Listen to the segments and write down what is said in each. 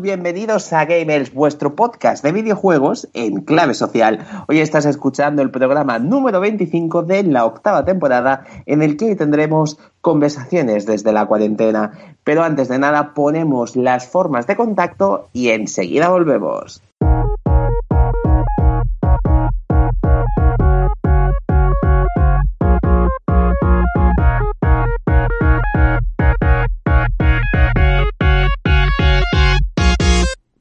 Bienvenidos a Gamers, vuestro podcast de videojuegos en clave social. Hoy estás escuchando el programa número 25 de la octava temporada en el que tendremos conversaciones desde la cuarentena. Pero antes de nada ponemos las formas de contacto y enseguida volvemos.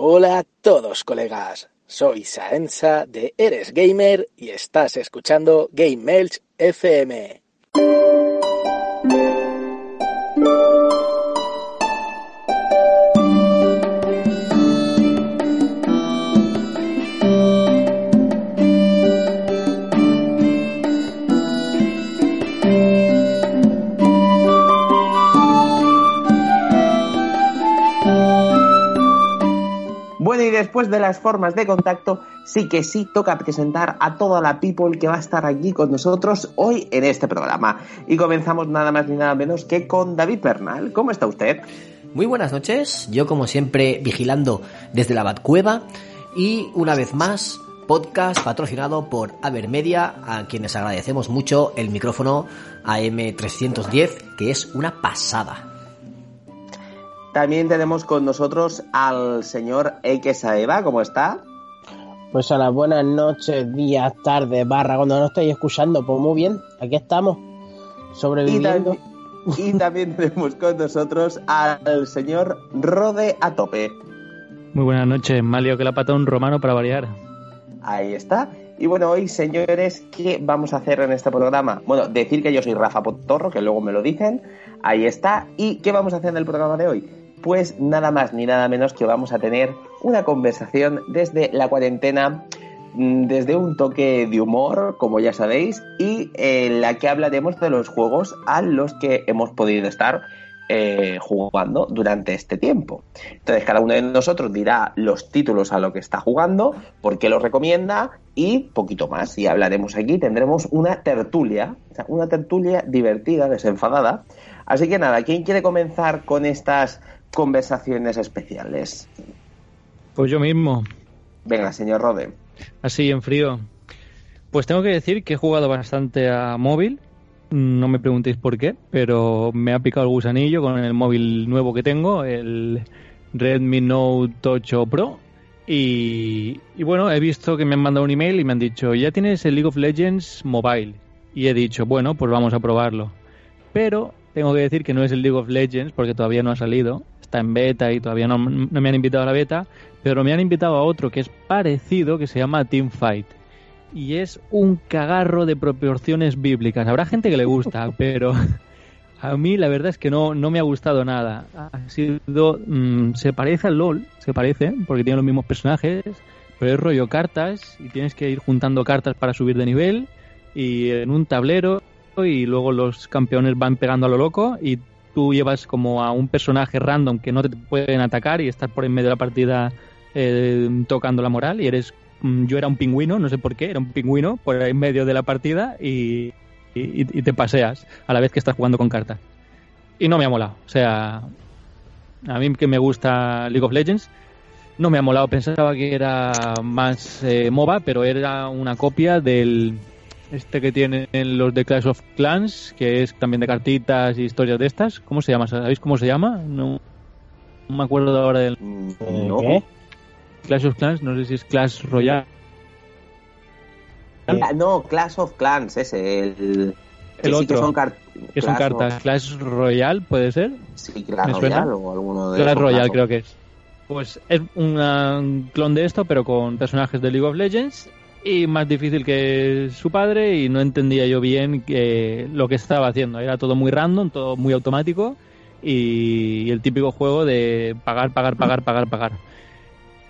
Hola a todos colegas, soy Saensa de Eres Gamer y estás escuchando Game Elch FM. Y después de las formas de contacto, sí que sí toca presentar a toda la people que va a estar aquí con nosotros hoy en este programa. Y comenzamos nada más ni nada menos que con David Bernal. ¿Cómo está usted? Muy buenas noches, yo como siempre vigilando desde la Batcueva y una vez más podcast patrocinado por Avermedia a quienes agradecemos mucho el micrófono AM310 que es una pasada. También tenemos con nosotros al señor Eike Saeva. ¿Cómo está? Pues a las buenas noches, días, tardes, barra, cuando no estáis escuchando, pues muy bien, aquí estamos, Y sobreviviendo. también, y también tenemos con nosotros al señor Rode a tope. Muy buenas noches, Malio que la pata un romano para variar. Ahí está. Y bueno, hoy, señores, ¿qué vamos a hacer en este programa? Bueno, decir que yo soy Rafa Potorro, que luego me lo dicen. Ahí está. ¿Y qué vamos a hacer en el programa de hoy? Pues nada más ni nada menos que vamos a tener una conversación desde la cuarentena, mm, desde un toque de humor, como ya sabéis, y en la que hablaremos de los juegos a los que hemos podido estar eh, jugando durante este tiempo. Entonces cada uno de nosotros dirá los títulos a lo que está jugando, por qué los recomienda y poquito más. Y hablaremos aquí, tendremos una tertulia, una tertulia divertida, desenfadada. Así que nada, ¿quién quiere comenzar con estas conversaciones especiales? Pues yo mismo, Venga, señor Rode. así en frío. Pues tengo que decir que he jugado bastante a móvil. No me preguntéis por qué, pero me ha picado el gusanillo con el móvil nuevo que tengo, el Redmi Note 8 Pro. Y, y bueno, he visto que me han mandado un email y me han dicho, ya tienes el League of Legends Mobile. Y he dicho, bueno, pues vamos a probarlo. Pero tengo que decir que no es el League of Legends porque todavía no ha salido. Está en beta y todavía no, no me han invitado a la beta. Pero me han invitado a otro que es parecido, que se llama Teamfight. Y es un cagarro de proporciones bíblicas. Habrá gente que le gusta, pero a mí la verdad es que no, no me ha gustado nada. Ha sido, mm, se parece al LOL, se parece, porque tiene los mismos personajes, pero es rollo cartas y tienes que ir juntando cartas para subir de nivel y en un tablero y luego los campeones van pegando a lo loco y tú llevas como a un personaje random que no te pueden atacar y estás por en medio de la partida eh, tocando la moral y eres mm, yo era un pingüino, no sé por qué, era un pingüino por en medio de la partida y te paseas a la vez que estás jugando con cartas. Y no me ha molado. O sea, a mí que me gusta League of Legends, no me ha molado. Pensaba que era más eh, MOBA, pero era una copia del este que tienen los de Clash of Clans, que es también de cartitas y historias de estas. ¿Cómo se llama? ¿Sabéis cómo se llama? No. no me acuerdo ahora del Mm, ¿Eh, No. ¿Qué? Clash of Clans, no sé si es Clash Royale. Ah, no, Clash of Clans, ese, el... que El sí que otro, son, car- Que son Clash of- cartas. Clash Royale, ¿puede ser? Sí, Clash. Royale o alguno de Clash Royale creo que es. Pues es un clon de esto, pero con personajes de League of Legends y más difícil que su padre y no entendía yo bien que lo que estaba haciendo. Era todo muy random, todo muy automático y el típico juego de pagar, pagar, pagar, pagar, pagar.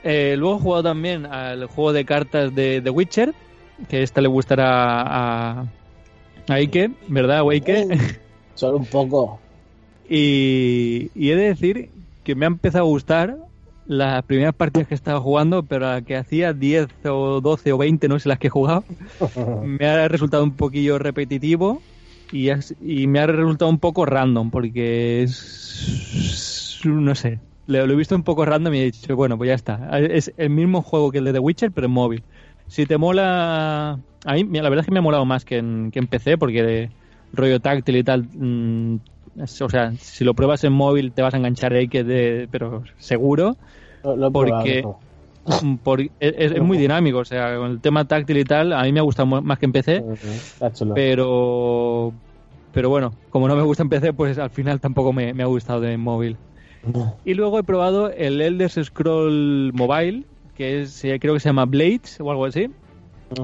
Eh, luego he jugado también al juego de cartas de The Witcher, que esta le gustará a, a Ike, ¿verdad, Ike? Solo un poco. Y, y he de decir que me ha empezado a gustar las primeras partidas que estaba jugando, pero a la que hacía 10 o 12 o 20, no sé las que he jugado, me ha resultado un poquillo repetitivo y, y me ha resultado un poco random, porque es. No sé. Lo, lo he visto un poco random y he dicho, bueno, pues ya está. Es el mismo juego que el de The Witcher, pero en móvil. Si te mola. A mí, la verdad es que me ha molado más que en, que en PC, porque de rollo táctil y tal. mm, es- o sea, si lo pruebas en móvil te vas a enganchar ahí, que de, pero seguro. Lo, lo he Porque- probado. Mm, por- es, es muy dinámico, o sea, con el tema táctil y tal, a mí me ha gustado más que en PC, pero pero bueno, como no me gusta en PC, pues al final tampoco me, me ha gustado de móvil. Y luego he probado el Elder Scroll Mobile, que es eh, creo que se llama Blades o algo así,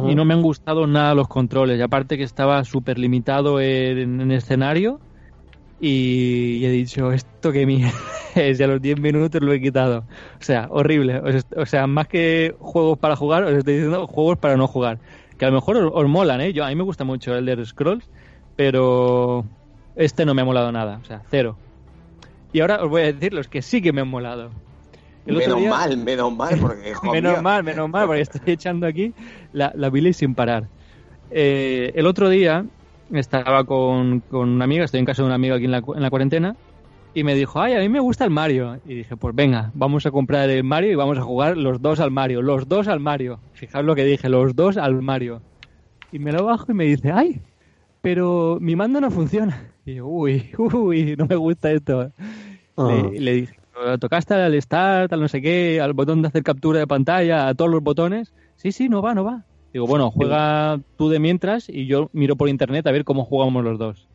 y no me han gustado nada los controles, y aparte que estaba súper limitado en, en escenario, y, y he dicho, esto que mierda es, y a los 10 minutos lo he quitado. O sea, horrible. O sea, más que juegos para jugar, os estoy diciendo juegos para no jugar. Que a lo mejor os, os molan, ¿eh? Yo, a mí me gusta mucho el de Scrolls, pero este no me ha molado nada, o sea, cero. Y ahora os voy a decir los que sí que me han molado. El Menos día- mal, menos mal, porque menos mal, menos mal, porque estoy echando aquí la, la bilis sin parar. Eh, el otro día estaba con, con una amiga, estoy en casa de una amiga aquí en la, en la cuarentena, y me dijo, ay, a mí me gusta el Mario. Y dije, pues venga, vamos a comprar el Mario y vamos a jugar los dos al Mario, los dos al Mario. Fijaos lo que dije, los dos al Mario. Y me lo bajo y me dice, ay, pero mi mando no funciona. Y yo, uy, uy, no me gusta esto. Ah. Le, le dije, ¿tocaste al start, al no sé qué, al botón de hacer captura de pantalla, a todos los botones? Sí, sí, no va, no va. Digo, bueno, juega tú de mientras y yo miro por internet a ver cómo jugamos los dos.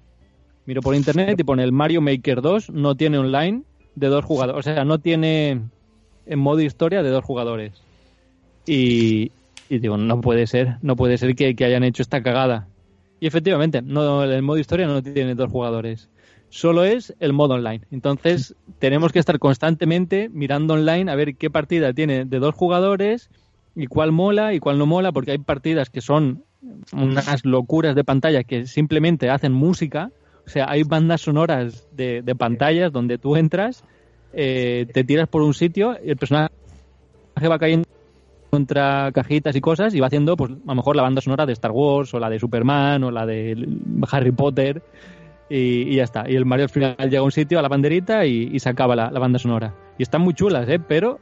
Miro por internet y pone el Mario Maker 2 no tiene online de dos jugadores, o sea, no tiene en modo historia de dos jugadores. Y, y digo, no puede ser, no puede ser que, que hayan hecho esta cagada. Y efectivamente, no, el modo historia no tiene dos jugadores. Solo es el modo online. Entonces, tenemos que estar constantemente mirando online a ver qué partida tiene de dos jugadores y cuál mola y cuál no mola, porque hay partidas que son unas locuras de pantalla que simplemente hacen música. O sea, hay bandas sonoras de, de pantallas donde tú entras, eh, te tiras por un sitio y el personaje va cayendo contra cajitas y cosas y va haciendo, pues, a lo mejor la banda sonora de Star Wars o la de Superman o la de Harry Potter y, ya está. Y el Mario al final llega a un sitio a la banderita y, y se acaba la, la banda sonora. Y están muy chulas, ¿eh? Pero,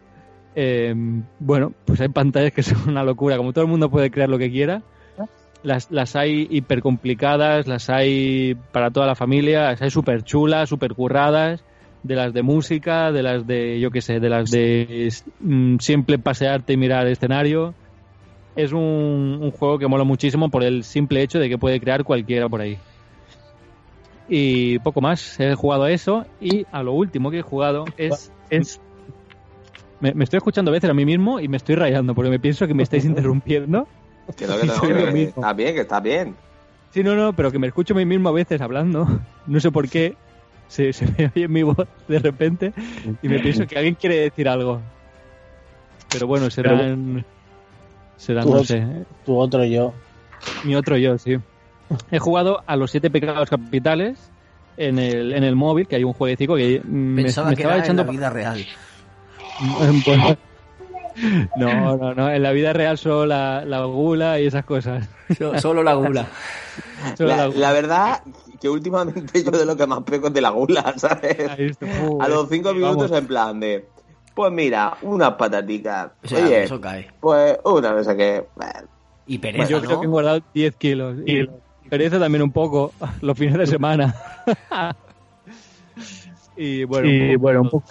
eh, bueno, pues hay pantallas que son una locura. Como todo el mundo puede crear lo que quiera, las, las hay hiper complicadas, las hay para toda la familia, las hay súper chulas, súper curradas, de las de música, de las de, yo qué sé, de las de mm, siempre pasearte y mirar el escenario. Es un, un juego que mola muchísimo por el simple hecho de que puede crear cualquiera por ahí. Y poco más, he jugado a eso y a lo último que he jugado es... es me, me estoy escuchando a veces a mí mismo y me estoy rayando porque me pienso que me estáis interrumpiendo. Que no, que no, que está bien, que está bien. Sí, no, no, pero que me escucho a mí mismo a veces hablando. No sé por qué. Se, se me oye mi voz de repente y me pienso que alguien quiere decir algo. Pero bueno, serán. Serán, Tú, no sé. tu otro yo. Mi otro yo, sí. He jugado a los siete pecados capitales en el, en el móvil, que hay un jueguecito que me, Pensaba me que estaba era echando. en la vida real. Pues- no, no, no. En la vida real solo la, la gula y esas cosas. So- Solo la gula. Solo La, la- la verdad que últimamente yo de lo que más peco es de la gula, ¿sabes? A los cinco vamos. minutos en plan de, pues mira, unas pataticas. O sea, Oye, eso cae. pues una sé qué. Bueno, Y pereza, Yo creo ¿no? que he guardado 10 kilos. Y pereza también un poco los fines de semana. Y bueno, y, un, bueno un poco.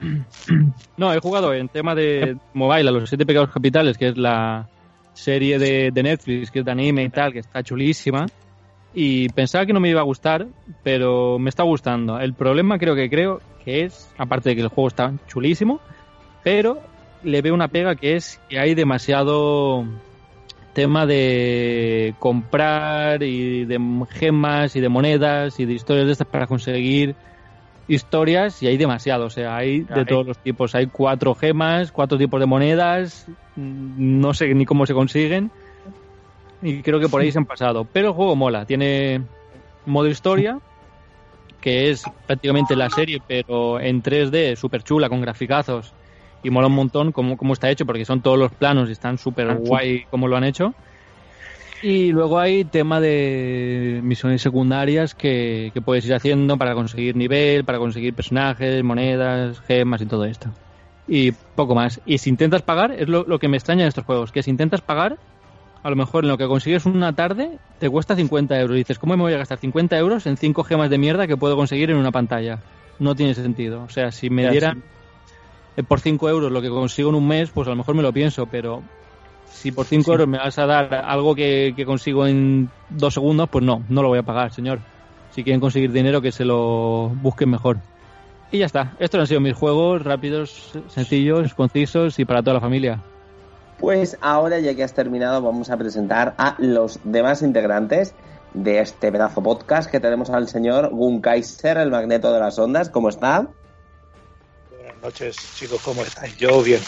No, he jugado en tema de mobile a los siete pecados capitales, que es la serie de, de Netflix, que es de anime y tal, que está chulísima. Y pensaba que no me iba a gustar, pero me está gustando. El problema creo que creo que es, aparte de que el juego está chulísimo, pero le veo una pega que es que hay demasiado tema de comprar y de gemas y de monedas y de historias de estas para conseguir historias y hay demasiado, o sea, hay de todos los tipos, hay cuatro gemas, cuatro tipos de monedas, no sé ni cómo se consiguen y creo que por ahí se han pasado, pero el juego mola, tiene modo historia que es prácticamente la serie pero en 3D, súper chula, con graficazos y mola un montón cómo, cómo está hecho, porque son todos los planos y están súper ah, guay como lo han hecho. Y luego hay tema de misiones secundarias que, que, puedes ir haciendo para conseguir nivel, para conseguir personajes, monedas, gemas y todo esto. Y poco más. Y si intentas pagar, es lo, lo que me extraña de estos juegos, que si intentas pagar, a lo mejor en lo que consigues una tarde te cuesta 50 euros. Y dices, ¿cómo me voy a gastar 50 euros en 5 gemas de mierda que puedo conseguir en una pantalla? No tiene sentido. O sea, si me dieran por 5 euros lo que consigo en un mes, pues a lo mejor me lo pienso, pero si por 5 euros me vas a dar algo que, consigo en dos segundos, pues no, no lo voy a pagar, señor. Si quieren conseguir dinero, que se lo busquen mejor. Y ya está. Estos han sido mis juegos rápidos, sencillos, concisos y para toda la familia. Pues ahora, ya que has terminado, vamos a presentar a los demás integrantes de este pedazo podcast que tenemos al señor Gun Kaiser, el magneto de las ondas. ¿Cómo está? noches, chicos, ¿cómo estáis? Yo bien.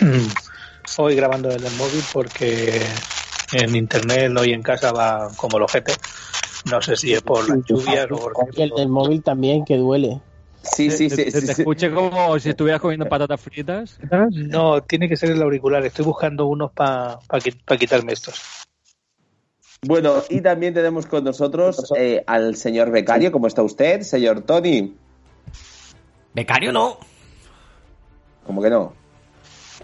Hoy grabando en el móvil porque en internet hoy en casa va como el ojete. No sé si es por las lluvias o por... El del móvil también que duele. Sí, sí, sí. ¿Te, escuche como si estuvieras comiendo patatas fritas? No, tiene que ser el auricular. Estoy buscando unos para quitarme estos. Bueno, y también tenemos con nosotros eh, al señor becario. ¿Cómo está usted, señor Tony? Becario no. ¿Cómo que no?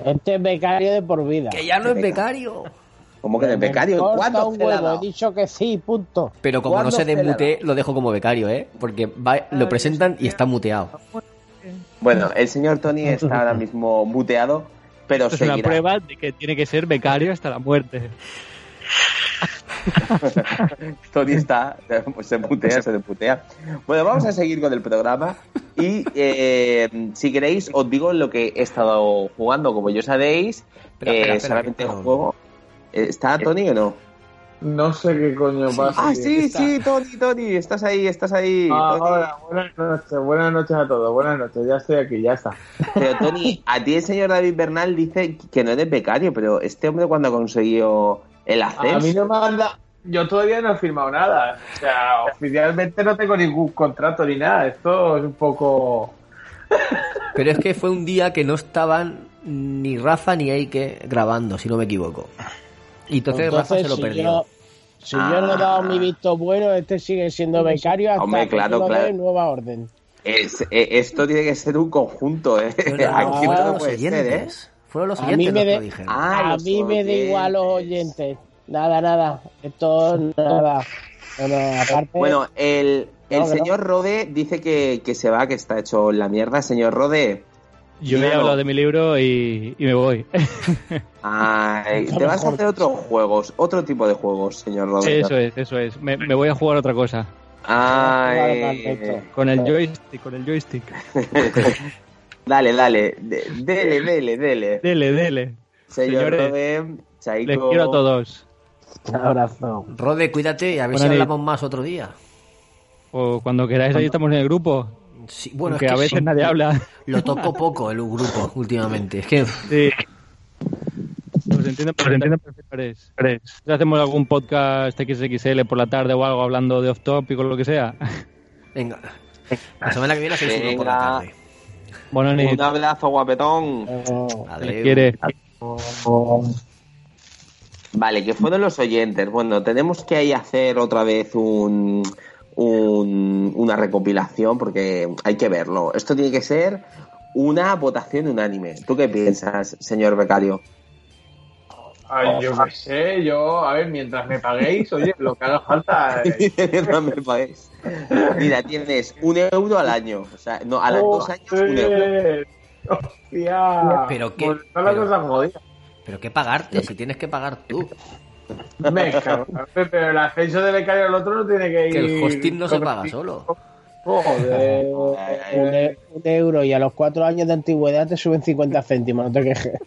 Este es becario de por vida. Que ya no es becario. ¿Cómo que no es becario? ¿Cuándo un huevo? He dicho que sí, punto. Pero como no se desmute, lo dejo como becario, ¿eh? Porque lo presentan y está muteado. Bueno, el señor Tony está ahora mismo muteado, pero Esto es una prueba de que tiene que ser becario hasta la muerte. Tony está, se putea, se putea. Bueno, vamos a seguir con el programa y eh, si queréis os digo lo que he estado jugando. Como ya sabéis, eh, solamente juego... ¿Está Tony o no? No sé qué coño pasa. Ah, sí, sí, Tony, Tony, estás ahí, estás ahí. Ah, hola, buenas noches, buenas noches a todos, buenas noches, ya estoy aquí, ya está. Pero Tony, a ti el señor David Bernal dice que no eres becario, pero este hombre cuando ha conseguido el ascenso. A mí no me manda. Yo todavía no he firmado nada. O sea, oficialmente no tengo ningún contrato ni nada. Esto es un poco. Pero es que fue un día que no estaban ni Rafa ni Eike grabando, si no me equivoco. Y entonces, Rafa se lo perdió. si yo no he dado mi visto bueno, este sigue siendo becario hasta Hombre, claro, claro. nueva orden. Es, eh, esto tiene que ser un conjunto, ¿eh? Aquí no puede ser, ¿eh? Fueron los oyentes a mí me, de, ah, a mí me da igual los oyentes. Nada, nada. Esto nada. Bueno, aparte, bueno el, el señor Rode dice que, que, se va, que está hecho la mierda. Señor Rode. Yo he hablado de mi libro y, y me voy. Ay, te vas a hacer otros juegos, otro tipo de juegos, señor Rode. Eso es, eso es. Me, me voy a jugar otra cosa. Ay. Con el joystick, con el joystick. Dale, dale, dele, dele, dele. Dele, dele. Señor Rode, Les quiero a todos. Un abrazo. Rode, cuídate y a ver si hablamos más otro día. O cuando queráis, ahí estamos en el grupo. Sí, bueno, que, a veces nadie habla. Lo toco poco el grupo últimamente. Es que. Sí. Pues entiendo, pues entiendo perfectamente. Si hacemos algún podcast XXL por la tarde o algo hablando de off topic o lo que sea. Venga. La semana que viene hacéis uno por la tarde. Un abrazo, guapetón. quiere. Vale, que fueron los oyentes. Bueno, tenemos que ahí hacer otra vez un, una recopilación porque hay que verlo. Esto tiene que ser una votación unánime. ¿Tú qué piensas, señor becario? Ay, yo qué sé, yo, a ver, mientras me paguéis, oye, lo que haga falta. eh, no me paguéis. Mira, tienes un euro al año. O sea, no, a los dos años un euro. Hostia. Pero qué- Pues pero- cosa jodida. Pero qué pagarte, si tienes que pagar tú. Me cago. Pero el ascenso de becario al otro no tiene que ir. Que el hosting no se paga solo. Joder. Un, e- un euro y a los cuatro años de antigüedad te suben 50 céntimos, no te quejes.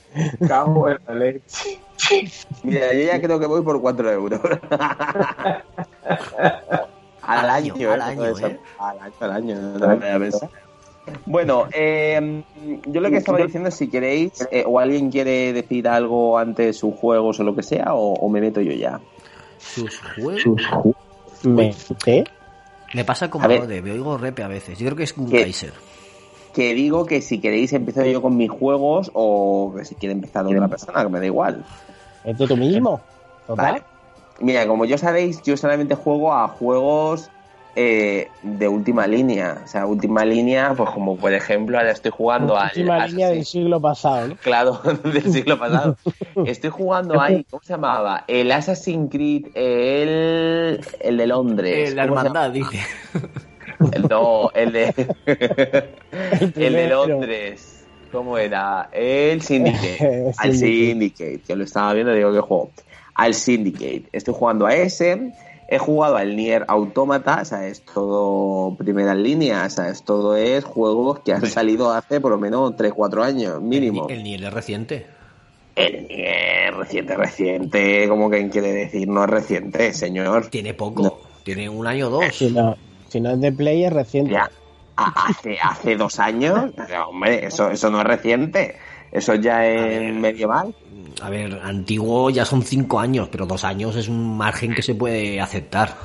Cago en la leche. Mira, yo ya creo que voy por 4 euros. al año, año, al ¿eh? año, ¿eh? Al año, al año. no te lo voy a pensar. Bueno, eh, yo lo que estaba diciendo es si queréis, eh, o alguien quiere decir algo antes sus juegos o lo que sea, o, o me meto yo ya. Sus juegos. Me, ¿eh? Me pasa como A ver. Rode, me oigo repe a veces. Yo creo que es un. Kaiser. Que digo que si queréis empiezo yo con mis juegos, o que si quiere empezar otra persona, que me da igual. ¿Esto tú mismo? Total. Vale. Mira, como ya sabéis, yo solamente juego a juegos eh, de última línea. O sea, última línea, pues como por ejemplo, ahora estoy jugando al. Última al- línea del siglo pasado, ¿no? Claro, del siglo pasado. Estoy jugando ahí, ¿cómo se llamaba? El Assassin's Creed, el, el de Londres. La ¿Cómo se hermandad, dice. El- no, el de. el de. Londres. ¿Cómo era? El Syndicate. Al Syndicate. Que lo estaba viendo digo que juego. Al Syndicate. Estoy jugando a ese. He jugado al Nier Automata, o sea, es todo primera línea, o sea, es todo es juegos que han salido hace por lo menos 3-4 años, mínimo. El Nier es reciente. El Nier, reciente, reciente, como que quiere decir, no es reciente, señor. Tiene poco. Tiene un año o dos. Si no, si no es de Play, es reciente. Ya, hace, hace dos años, hombre, eso, eso no es reciente, eso ya es medieval. A ver, antiguo ya son cinco años, pero dos años es un margen que se puede aceptar.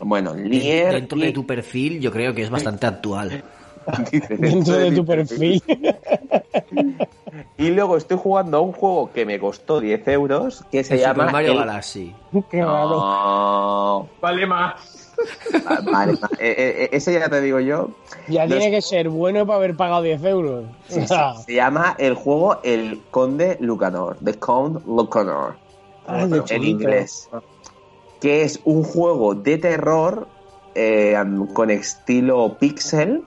Bueno, Nier... Dentro de tu perfil, yo creo que es bastante actual. Dentro de tu perfil. Y luego estoy jugando a un juego que me costó 10 euros, que se El llama... Super Mario el- Galaxy. Qué. No, Vale más. Vale, eh, eh, ese ya te digo yo. Ya Los- tiene que ser bueno para haber pagado 10 euros. Sí, sí, se llama el juego El Conde Lucanor, The Count Lucanor, Ah, en inglés, que es un juego de terror eh, con estilo pixel,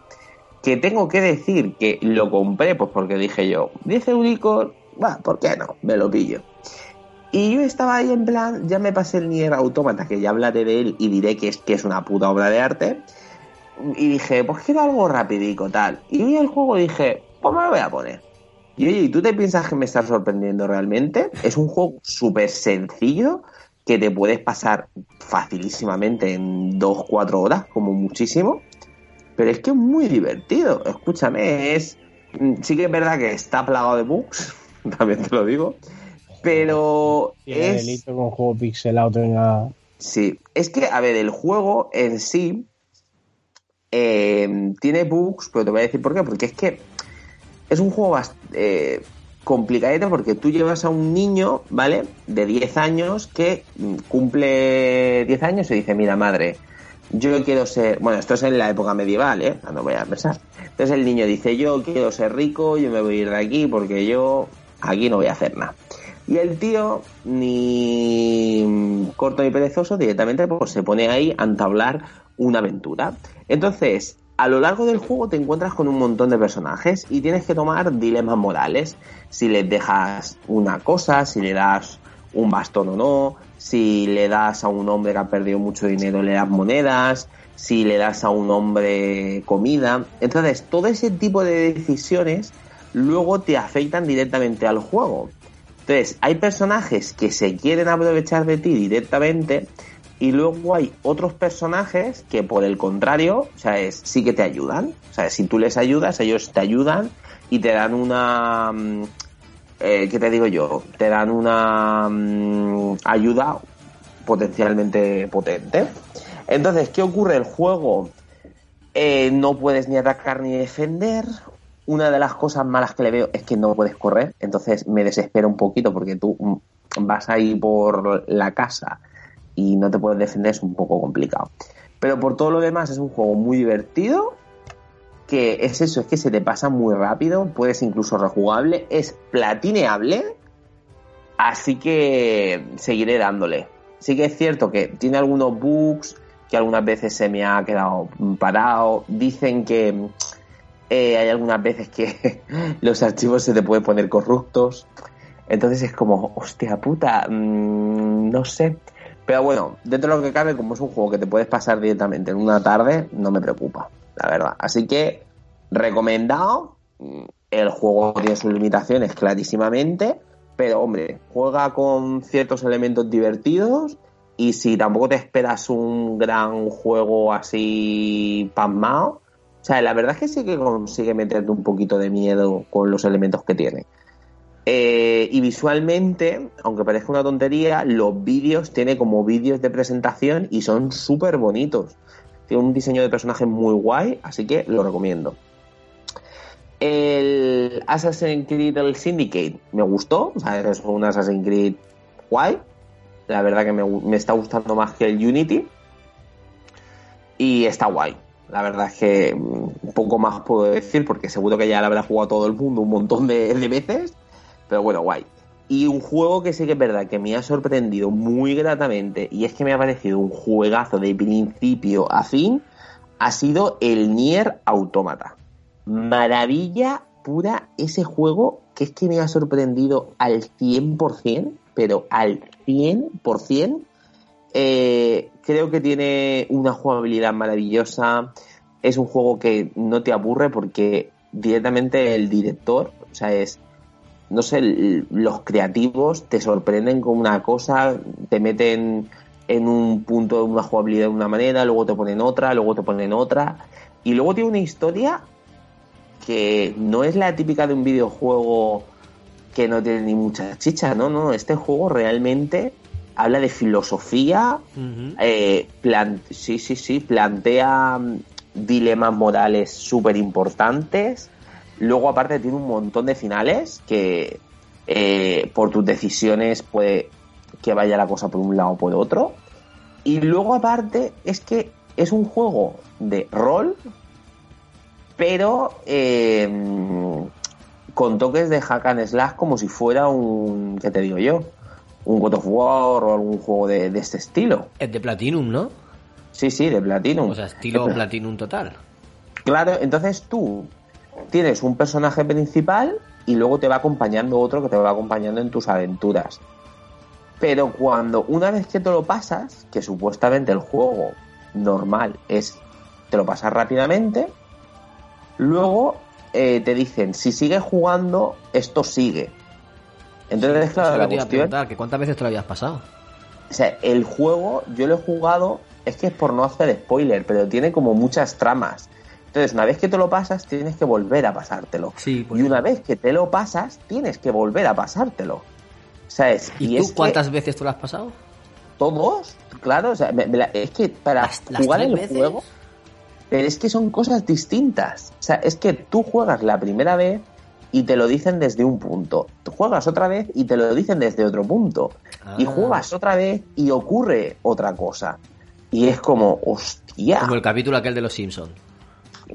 que tengo que decir que lo compré pues porque dije yo, 10 euricos, va, ¿por qué no? Me lo pillo. Y yo estaba ahí en plan, ya me pasé el Nier Automata, que ya hablaré de él y diré que es, que es una puta obra de arte. Y dije, pues quiero algo rapidico, tal. Y vi el juego dije, pues me lo voy a poner. Y oye, ¿y tú te piensas que me está sorprendiendo realmente? Es un juego súper sencillo que te puedes pasar facilísimamente en 2-4 horas, como muchísimo. Pero es que es muy divertido. Escúchame, es. mm, Sí que es verdad que está plagado de bugs, también te lo digo. Pero es. delito con juego pixelado tenga... Sí, es que, a ver, el juego en sí eh, tiene bugs, pero te voy a decir por qué. Porque es que es un juego bastante complicadito porque tú llevas a un niño, ¿vale? De 10 años que mm, cumple 10 años y dice, mira, madre, yo quiero ser... Bueno, esto es en la época medieval, ¿eh? No voy a pensar. Entonces el niño dice, yo quiero ser rico, yo me voy a ir de aquí porque yo aquí no voy a hacer nada. Y el tío, ni corto ni perezoso, directamente pues, se pone ahí a entablar una aventura. Entonces, a lo largo del juego te encuentras con un montón de personajes y tienes que tomar dilemas morales. Si les dejas una cosa, si le das un bastón o no, si le das a un hombre que ha perdido mucho dinero, le das monedas, si le das a un hombre comida. Entonces, todo ese tipo de decisiones luego te afectan directamente al juego. Entonces, hay personajes que se quieren aprovechar de ti directamente y luego hay otros personajes que por el contrario, o sea, es, sí que te ayudan. O sea, si tú les ayudas, ellos te ayudan y te dan una... mm, eh, ¿Qué te digo yo? Te dan una mm, ayuda potencialmente potente. Entonces, ¿qué ocurre? El juego eh, no puedes ni atacar ni defender. Una de las cosas malas que le veo es que no puedes correr, entonces me desespera un poquito porque tú mm, vas ahí por la casa y no te puedes defender, es un poco complicado. Pero por todo lo demás es un juego muy divertido, que es eso, es que se te pasa muy rápido, puedes incluso rejugable, es platineable, Así que seguiré dándole. Sí que es cierto que tiene algunos bugs que algunas veces se me ha quedado parado. Dicen que eh, hay algunas veces que los archivos se te pueden poner corruptos. Entonces es como, hostia puta, mmm, no sé. Pero bueno, dentro de lo que cabe, como es un juego que te puedes pasar directamente en una tarde, no me preocupa, la verdad. Así que, recomendado. El juego tiene sus limitaciones clarísimamente, pero hombre, juega con ciertos elementos divertidos y si tampoco te esperas un gran juego así pasmado, o sea, la verdad es que sí que consigue meterte un poquito de miedo con los elementos que tiene. Eh, y visualmente, aunque parezca una tontería, los vídeos tiene como vídeos de presentación y son súper bonitos. Tiene un diseño de personaje muy guay, así que lo recomiendo. El Assassin's Creed el Syndicate me gustó, o sea, es un Assassin's Creed guay. La verdad que me, me está gustando más que el Unity. Y está guay. La verdad es que un poco más puedo decir, porque seguro que ya lo habrá jugado todo el mundo un montón de, de veces. Pero bueno, guay. Y un juego que sí que es verdad que me ha sorprendido muy gratamente, y es que me ha parecido un juegazo de principio a fin, ha sido el Nier Automata. Maravilla pura ese juego que es que me ha sorprendido al 100%, pero al 100%. Eh, creo que tiene una jugabilidad maravillosa. Es un juego que no te aburre porque directamente el director, o sea, es no sé, los creativos te sorprenden con una cosa, te meten en un punto de una jugabilidad de una manera, luego te ponen otra, luego te ponen otra, y luego tiene una historia que no es la típica de un videojuego que no tiene ni mucha chicha, no, no, este juego realmente habla de filosofía, uh -huh. eh, sí, sí, sí, plantea dilemas morales súper importantes, Luego, aparte, tiene un montón de finales que eh, por tus decisiones puede que vaya la cosa por un lado o por otro. Y luego, aparte, es que es un juego de rol, pero eh, con toques de hack and slash como si fuera un, ¿qué te digo yo? Un God of War o algún juego de, de este estilo. Es de Platinum, ¿no? Sí, sí, de Platinum. O sea, estilo Platinum total. Claro, entonces tú tienes un personaje principal y luego te va acompañando otro que te va acompañando en tus aventuras. Pero cuando una vez que te lo pasas, que supuestamente el juego normal es te lo pasas rápidamente, luego eh, te dicen si sigues jugando esto sigue. Entonces sí, claro, la cuestión, que cuántas veces te lo habías pasado. O sea, el juego yo lo he jugado es que es por no hacer spoiler, pero tiene como muchas tramas. Entonces, una vez que te lo pasas, tienes que volver a pasártelo. Sí, pues y una vez que te lo pasas, tienes que volver a pasártelo. ¿Sabes? ¿Y, y tú es cuántas que veces te lo has pasado? Todos, claro. O sea, me, me la, es que para ¿Las, jugar las el veces? juego, pero es que son cosas distintas. O sea, es que tú juegas la primera vez y te lo dicen desde un punto. Juegas otra vez y te lo dicen desde otro punto. Ah. Y juegas otra vez y ocurre otra cosa. Y es como, hostia. Como el capítulo aquel de los Simpsons.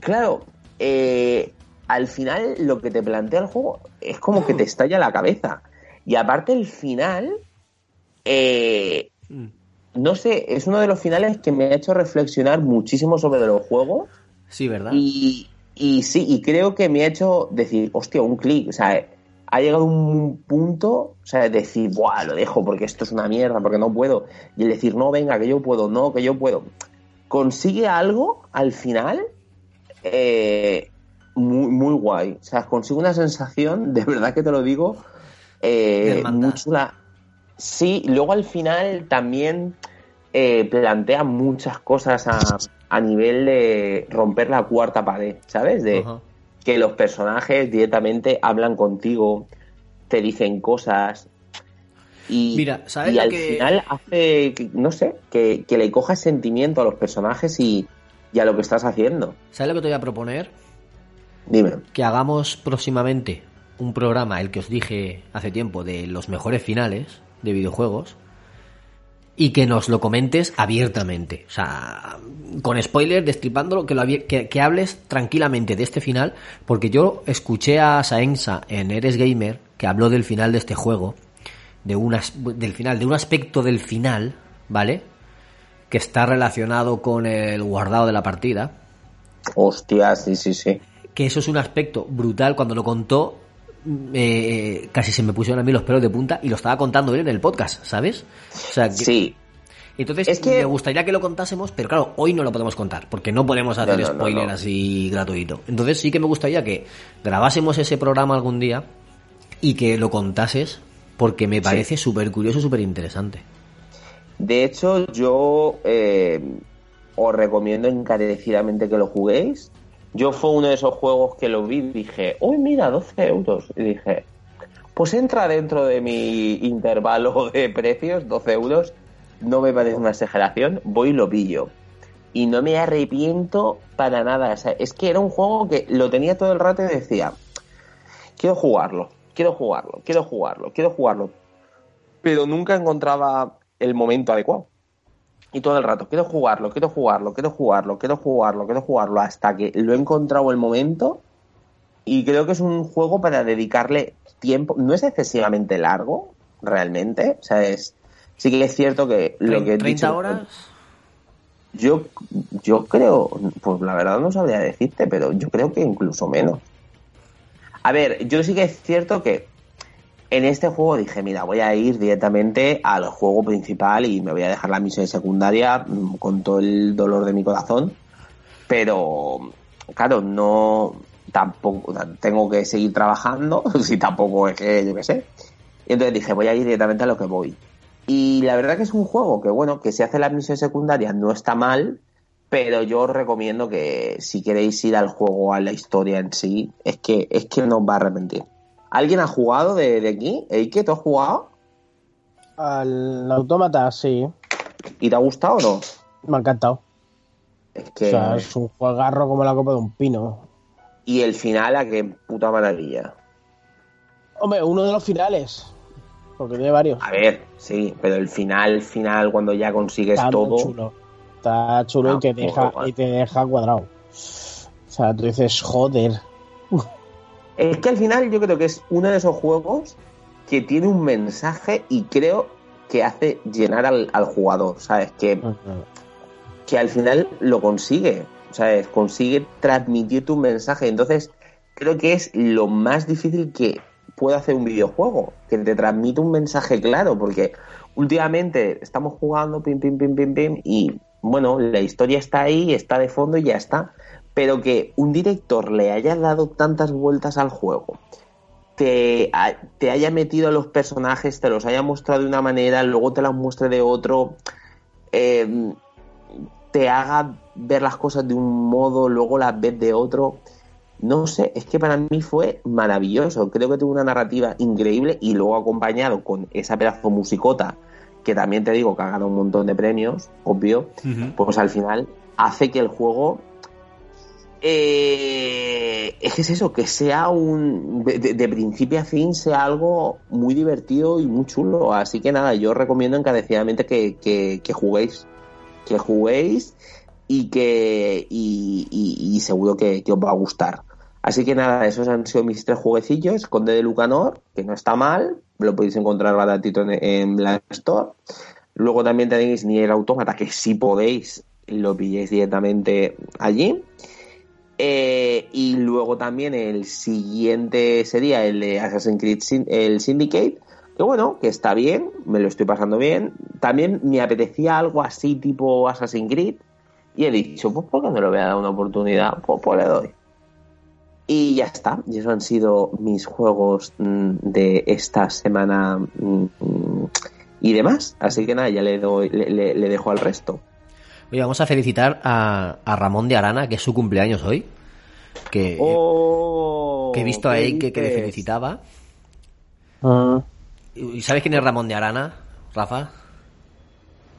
Claro, eh, al final lo que te plantea el juego es como que te estalla la cabeza. Y aparte el final, eh, no sé, es uno de los finales que me ha hecho reflexionar muchísimo sobre los juegos. Sí, ¿verdad? Y, y sí, y creo que me ha hecho decir, hostia, un clic. O sea, ha llegado un punto, o sea, de decir, buah, lo dejo porque esto es una mierda, porque no puedo. Y el decir, no, venga, que yo puedo, no, que yo puedo. Consigue algo al final eh, muy, muy guay. O sea, consigo una sensación, de verdad que te lo digo, eh, muy chula. Sí, luego al final también eh, plantea muchas cosas a, a, nivel de romper la cuarta pared, ¿sabes? De uh -huh. que los personajes directamente hablan contigo, te dicen cosas. Y, Mira, ¿sabes y al que... final hace, no sé, que, que le cojas sentimiento a los personajes y, y a lo que estás haciendo. ¿Sabes lo que te voy a proponer? Dime. Que hagamos próximamente un programa, el que os dije hace tiempo, de los mejores finales de videojuegos y que nos lo comentes abiertamente. O sea, con spoilers, destripándolo, que, lo que, que, hables tranquilamente de este final, porque yo escuché a Saensa en Eres Gamer, que habló del final de este juego, de unas, del final, de un aspecto del final, ¿vale? Que está relacionado con el guardado de la partida. Hostia, sí, sí, sí. Que eso es un aspecto brutal. Cuando lo contó, eh, casi se me pusieron a mí los pelos de punta y lo estaba contando él en el podcast, ¿sabes? O sea, que- Sí. Entonces, Es que- me gustaría que lo contásemos, pero claro, hoy no lo podemos contar, porque no podemos hacer No, no, spoiler no. así gratuito. Entonces, sí que me gustaría que grabásemos ese programa algún día y que lo contases, porque me parece súper curioso, súper interesante. De hecho, yo eh, os recomiendo encarecidamente que lo juguéis. Yo fue uno de esos juegos que lo vi y dije, uy, mira, 12 euros. Y dije, pues entra dentro de mi intervalo de precios, 12 euros. No me parece una exageración, voy y lo pillo. Y no me arrepiento para nada. Es que era un juego que lo tenía todo el rato y decía, quiero jugarlo, quiero jugarlo, quiero jugarlo, quiero jugarlo. Pero nunca encontraba el momento adecuado. Y todo el rato, quiero jugarlo, quiero jugarlo, quiero jugarlo, quiero jugarlo, quiero jugarlo, hasta que lo he encontrado el momento. Y creo que es un juego para dedicarle tiempo. No es excesivamente largo, realmente. O sea, es. Sí que es cierto que lo que he 30 dicho- horas. Yo, yo creo, pues la verdad no sabría decirte, pero yo creo que incluso menos. A ver, yo sí que es cierto que en este juego dije, mira, voy a ir directamente al juego principal y me voy a dejar la misión secundaria mm, con todo el dolor de mi corazón. Pero, claro, no, tampoco, tengo que seguir trabajando, si tampoco es que, yo qué sé. Y entonces dije, voy a ir directamente a lo que voy. Y la verdad que es un juego que, bueno, que si hace la misión secundaria no está mal, pero yo os recomiendo que si queréis ir al juego, a la historia en sí, es que, es que no os va a arrepentir. ¿Alguien ha jugado de, de aquí? Eike, ¿tú has jugado? Al autómata, sí. ¿Y te ha gustado o no? Me ha encantado. Es O que... sea, es un juegarro como la copa de un pino. Y el final, a qué puta maravilla. Hombre, uno de los finales. Porque tiene varios. A ver, sí, pero el final, final, cuando ya consigues Está todo... chulo. Está chulo Ah, y te pues deja y te deja cuadrado. O sea, tú dices, joder. Es que al final yo creo que es uno de esos juegos que tiene un mensaje y creo que hace llenar al, al jugador, ¿sabes? Que, que al final lo consigue, ¿sabes? Consigue transmitir tu mensaje. Entonces, creo que es lo más difícil que puede hacer un videojuego, que te transmite un mensaje claro, porque últimamente estamos jugando pim, pim, pim, pim, pim, y bueno, la historia está ahí, está de fondo y ya está. Pero que un director le haya dado tantas vueltas al juego, te, te haya metido a los personajes, te los haya mostrado de una manera, luego te las muestre de otro, eh, te haga ver las cosas de un modo, luego las ves de otro. No sé, es que para mí fue maravilloso. Creo que tuvo una narrativa increíble y luego acompañado con esa pedazo musicota, que también te digo que ha ganado un montón de premios, obvio, pues al final hace que el juego eh, es que es eso, que sea un de, principio a fin sea algo muy divertido y muy chulo. Así que nada, yo recomiendo encarecidamente que, que, juguéis, que juguéis y que y, seguro que, os va a gustar. Así que nada, esos han sido mis tres jueguecillos. Conde de Lucanor, que no está mal, lo podéis encontrar baratito en, en la Store. Luego también tenéis Nier Automata, que si podéis lo pilléis directamente allí. Eh, y luego también el siguiente sería el de Assassin's Creed el Syndicate, que bueno, que está bien, me lo estoy pasando bien. También me apetecía algo así tipo Assassin's Creed y he dicho, pues ¿por qué no le voy a dar una oportunidad? Pues, pues le doy. Y ya está, y eso han sido mis juegos mm, de esta semana mm, mm, y demás. Así que nada, ya le, doy, le dejo al resto. Oye, vamos a felicitar a, a Ramón de Arana, que es su cumpleaños hoy. Que, Oh, que he visto a ¿qué Eike que le felicitaba. Ah, ¿Y sabes quién es Ramón de Arana, Rafa?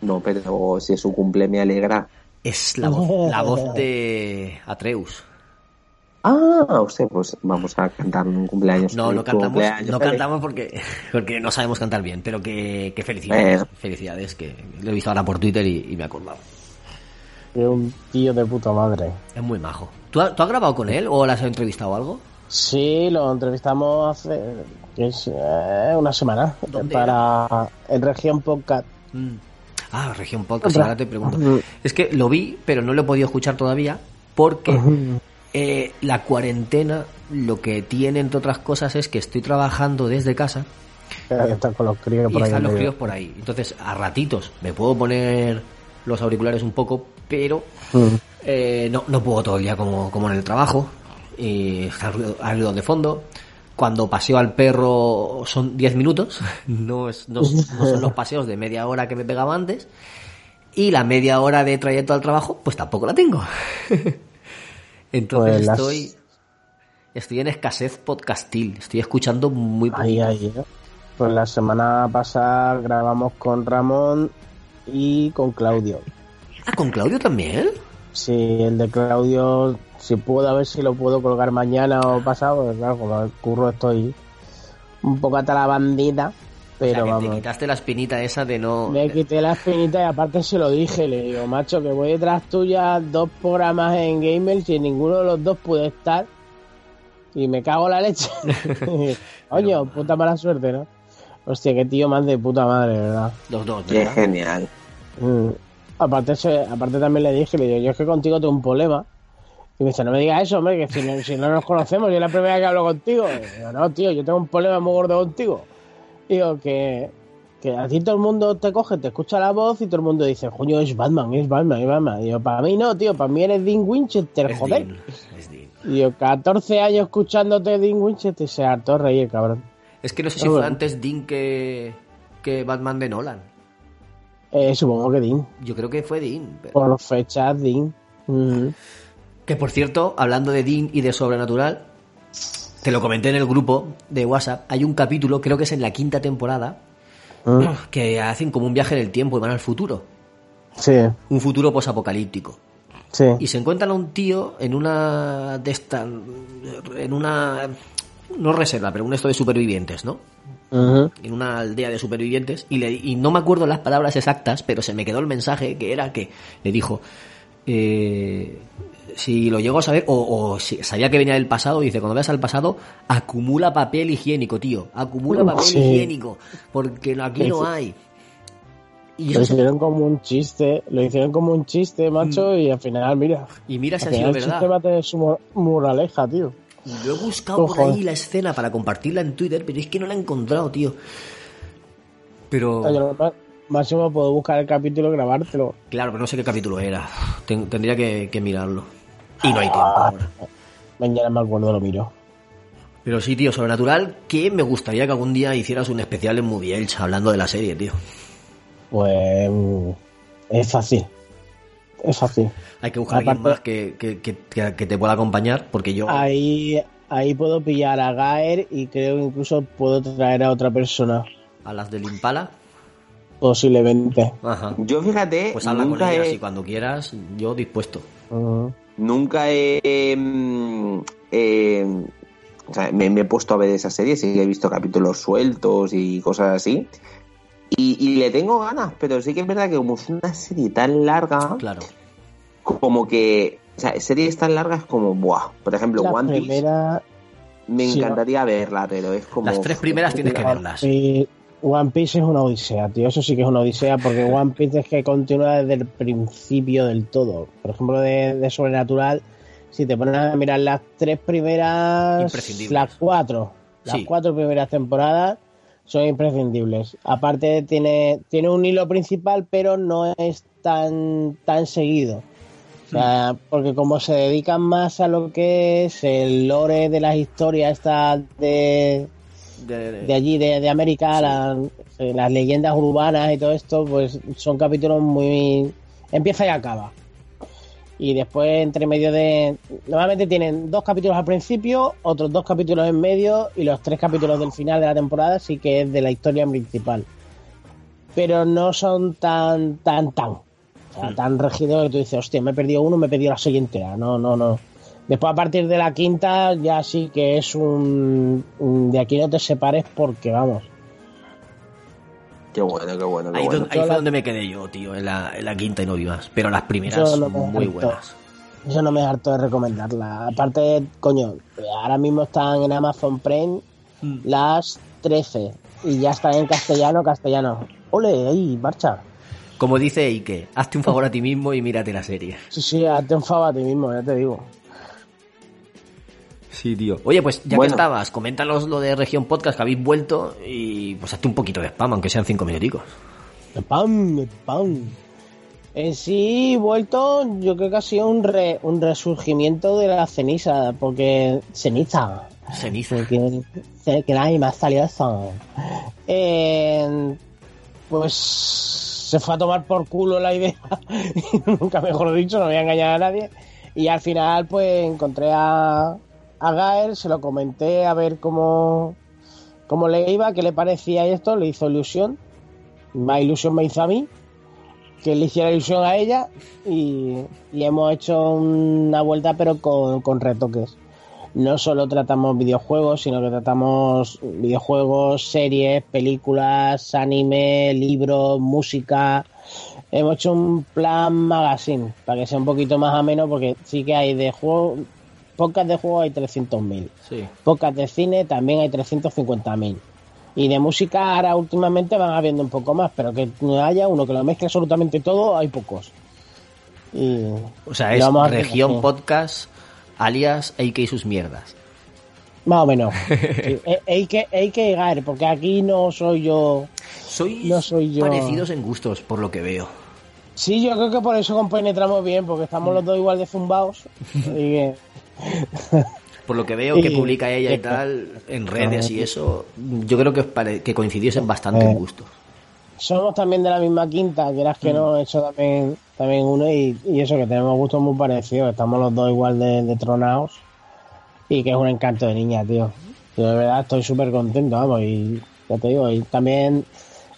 No, pero si es su cumple me alegra. Es la voz, la voz de Atreus. Ah, usted, pues vamos a cantar un cumpleaños. No, no cantamos, cumpleaños no cantamos porque, porque no sabemos cantar bien, pero que, que felicidades, Eh. felicidades, que lo he visto ahora por Twitter y, y me he acordado. Es un tío de puta madre. Es muy majo. ¿Tú, tú has grabado con él o le has entrevistado algo? Sí, lo entrevistamos hace es, eh, una semana ¿Dónde para el Región Podcast. Mm. Ah, región podcast, ahora te pregunto. Ujú. Es que lo vi, pero no lo he podido escuchar todavía porque eh, la cuarentena lo que tiene, entre otras cosas, es que estoy trabajando desde casa Que están con los críos y por ahí. están en los críos por ahí. Entonces, a ratitos me puedo poner los auriculares un poco, pero Mm. eh, no, no puedo todo el día como, como en el trabajo. Y está ruido, de fondo. Cuando paseo al perro son 10 minutos, no, es, no, no son los paseos de media hora que me pegaba antes. Y la media hora de trayecto al trabajo, pues tampoco la tengo. Entonces Pues las- estoy, estoy en escasez podcastil. Estoy escuchando muy poco. Ahí, ahí. ¿eh? Pues la semana pasada grabamos con Ramón y con Claudio. Ah, con Claudio también. Sí, el de Claudio, si puedo, a ver si lo puedo colgar mañana o pasado, porque claro, como el curro estoy un poco hasta la bandita, pero o sea, que te vamos. quitaste la espinita esa de no. Me quité la espinita y aparte se lo dije, le digo, macho, que voy detrás tuya dos programas en Gamers y en ninguno de los dos pude estar y me cago en la leche. Coño, puta mala suerte, ¿no? Hostia, qué tío más de puta madre, ¿verdad? Los dos, Qué ¿verdad? genial. Mm. Aparte, se- aparte también le dije, le digo, yo es que contigo tengo un problema. Y me dice, no me digas eso, hombre, que si no, si no nos conocemos, yo es la primera vez que hablo contigo. Y digo, no, tío, yo tengo un problema muy gordo contigo. Digo, que, que a ti todo el mundo te coge, te escucha la voz y todo el mundo dice, coño, es Batman, es Batman, es Batman. Digo, para mí no, tío, para mí eres Dean Winchester, Es joder. Dean, es Dean. Digo, 14 años escuchándote Dean Winchester y se hartó reír, cabrón. Es que no sé si fue bueno. antes Dean que, que Batman de Nolan. Eh, supongo que Dean. Yo creo que fue Dean. pero- Por fechas, Dean. Mm. Que por cierto, hablando de Dean y de Sobrenatural, te lo comenté en el grupo de WhatsApp, hay un capítulo, creo que es en la quinta temporada, Mm. que hacen como un viaje en el tiempo y van al futuro. Sí, Un futuro posapocalíptico. sí. Y se encuentran a un tío en una de estas, en una, no reserva, pero un esto de supervivientes, ¿no? En una aldea de supervivientes y, le, y no me acuerdo las palabras exactas, pero se me quedó el mensaje que era que le dijo, eh, si lo llego a saber, o, o si sabía que venía del pasado, dice, cuando veas al pasado, acumula papel higiénico, tío, acumula papel Sí. higiénico, porque aquí no hay. Y, Lo se- hicieron como un chiste, lo hicieron como un chiste, macho, y al final, mira. y mira si ha sido final el chiste va verdad. a tener su mo- moraleja, tío. Lo he buscado por ahí la escena para compartirla en Twitter, pero es que no la he encontrado, tío. Pero... Oye, máximo puedo buscar el capítulo y grabártelo. Claro, pero no sé qué capítulo era. Ten- tendría que, que mirarlo. Y no hay tiempo ahora. Mañana me acuerdo, lo miro. Pero sí, tío, Sobrenatural, que me gustaría que algún día hicieras un especial en Movie Elch hablando de la serie, tío. Pues mm, es fácil. Es fácil. Hay que buscar a alguien más que, que, que- te pueda acompañar, porque yo... Ahí, ahí puedo pillar a Gaer y creo que incluso puedo traer a otra persona, A las del Impala, posiblemente. ajá. Yo fíjate, Pues habla con nunca, ellas he, y cuando quieras, yo dispuesto. Ujú. nunca he, eh, o sea, me, me he puesto a ver esa serie, sí que he visto capítulos sueltos y cosas así. Y, y le tengo ganas, pero sí que es verdad que como es una serie tan larga, Claro. como que, o sea, series tan largas como, buah, por ejemplo, La One Piece, me sí, encantaría verla, pero es como... Las tres primeras tienes que verlas. Y One Piece es una odisea, tío. Eso sí que es una odisea porque One Piece es que continúa desde el principio del todo. Por ejemplo, de, de Sobrenatural, si te pones a mirar las tres primeras, Imprescindibles. las cuatro, las Sí. cuatro primeras temporadas son imprescindibles. Aparte tiene, tiene un hilo principal, pero no es tan, tan seguido. O sea, porque como se dedican más a lo que es el lore de las historias estas de, De- de allí, de, de América, la- eh, las leyendas urbanas y todo esto, pues son capítulos muy... empieza y acaba. Y después, entre medio de... Normalmente tienen dos capítulos al principio, otros dos capítulos en medio y los tres capítulos del final de la temporada sí que es de la historia principal. Pero no son tan, tan, tan. O sea, tan regidos que tú dices, hostia, me he perdido uno, me he perdido la entera. No, no, no. Después, a partir de la quinta, ya sí que es un de aquí no te separes porque, vamos. Qué bueno, qué bueno, qué Ahí, bueno. don- ahí fue donde me quedé yo, tío, en la, en la quinta y no vi más. Pero las primeras son muy buenas. Eso no me harto de recomendarla. Aparte, coño, ahora mismo están en Amazon Prime Mm. las 13 y ya están en castellano, castellano. Ole, ahí, marcha. Como dice Ike, hazte un favor a ti mismo y mírate la serie. Sí, sí, hazte un favor a ti mismo, ya te digo. Sí, tío. Oye, pues ya Bueno. que estabas, coméntanos lo de Región Podcast que habéis vuelto y pues hazte un poquito de spam, aunque sean cinco minuticos. Pam, pam. En sí, vuelto, yo creo que ha sido un, re- un resurgimiento de la ceniza, porque ceniza, Ceniza. porque que nadie más salió eso. Eh, pues se fue a tomar por culo la idea, nunca mejor dicho, no voy a engañar a nadie. Y al final, pues encontré a, a Gael, se lo comenté a ver cómo, cómo le iba, qué le parecía esto, le hizo ilusión. Más ilusión me hizo a mí, que le hiciera ilusión a ella, y, y hemos hecho una vuelta, pero con, con retoques no solo tratamos videojuegos, sino que tratamos videojuegos, series, películas, anime, libros, música. Hemos hecho un plan magazine para que sea un poquito más ameno, porque sí que hay de juego, pocas de juego hay 300.000, Sí. pocas de cine también hay 350.000. Y de música ahora últimamente van habiendo un poco más, pero que no haya uno que lo mezcle absolutamente todo, hay pocos. Y O sea, y es vamos Región. Podcast, alias AK y sus mierdas. Más o menos. Sí, hay- hay que, hay que llegar, porque aquí no soy yo. Soy No soy yo. parecidos en gustos, por lo que veo. Sí, yo creo que por eso compenetramos bien, porque estamos los dos igual de zumbados. y Por lo que veo que publica ella y tal en redes y eso, yo creo que, os pare- que coincidiesen bastante Eh. en gustos. somos también de la misma quinta, quieras que no, eso también, también uno, y, y eso que tenemos gustos muy parecidos, estamos los dos igual de, de tronados, y que es un encanto de niña, tío. Yo de verdad estoy súper contento, vamos, y ya te digo, y también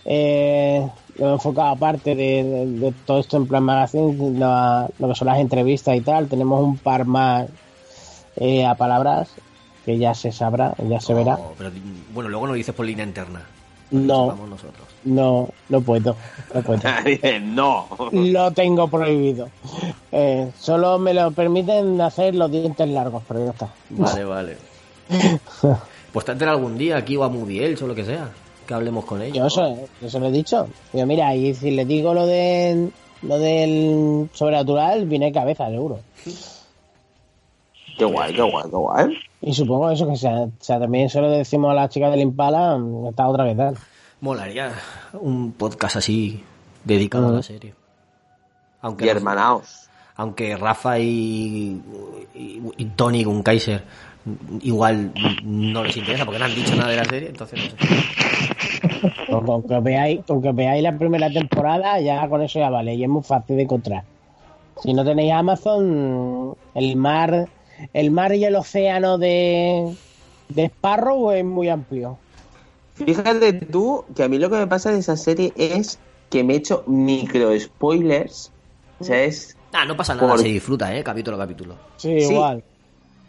eh, lo he enfocado aparte de, de- de todo esto en plan magazine, la- lo que son las entrevistas y tal, tenemos un par más eh, a palabras, que ya se sabrá, ya se verá. Pero, bueno, luego lo dices por línea interna. No. Vamos nosotros. No, no puedo, no puedo. No. Lo tengo prohibido. Eh, solo me lo permiten hacer los dientes largos, pero ya está. Vale, vale. Pues te algún día aquí o a Moody Elch o lo que sea. Que hablemos con ellos. Yo eso, eso lo he dicho. Yo, mira, y si le digo lo de lo del sobrenatural, viene de cabeza, seguro. Qué guay, qué guay, qué guay. Y supongo eso que sea, o sea, también se lo decimos a las chicas del Impala, mm, está otra vez tal. Molaría un podcast así dedicado a la serie. Aunque Y hermanaos. aunque Rafa y, y, y Tony con Kaiser igual no les interesa porque no han dicho nada de la serie, entonces no sé. Con, con que veáis, con que veáis la primera temporada, ya con eso ya vale, y es muy fácil de encontrar. Si no tenéis Amazon, el mar, el mar y el océano de, de Sparrow es muy amplio. Fíjate tú que a mí lo que me pasa de esa serie es que me he hecho micro spoilers. O sea, es. Ah, no pasa nada, Por- se disfruta, ¿eh? Capítulo a capítulo. Sí, Sí. igual.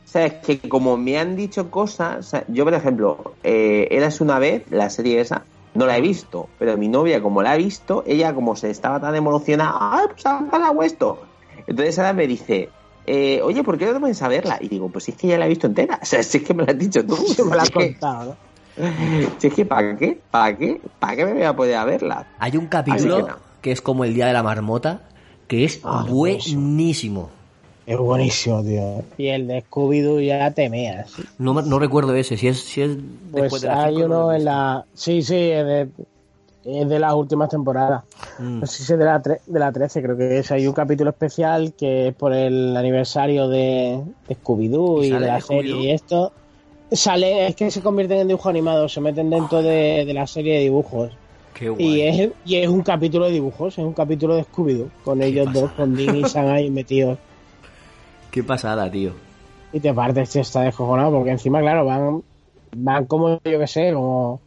O sea, es que como me han dicho cosas. o sea, yo, por ejemplo, eh, Eras una vez, la serie esa, no la he visto. Pero mi novia, como la ha visto, ella, como se estaba tan emocionada, ¡ay, pues ha pasado esto! Entonces ahora me dice. Eh, Oye, ¿por qué no te pones a verla? Y digo, pues si es que ya la he visto entera. O sea, si es que me la has dicho tú. Me lo has Si es que- contado, ¿no? si es que, ¿para qué? ¿Para qué? ¿Para qué me voy a poder verla? Hay un capítulo que no. que es como el Día de la Marmota, que es Ah, buenísimo. Es buenísimo, tío. Y el de Scooby-Doo ya te meas. No, no recuerdo ese, si es, si es después Pues de las hay uno en la... Sí, sí, es de, es de las últimas temporadas. Mm. No sé si es de la, tre- de la 13, creo que es. Hay un capítulo especial que es por el aniversario de, de Scooby-Doo ¿Y y, de la serie y esto. Sale, es que se convierten en dibujos animados, se meten dentro de, de la serie de dibujos. Qué guay. Y es, y es un capítulo de dibujos, es un capítulo de Scooby-Doo, con ellos dos, con Dean y Sam ahí metidos. Qué pasada, tío. Y te partes, está descojonado, porque encima, claro, van, van como, yo que sé, como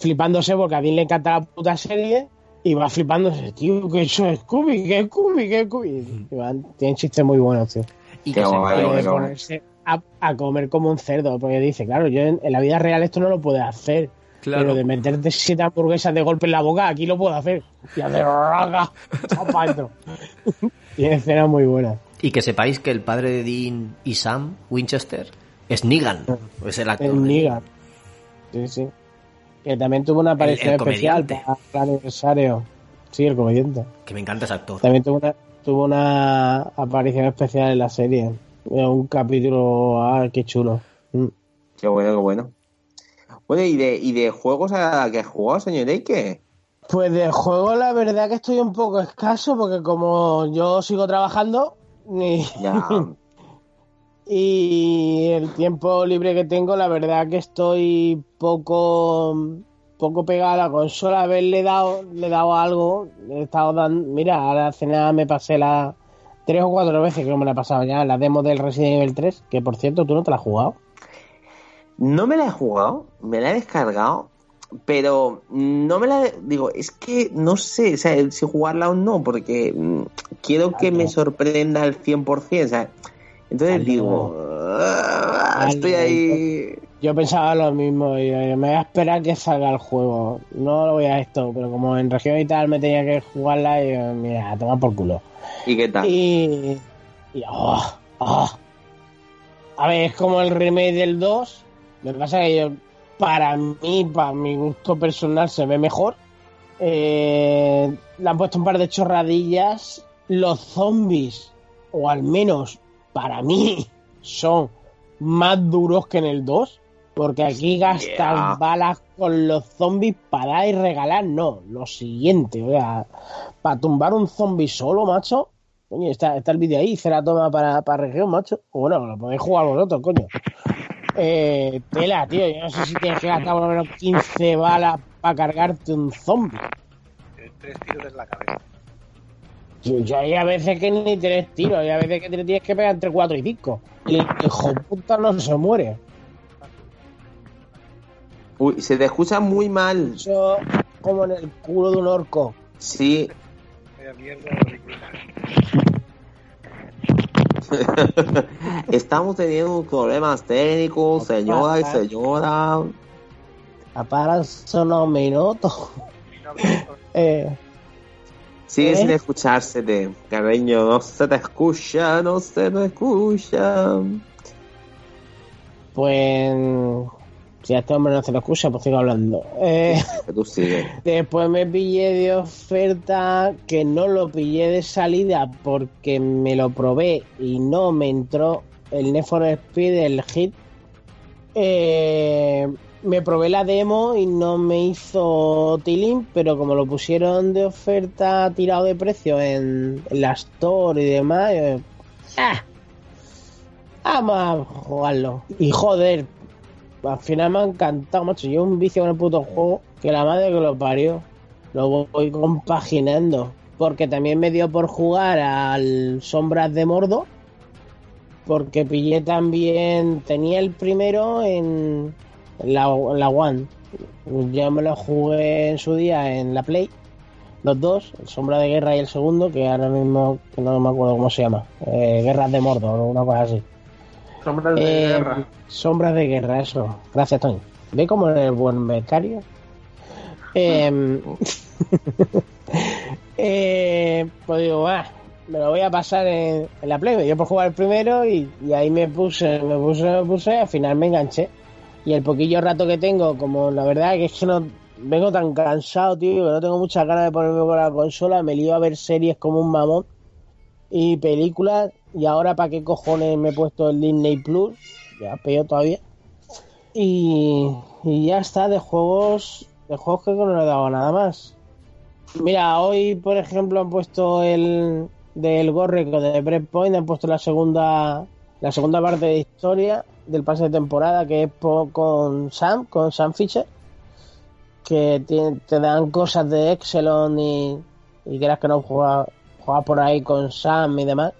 flipándose porque a Dean le encanta la puta serie y va flipándose, tío, que eso es Scooby, que es Scooby, que es Scooby. Y van, tienen chistes muy buenos, tío. Y que se puede- ponerse a, a comer como un cerdo, porque dice, claro, yo en, en la vida real esto no lo puedo hacer. Claro. Pero de meterte siete hamburguesas de golpe en la boca, aquí lo puedo hacer. Y hacer raga, todo pa' dentro. Tiene escenas muy buenas. Y que sepáis que el padre de Dean y Sam Winchester es Negan, es el actor. El de- Negan. Sí, sí. Que también tuvo una aparición el especial para el aniversario. Sí, el comediante. Que me encanta ese actor. También tuvo una, tuvo una aparición especial en la serie. En un capítulo, ah, qué chulo. Mm. Qué bueno, qué bueno. Bueno, ¿y de, y de juegos a que has jugado, señor Eike? Pues de juego la verdad que estoy un poco escaso porque como yo sigo trabajando y, Ya. y el tiempo libre que tengo la verdad que estoy poco poco pegado a la consola haberle dado le he dado algo he estado dando mira ahora hace nada me pasé la tres o cuatro veces que no me la he pasado ya la demo del Resident Evil 3 que por cierto tú no te la has jugado No me la he jugado, me la he descargado, pero no me la... Digo, es que no sé o sea, si jugarla o no, porque mm, quiero que me sorprenda al 100%. O sea, entonces digo, ah, estoy ahí... Yo pensaba lo mismo, y, eh, me voy a esperar que salga el juego. No lo voy a esto, pero como en región y tal me tenía que jugarla, y eh, mira, a tomar por culo. ¿Y qué tal? Y. y oh, oh. A ver, es como el remake del 2. Lo que pasa es que yo, para mí, para mi gusto personal, se ve mejor. Eh, le han puesto un par de chorradillas. Los zombies, o al menos para mí, son más duros que en el 2. Porque aquí gastas Yeah. balas con los zombies para dar y regalar. No, lo siguiente. O sea, para tumbar un zombie solo, macho. Coño, está, está el vídeo ahí, se la toma para, para región, macho. O bueno, lo podéis jugar vosotros, coño. Eh, tela, tío. Yo no sé si tienes que gastar por lo menos 15 balas para cargarte un zombie. Tres tiros en la cabeza. Yo, yo hay a veces que ni tres tiros, hay a veces que te tienes que pegar entre 4 y 5. Y el hijo de puta no se muere. Uy, se te escucha muy mal. Eso como en el culo de un orco. Sí. Estamos teniendo problemas técnicos, señora y señora. Apaga unos minutos. Eh, Sigue ¿Eh? sin escucharse de cariño, no se te escucha, no se te escucha. pues. Si a este hombre no se lo escucha, pues sigo hablando. Eh, tú después me pillé de oferta, que no lo pillé de salida porque me lo probé y no me entró el Need for Speed, el hit. Eh, me probé la demo y no me hizo tilín, pero como lo pusieron de oferta tirado de precio en, en la Store y demás, eh, ¡ah! vamos a jugarlo. Y joder, al final me ha encantado, macho. Yo un vicio con el puto juego que la madre que lo parió. Lo voy compaginando. Porque también me dio por jugar al Sombras de Mordo. Porque pillé también. Tenía el primero en la, la One. Yo me lo jugué en su día en la Play. Los dos, el Sombra de Guerra y el segundo, que ahora mismo que no me acuerdo cómo se llama. Eh, Guerras de Mordo o una cosa así. Sombras de Eh, guerra. Sombras de guerra, eso. Gracias, Tony. ¿Ve cómo eres el buen becario? Eh, eh, pues digo, ah, me lo voy a pasar en, en la Play. Yo por jugar el primero y, y ahí me puse, me puse, me puse, al final me enganché. Y el poquillo rato que tengo, como la verdad que es que no vengo tan cansado, tío, que no tengo muchas ganas de ponerme con la consola, me lío a ver series como un mamón y películas. Y ahora, ¿para qué cojones me he puesto el Disney Plus? Ya peor todavía. Y, y ya está, de juegos, de juegos que no le he dado nada más. Mira, hoy, por ejemplo, han puesto el del Gorrico de Breakpoint, han puesto la segunda la segunda parte de historia del pase de temporada, que es con Sam, con Sam Fisher, que te dan cosas de Excelon y, y quieras que no juegas juegas por ahí con Sam y demás.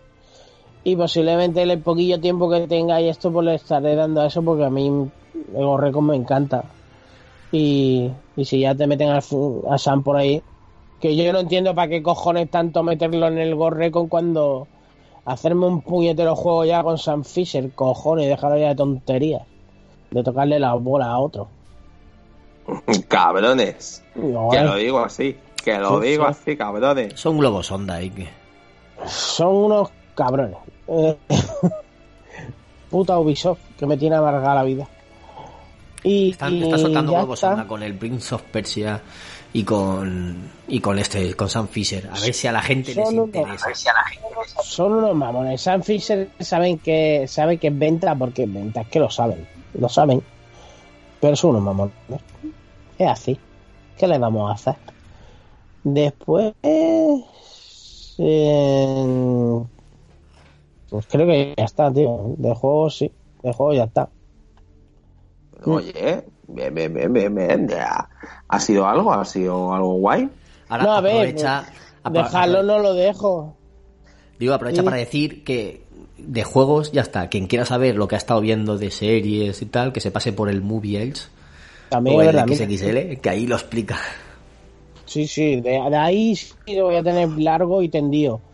Y posiblemente el poquillo tiempo que tenga y esto, pues le estaré dando a eso porque a mí el Gorrico me encanta. Y, y si ya te meten a Sam por ahí, que yo no entiendo para qué cojones tanto meterlo en el Gorrecon cuando hacerme un puñetero juego ya con Sam Fisher, cojones, dejarlo ya de tonterías, de tocarle la bola a otro. Cabrones. Que "Ay, lo digo así. Que lo Sí, digo sí. así, cabrones. Son globos y que... Son unos cabrones. Eh, puta Ubisoft, que me tiene amargada la vida. Y, Están, y está soltando está. anda con el Prince of Persia y con y con este con Sam Fisher a ver si a la gente les Son unos- interesa Son unos mamones. Sam Fisher saben que saben que es venta porque es venta, es que lo saben. Lo saben. Pero son unos mamones. Es así. ¿Qué le vamos a hacer? Después. eh, pues creo que ya está, tío. De juego sí. De juego ya está. Oye, bien, bien, bien, bien, bien. Ya. ¿Ha sido algo? ¿Ha sido algo guay? ahora No, a ver, aprovecha apro- Dejarlo no lo dejo. digo aprovecha Sí. para decir que de juegos ya está quien quiera saber lo que ha estado viendo de series y tal que se pase por el Movie Elch También o el verdad. XXL que ahí lo explica Sí, sí, de, de ahí sí lo voy a tener largo y tendido.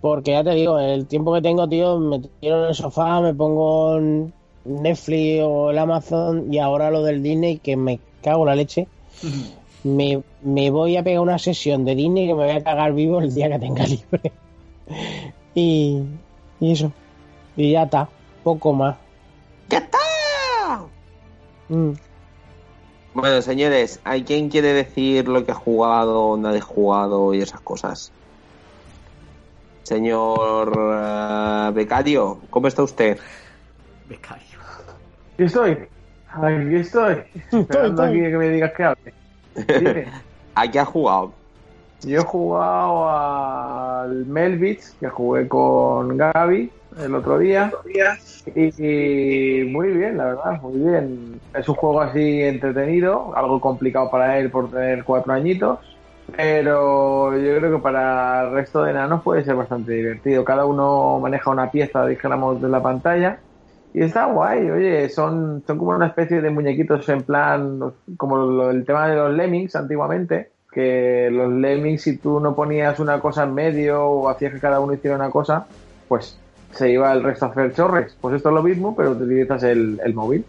Porque ya te digo, el tiempo que tengo, tío, me tiro en el sofá, me pongo en Netflix o el Amazon y ahora lo del Disney, que me cago en la leche. Me, me voy a pegar una sesión de Disney que me voy a cagar vivo el día que tenga libre. y, y eso. Y ya está, poco más. ¡Ya está! Mm. Bueno, señores, ¿hay quien quiere decir lo que ha jugado, nadie ha jugado y esas cosas? Señor eh, Becario, ¿cómo está usted? Becario Aquí estoy. Aquí estoy. Esperando estoy. aquí que me digas que hable. Dime. ¿A qué ha jugado? Yo he jugado al Melvich, que jugué con Gaby el otro día. Y, y muy bien, la verdad, muy bien. Es un juego así entretenido, algo complicado para él por tener cuatro añitos. Pero yo creo que para el resto de enanos puede ser bastante divertido. Cada uno maneja una pieza, dijéramos, de la pantalla. Y está guay, oye, son, son como una especie de muñequitos en plan, como lo- el tema de los lemmings antiguamente, que los lemmings si tú no ponías una cosa en medio o hacías que cada uno hiciera una cosa, pues se iba el resto a hacer chorres. Pues esto es lo mismo, pero utilizas el, el móvil.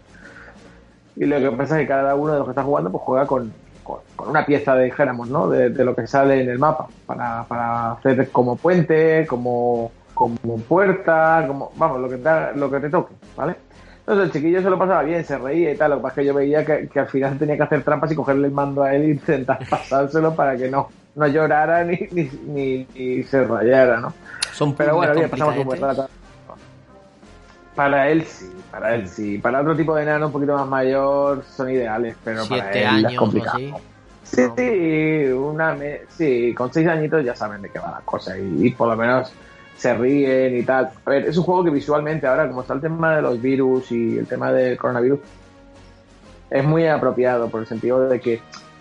Y lo que pasa es que cada uno de los que está jugando pues juega con, con, con una pieza, dijéramos, ¿no? De, de lo que sale en el mapa, para, para hacer como puente, como, como puerta, como, vamos, lo que te, lo que te toque, ¿vale? Entonces el chiquillo se lo pasaba bien, se reía y tal, lo que pasa es que yo veía que, que al final tenía que hacer trampas y cogerle el mando a él e intentar pasárselo para que no, no llorara ni, ni, ni, ni se rayara, ¿no? son Pero bueno, bien, pasamos un buen rato. Para él sí, para él sí. Para otro tipo de enano un poquito más mayor son ideales, pero para siete él es años o complicado. así Sí, una me- sí, con seis añitos ya saben de qué va la cosa y, y por lo menos se ríen y tal. A ver, es un juego que visualmente ahora, como está el tema de los virus y el tema del coronavirus, es muy apropiado por el sentido de que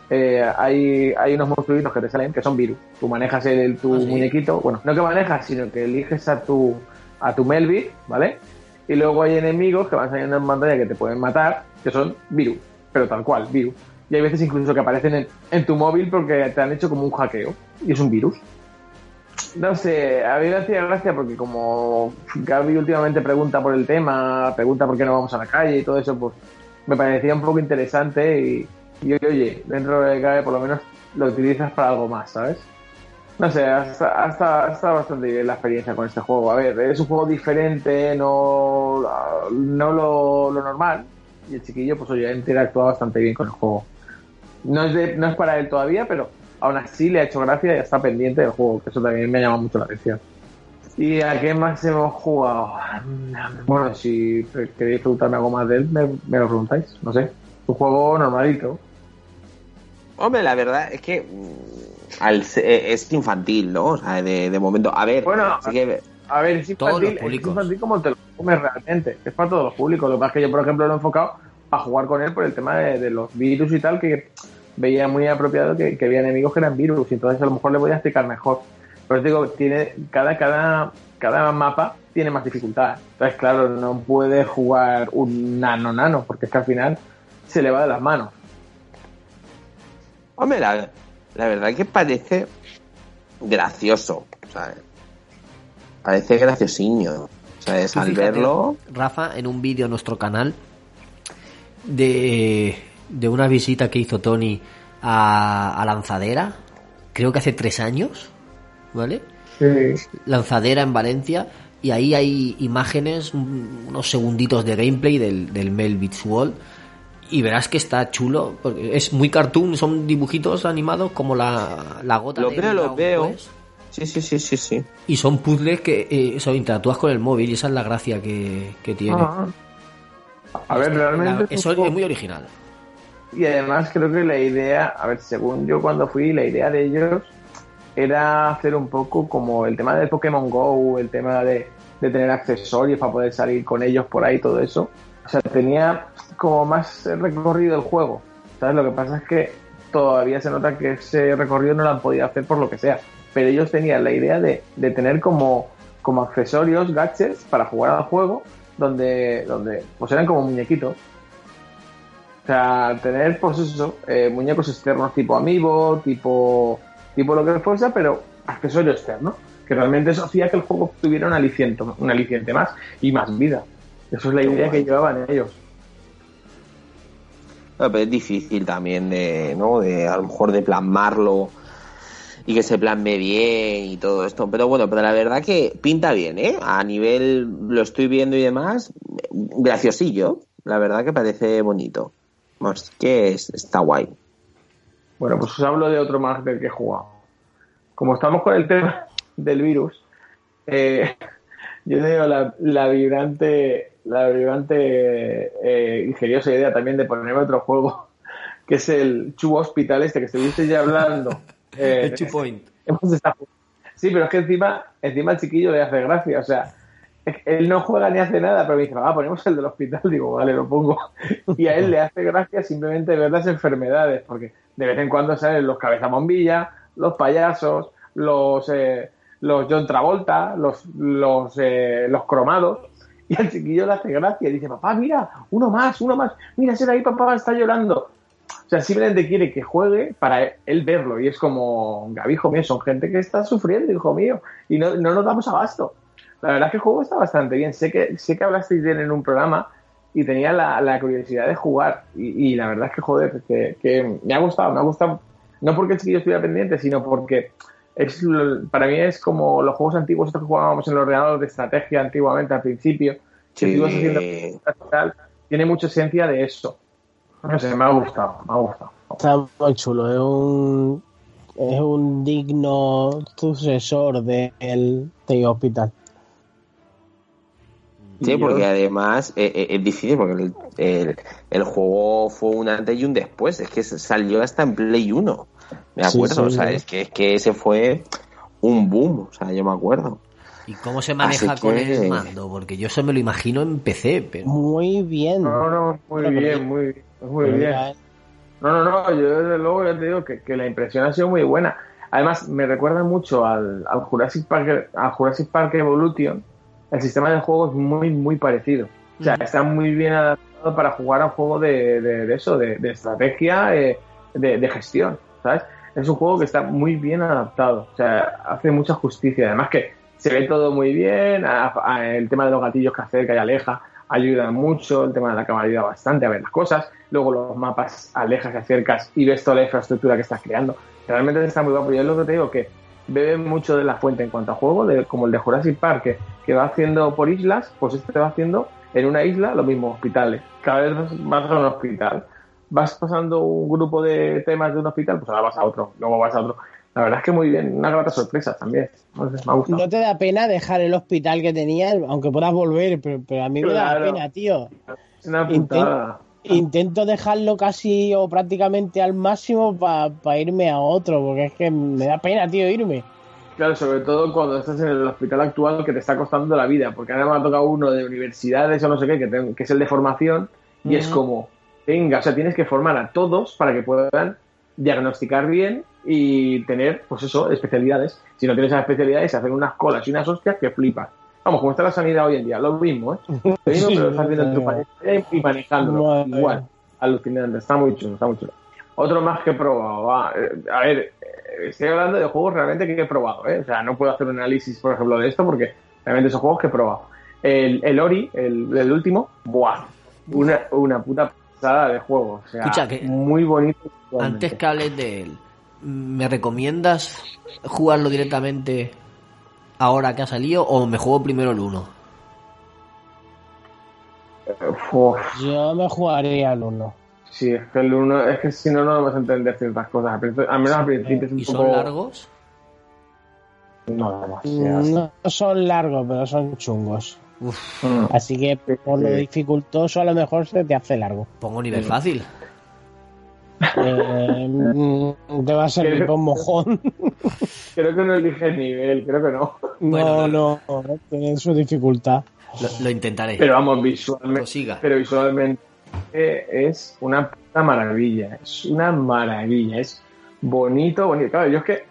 eh, hay, hay unos monstruitos que te salen que son virus. Tú manejas el, tu Ah, sí. muñequito, bueno, no que manejas, sino que eliges a tu, a tu Melvin, ¿vale? Y luego hay enemigos que van saliendo en pantalla que te pueden matar, que son virus, pero tal cual, virus. Y hay veces incluso que aparecen en, en tu móvil porque te han hecho como un hackeo y es un virus. No sé, a mí me hacía gracia porque como Gaby últimamente pregunta por el tema, pregunta por qué no vamos a la calle y todo eso, pues me parecía un poco interesante y, y oye, dentro de Gaby por lo menos lo utilizas para algo más, ¿sabes? No sé, hasta, hasta, bastante bien la experiencia con este juego. A ver, es un juego diferente, no, no lo, lo normal. Y el chiquillo, pues oye, ha interactuado bastante bien con el juego. No es, de- no es para él todavía, pero aún así le ha hecho gracia y está pendiente del juego, que eso también me ha llamado mucho la atención. ¿Y a qué más hemos jugado? Bueno, si queréis preguntarme algo más de él, me, me lo preguntáis. No sé. Un juego normalito. Hombre, la verdad es que mm, al se- eh, es infantil, ¿no? O sea, de, de momento. A ver, Bueno, que- A ver, es infantil, es infantil como te lo comes realmente. Es para todos los públicos. Lo que pasa es que yo, por ejemplo, lo he enfocado a jugar con él por el tema de, de los virus y tal, que veía muy apropiado que, que había enemigos que eran virus. Y entonces a lo mejor le voy a explicar mejor. Pero os digo, tiene, cada, cada, cada mapa tiene más dificultad. Entonces, claro, no puede jugar un nano nano, porque es que al final se le va de las manos. Hombre, la, la verdad que parece gracioso. Sea, parece graciosiño. Es Tú al fíjate, verlo. Rafa, en un vídeo a nuestro canal de, de una visita que hizo Tony a, a Lanzadera, creo que hace tres años, ¿vale? Lanzadera en Valencia, y ahí hay imágenes, un- unos segunditos de gameplay del, del Mel Beats World y verás que está chulo, porque es muy cartoon, son dibujitos animados como la, la gota Lo de veo, lo veo. Sí, sí, sí, sí, sí. y son puzzles que eh, eso, interactúas con el móvil y esa es la gracia que, que tiene. Ah. A ver, realmente. La- es un eso es muy original. Y además creo que la idea, a ver, según yo cuando fui, la idea de ellos era hacer un poco como el tema del Pokémon Go, el tema de, de tener accesorios para poder salir con ellos por ahí, todo eso. O sea, tenía como más recorrido el juego. ¿Sabes? Lo que pasa es que todavía se nota que ese recorrido no lo han podido hacer por lo que sea. Pero ellos tenían la idea de, de tener como, como accesorios, gadgets para jugar al juego, donde, donde pues eran como muñequitos. O sea, tener, pues eso, eh, muñecos externos tipo amiibo, tipo, tipo lo que fuese, pero accesorio externo. Que realmente eso hacía que el juego tuviera un aliciente, un aliciente más y más vida. Eso es la idea que llevaban ellos. Bueno, pero es difícil también de, ¿no? De a lo mejor de plasmarlo y que se plasme bien y todo esto. Pero bueno, pero la verdad que pinta bien, ¿eh? A nivel, lo estoy viendo y demás, graciosillo. La verdad que parece bonito. Vamos, que es- está guay. Bueno, pues os hablo de otro más del que he jugado. Como estamos con el tema del virus, eh, yo tengo la, la vibrante, la vibrante eh, ingeniosa idea también de ponerme otro juego, que es el Chu Hospital este que estuviste ya hablando. Eh, El Two Point. hemos estado- Sí, pero es que encima, encima el chiquillo le hace gracia, o sea, él no juega ni hace nada, pero me dice, ah, ponemos el del hospital, digo, vale, lo pongo. Y a él le hace gracia simplemente ver las enfermedades, porque de vez en cuando salen los cabezabombilla, los payasos, los, eh, los John Travolta, los, los, eh, los cromados, y al chiquillo le hace gracia y dice, papá, mira, uno más, uno más, mira, ese de ahí, papá, está llorando. O sea, simplemente quiere que juegue para él verlo. Y es como, Gaby, hijo mío, son gente que está sufriendo, hijo mío. Y no, no nos damos abasto. La verdad es que el juego está bastante bien. Sé que, sé que hablasteis de él en un programa y tenía la, la curiosidad de jugar. Y, y la verdad es que, joder, que, que me ha gustado, me ha gustado. No porque el chiquillo estuviera pendiente, sino porque es para mí es como los juegos antiguos estos que jugábamos en los ordenadores de estrategia antiguamente al principio. que Sí. tú ibas haciendo tal, tiene mucha esencia de eso. No sé, me ha gustado, me ha gustado. Está muy chulo, es un, es un digno sucesor del de Hospital. Sí, porque además eh, eh, es difícil porque el, el- el juego fue un antes y un después. Es que salió hasta en Play 1. Me acuerdo, sí, o sea, es que, es que ese fue un boom. O sea, yo me acuerdo. ¿Y cómo se maneja Así con que- el mando? Porque yo eso me lo imagino en PC, pero... Muy bien. No, no, muy bien, muy, muy bien. No, no, no, yo desde luego ya te digo que, que la impresión ha sido muy buena. Además, me recuerda mucho al, al Jurassic Park, al Jurassic Park Evolution. El sistema de juego es muy, muy parecido. O sea, está muy bien adaptado para jugar a un juego de, de- de eso, de, de estrategia, eh, de, gestión, ¿sabes? Es un juego que está muy bien adaptado. O sea, hace mucha justicia. Además que se ve todo muy bien. a- a- el tema de los gatillos que acerca y aleja ayuda mucho. El tema de la cámara ayuda bastante a ver las cosas. Luego los mapas alejas y acercas y ves toda la infraestructura que estás creando. Realmente está muy guapo. Yo es lo que te digo que bebe mucho de la fuente en cuanto a juego, de, como el de Jurassic Park, que, que va haciendo por islas, pues este te va haciendo en una isla lo mismo, hospitales. Cada vez vas- a un hospital. Vas pasando un grupo de temas de un hospital, pues ahora vas a otro, luego vas a otro. La verdad es que muy bien, una grata sorpresa también. No sé, me ha gustado. ¿No te da pena dejar el hospital que tenías, aunque puedas volver? Pero, pero a mí me da pena, tío. Es una putada. Intento dejarlo casi o prácticamente al máximo para irme a otro, porque es que me da pena, tío, irme. Claro, sobre todo cuando estás en el hospital actual que te está costando la vida, porque ahora me ha tocado uno de universidades o no sé qué, que, te- que es el de formación, y es como, venga, o sea, tienes que formar a todos para que puedan diagnosticar bien y tener, pues eso, especialidades. Si no tienes esas especialidades, se hacen unas colas y unas hostias que flipas. Vamos, como está la sanidad hoy en día, lo mismo, ¿eh? Lo mismo, Sí, pero lo estás viendo en tu país y manejándolo. Madre. Igual, alucinante, está muy chulo, está muy chulo. Otro más que he probado, va, eh, a ver, eh, estoy hablando de juegos realmente que he probado, ¿eh? O sea, no puedo hacer un análisis, por ejemplo, de esto porque realmente son juegos que he probado. El, el Ori, el, el último, ¡buah! Una, una puta pasada de juego, o sea, Escucha, que- muy bonito. Antes que hables de él, ¿me recomiendas jugarlo directamente ahora que ha salido o me juego primero el 1? Uf, Yo me jugaría al 1. sí, es que el uno, es que si no, no vas a entender ciertas cosas. Al menos al principio es un ¿Y son largos? No, demasiado. No son largos, pero son chungos. Uf, Mm. Así que por lo dificultoso a lo mejor se te hace largo. pongo nivel fácil. Eh, mm, te va a servir por mojón. Creo que no elige el nivel, creo que no. Bueno, No, no, tiene su dificultad. Lo, lo intentaré. Pero vamos, visualmente. Prosiga. Pero visualmente es una puta maravilla. Es una maravilla. Es bonito, bonito. Claro, yo es que,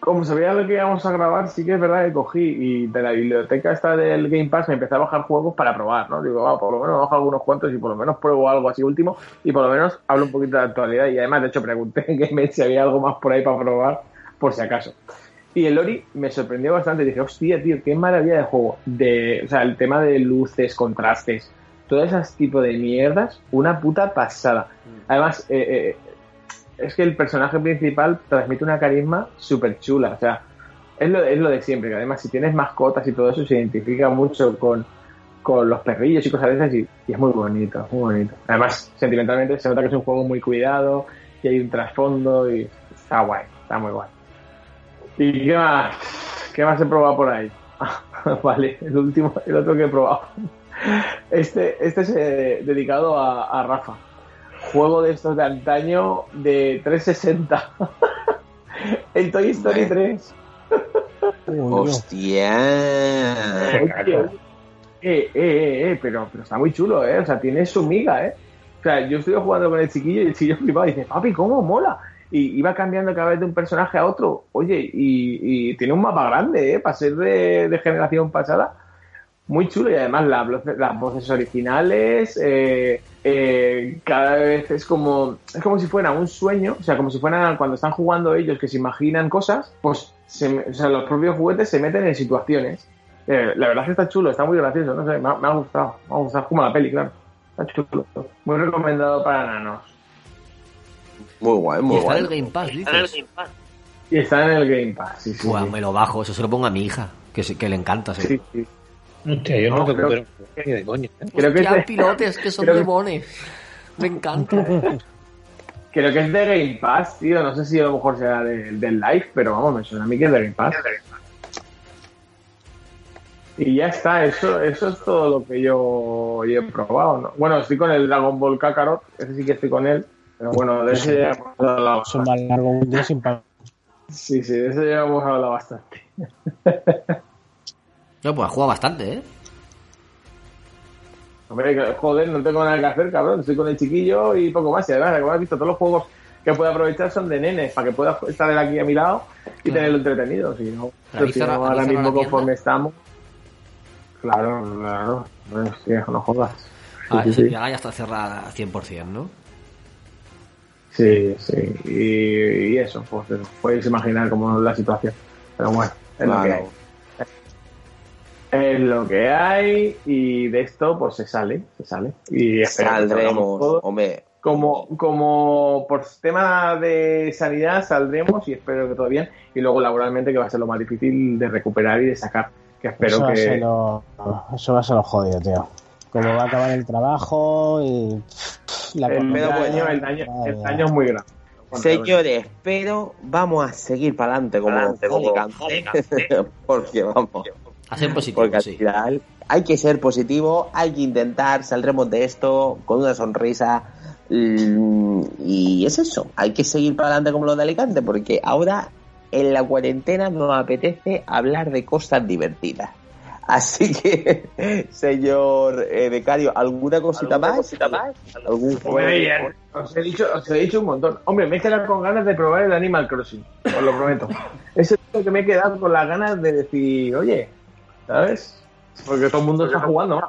como sabía lo que íbamos a grabar, sí que es verdad que cogí y de la biblioteca esta del Game Pass me empecé a bajar juegos para probar, ¿no? Digo, va, por lo menos bajo algunos cuantos y por lo menos pruebo algo así último y por lo menos hablo un poquito de actualidad. Y además, de hecho, pregunté en Game si había algo más por ahí para probar, por si acaso. Y el Ori me sorprendió bastante. Dije, hostia, tío, qué maravilla de juego. De, o sea, el tema de luces, contrastes, todas esas tipo de mierdas, una puta pasada. Además, eh, eh, es que el personaje principal transmite una carisma súper chula. O sea, es lo, es lo de siempre. Que además, si tienes mascotas y todo eso, se identifica mucho con, con los perrillos y cosas de esas. Y, y es muy bonito, muy bonito. Además, sentimentalmente se nota que es un juego muy cuidado, y hay un trasfondo y está guay, está muy guay. ¿Y qué más? ¿Qué más he probado por ahí? vale, el último, el otro que he probado. Este, este es eh, dedicado a, a Rafa. Juego de estos de antaño de 360. el Toy Story 3. Hostia. Eh, eh, eh, eh, pero, pero está muy chulo, ¿eh? O sea, tiene su miga, ¿eh? O sea, yo estuve jugando con el chiquillo y el chiquillo flipaba y dice, papi, ¿cómo mola? Y iba cambiando cada vez de un personaje a otro. Oye, y, tiene un mapa grande, ¿eh? Para ser de, de generación pasada. Muy chulo y además la voce- las voces originales, eh, eh, cada vez es como, es como si fuera un sueño, o sea, como si fuera cuando están jugando ellos que se imaginan cosas, pues se- o sea, los propios juguetes se meten en situaciones. Eh, la verdad es que está chulo, está muy gracioso, no sé, me ha, me ha gustado, me ha gustado, como la peli, claro. Está chulo, muy recomendado para nanos. Muy guay, Y muy está en guay. el Game Pass, dices. Y está en el Game Pass, sí, sí. Me lo bajo, eso se lo pongo a mi hija, que, se- que le encanta. Sí, sí. Hostia, yo no, No, recupero ni de. ¿eh? Creo que, es de, pilotes que son creo que- demones. Me encanta. creo que es de Game Pass, tío. No sé si a lo mejor será de- del Live, pero vamos, me suena a mí que es de Game Pass. Y ya está, eso, eso es todo lo que yo, yo he probado. ¿no? Bueno, estoy con el Dragon Ball Kakarot, ese sí que estoy con él. Pero bueno, de ese ya hemos hablado Es más largo un día sin parar. Sí, sí, de ese ya hemos hablado bastante. No, pues ha jugado bastante, ¿eh? Hombre, joder, no tengo nada que hacer, cabrón. Estoy con el chiquillo y poco más. Y además, como has visto, todos los juegos que puedo aprovechar son de nenes, para que pueda estar él aquí a mi lado y Claro. tenerlo entretenido. Si no, Pero si ¿habéis cerrado- no, ahora mismo conforme estamos. Claro, claro. Bueno, hostia, no jodas. Sí, Ah, sí, sí, sí. ya está cerrada al 100%, ¿no? Sí, sí. Y, y eso, pues eso, podéis imaginar cómo es la situación. Pero bueno, es lo que hay. Es lo que hay y de esto pues se sale, se sale. Y Saldremos, hombre. como, como por tema de sanidad saldremos y espero que todo bien. Y luego laboralmente que va a ser lo más difícil de recuperar y de sacar. Que espero Eso va, a ser que... lo, eso va a ser lo jodido, tío. Como va a acabar el trabajo y. La El daño, el daño, madre el daño es muy grande. Señores, pero vamos a seguir para adelante como Alicante, porque vamos, A ser positivo, porque al sí. final hay que ser positivo, hay que intentar, saldremos de esto con una sonrisa mm, y es eso, hay que seguir para adelante como los de Alicante, porque ahora en la cuarentena nos apetece hablar de cosas divertidas. Así que, señor eh, becario, ¿alguna cosita más? ¿Algún juego? Hombre, ya, os he dicho, os he dicho un montón. Hombre, me he quedado con ganas de probar el Animal Crossing, os lo prometo. Eso es lo que me he quedado con las ganas de decir, oye, ¿sabes? Porque todo el mundo está jugando.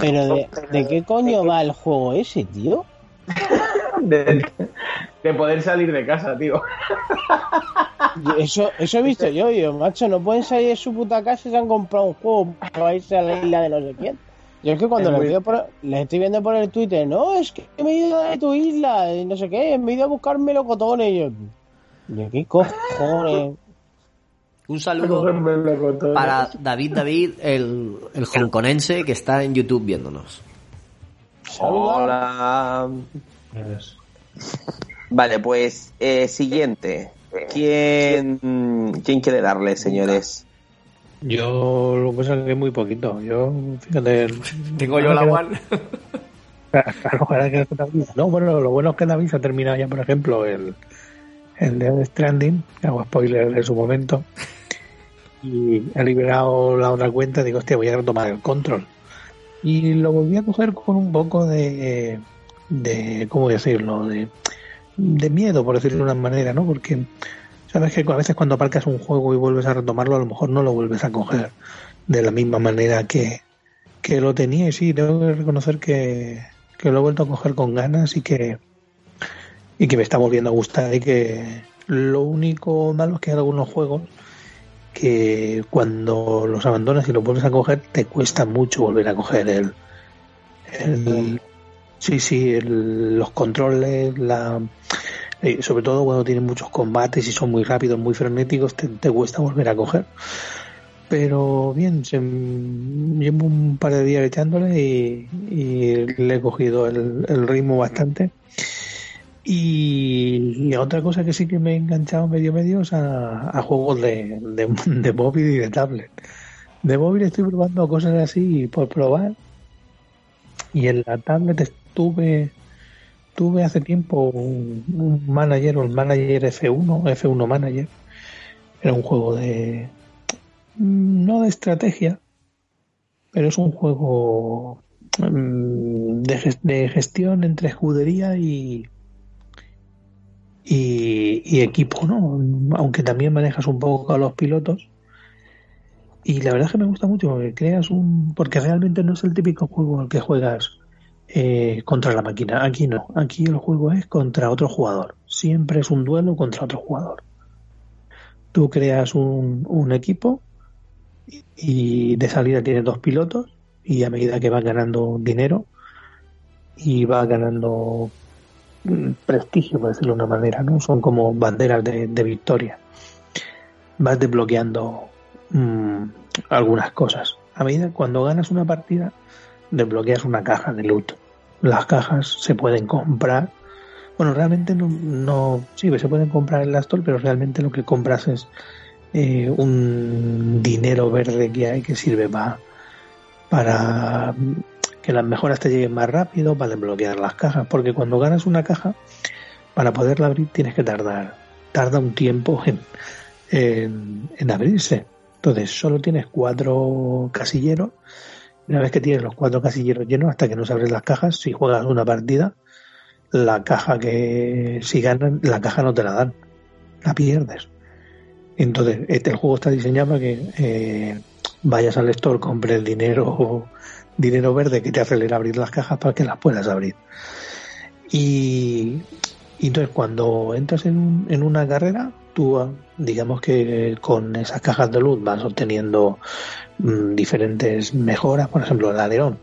Pero de, ¿de qué coño va el juego ese, tío? de, de poder salir de casa, tío. Eso, eso he visto yo, yo, macho, no pueden salir de su puta casa y se han comprado un juego para irse a la isla de no sé quién. Yo es que cuando Es les, veo por- les estoy viendo por el Twitter, no, es que me he ido de tu isla y no sé qué, me he ido a buscar melocotones. Y yo, ¿de qué cojones? Un saludo para David David, el, el hongkonense que está en YouTube viéndonos. Hola. Vale, pues eh, siguiente. ¿Quién, ¿Quién quiere darle, señores? Yo lo que pasa es que muy poquito. Yo, fíjate. Tengo yo la one. Claro, ahora que No, bueno, lo bueno es que David ha terminado ya, por ejemplo, el, el de Stranding, hago spoiler de su momento, y ha liberado la otra cuenta, digo, hostia, voy a retomar el control. Y lo volví a coger con un poco de, de ¿cómo decirlo?, de, de miedo, por decirlo de una manera, ¿no? Porque sabes que a veces cuando aparcas un juego y vuelves a retomarlo, a lo mejor no lo vuelves a coger de la misma manera que, que lo tenía. Y sí, tengo que reconocer que, que lo he vuelto a coger con ganas y que, y que me está volviendo a gustar y que lo único malo es que hay algunos juegos que cuando los abandonas y los vuelves a coger te cuesta mucho volver a coger el, el sí sí los controles la eh, sobre todo cuando tienen muchos combates y son muy rápidos muy frenéticos te, te cuesta volver a coger pero bien se, llevo un par de días echándole y, le he cogido el, el ritmo bastante y, otra cosa que sí que me he enganchado medio medio es a, juegos de, de, móvil y de tablet. De móvil estoy probando cosas así por probar. Y en la tablet estuve tuve hace tiempo un, manager, un manager F1, F1 Manager. Era un juego de no de estrategia, pero es un juego mm, de, de gestión entre escudería y, y, equipo, ¿no? Aunque también manejas un poco a los pilotos. Y la verdad es que me gusta mucho porque creas un. Porque realmente no es el típico juego al que juegas eh, contra la máquina. Aquí no. Aquí el juego es contra otro jugador. Siempre es un duelo contra otro jugador. Tú creas un, equipo y de salida tienes dos pilotos y a medida que vas ganando dinero y vas ganando prestigio, por decirlo de una manera, ¿no? Son como banderas de, victoria. Vas desbloqueando mm, algunas cosas. A medida cuando ganas una partida, desbloqueas una caja de loot. Las cajas se pueden comprar. Bueno, realmente no, no sí, se pueden comprar en la store, pero realmente lo que compras es eh, un dinero verde que hay que sirve para para que las mejoras te lleguen más rápido para desbloquear las cajas, porque cuando ganas una caja, para poderla abrir tienes que tardar, tarda un tiempo en, en, abrirse. Entonces solo tienes cuatro casilleros. Una vez que tienes los cuatro casilleros llenos, hasta que no se las cajas, si juegas una partida, la caja que si ganan, la caja no te la dan, la pierdes. Entonces, este, el juego está diseñado para que eh, vayas al store, compres dinero dinero verde que te acelera abrir las cajas para que las puedas abrir. Y, entonces cuando entras en, en, una carrera, digamos que con esas cajas de luz vas obteniendo mm, diferentes mejoras, por ejemplo el alerón.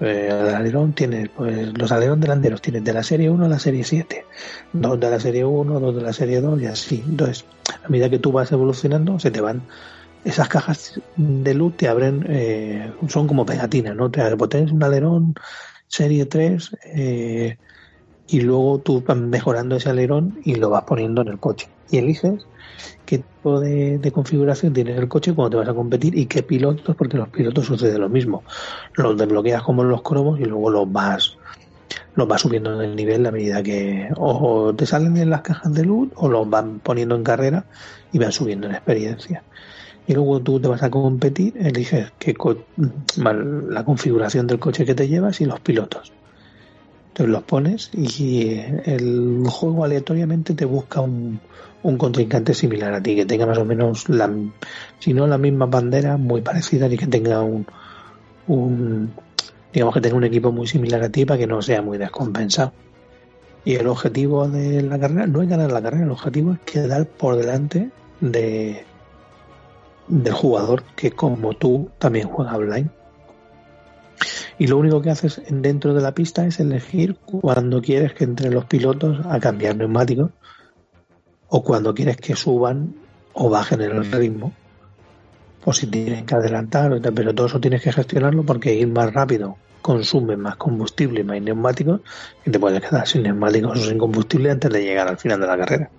Eh, el alerón tiene, pues los alerones delanteros tienes de la serie 1 a la serie 7, dos de la serie 1, dos de la serie 2 y así. Entonces, a medida que tú vas evolucionando, se te van esas cajas de luz te abren, eh, son como pegatinas, ¿no? Te tienes un alerón serie 3 eh, y luego tú vas mejorando ese alerón y lo vas poniendo en el coche. Y eliges qué tipo de, configuración tiene el coche cuando te vas a competir y qué pilotos, porque los pilotos sucede lo mismo. Los desbloqueas como los cromos y luego los vas los vas subiendo en el nivel a medida que o te salen en las cajas de luz o los van poniendo en carrera y van subiendo en experiencia y luego tú te vas a competir, eliges qué la configuración del coche que te llevas y los pilotos. Entonces los pones y el juego aleatoriamente te busca un, un contrincante similar a ti, que tenga más o menos, la, si no la misma bandera, muy parecida y que tenga un, un, digamos que tenga un equipo muy similar a ti para que no sea muy descompensado. Y el objetivo de la carrera no es ganar la carrera, el objetivo es quedar por delante de, del jugador que como tú también juega online. Y lo único que haces dentro de la pista es elegir cuando quieres que entren los pilotos a cambiar neumáticos o cuando quieres que suban o bajen el ritmo, o si tienen que adelantar, pero todo eso tienes que gestionarlo porque ir más rápido consume más combustible y más neumáticos y te puedes quedar sin neumáticos o sin combustible antes de llegar al final de la carrera.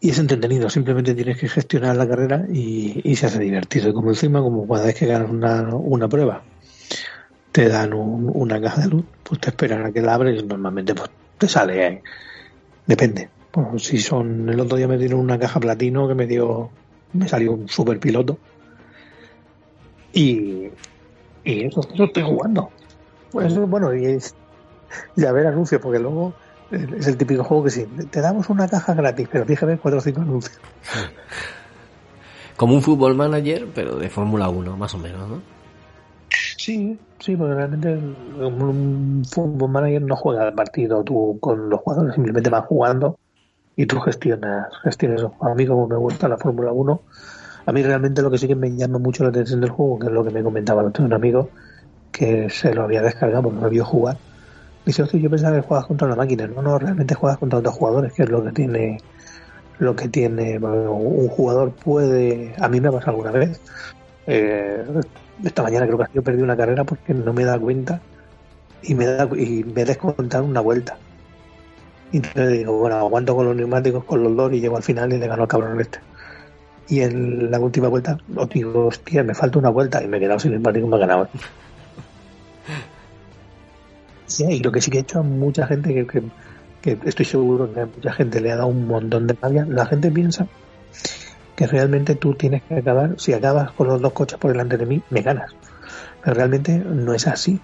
Y es entretenido, simplemente tienes que gestionar la carrera y, se hace divertido. Y como encima, como cada vez que ganas una, una prueba, te dan una caja de luz, pues te esperan a que la abres y normalmente pues te sale, depende. Bueno, si son, el otro día me dieron una caja platino que me dio, me salió un super piloto. Y, y eso, eso estoy jugando. Pues bueno, y, es, y a ver anuncios, porque luego es el típico juego que sí, te damos una caja gratis, pero fíjate cuatro o cinco anuncios. Como un fútbol manager, pero de Fórmula 1, más o menos, ¿no? Sí, sí, porque realmente un fútbol manager no juega el partido tú con los jugadores, simplemente van jugando y tú gestionas, gestionas eso. A mí como me gusta la Fórmula 1, a mí realmente lo que sí que me llama mucho la atención del juego, que es lo que me comentaba un amigo, que se lo había descargado porque no vio jugar. Dice, yo pensaba que juegas contra una máquina. No, no, realmente juegas contra otros jugadores, que es lo que tiene lo que tiene un jugador puede a mí me ha pasado alguna vez eh, esta mañana creo que yo perdí una carrera porque no me da cuenta y me da y me he descontado una vuelta y entonces digo bueno aguanto con los neumáticos con los dos y llego al final y le gano al cabrón este y en la última vuelta os digo, hostia, me falta una vuelta y me he quedado sin neumático y me ha ganado. Sí, y lo que sí que he hecho a mucha gente que, que, estoy seguro que a mucha gente le ha dado un montón de rabia, la gente piensa que realmente tú tienes que acabar, si acabas con los dos coches por delante de mí, me ganas. Pero realmente no es así.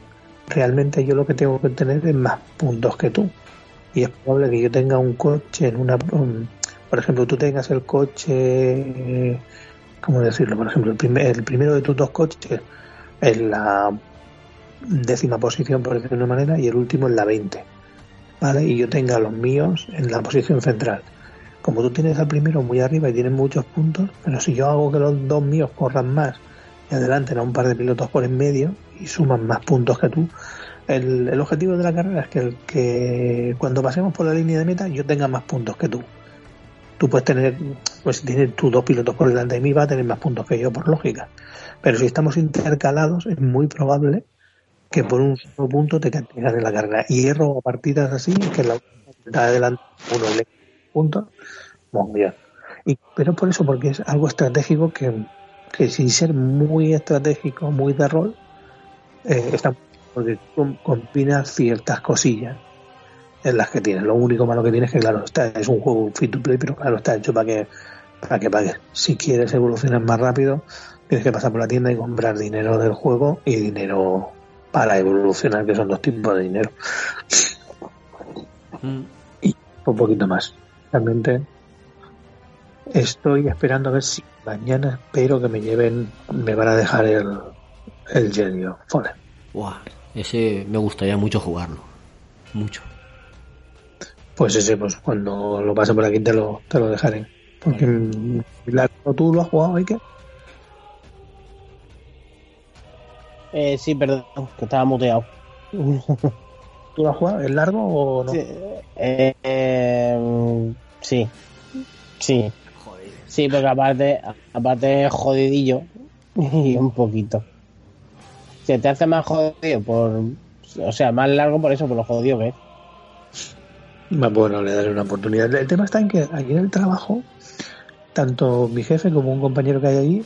Realmente yo lo que tengo que tener es más puntos que tú. Y es probable que yo tenga un coche en una, por ejemplo, tú tengas el coche, ¿cómo decirlo? Por ejemplo, el, el primero de tus dos coches en la décima posición, por decirlo de una manera, y el último en la 20. ¿Vale? Y yo tenga los míos en la posición central. Como tú tienes al primero muy arriba y tienes muchos puntos, pero si yo hago que los dos míos corran más y adelanten a un par de pilotos por en medio y suman más puntos que tú, el, el objetivo de la carrera es que, el, que cuando pasemos por la línea de meta yo tenga más puntos que tú tú puedes tener, pues si tienes tus dos pilotos por delante de mí, va a tener más puntos que yo, por lógica. Pero si estamos intercalados, es muy probable que por un solo punto te caigas en la carrera. Y hierro partidas así, que la está adelante uno le puntos, bien. Y, pero por eso, porque es algo estratégico que, que sin ser muy estratégico, muy de rol, eh, está porque combina ciertas cosillas en las que tienes. Lo único malo que tienes es que, claro, está, es un juego free to play, pero claro, está hecho para que, para que pagues. Si quieres evolucionar más rápido, tienes que pasar por la tienda y comprar dinero del juego y dinero para evolucionar, que son dos tipos de dinero. Mm. Y un poquito más. Realmente estoy esperando a ver si mañana espero que me lleven, me van a dejar el, el Genio Fallen. Ese me gustaría mucho jugarlo. Mucho. Pues ese, pues cuando lo pase por aquí te lo, te lo dejaré. Porque tú lo has jugado, ¿hay que? Eh, sí, perdón, que estaba muteado. ¿Tú lo has jugado? ¿Es largo o no? Sí, eh, eh, sí. sí. Sí, porque aparte, aparte es jodidillo y un poquito. Se te hace más jodido por... O sea, más largo por eso, por lo jodido que es. Bueno, le daré una oportunidad. El tema está en que aquí en el trabajo, tanto mi jefe como un compañero que hay allí,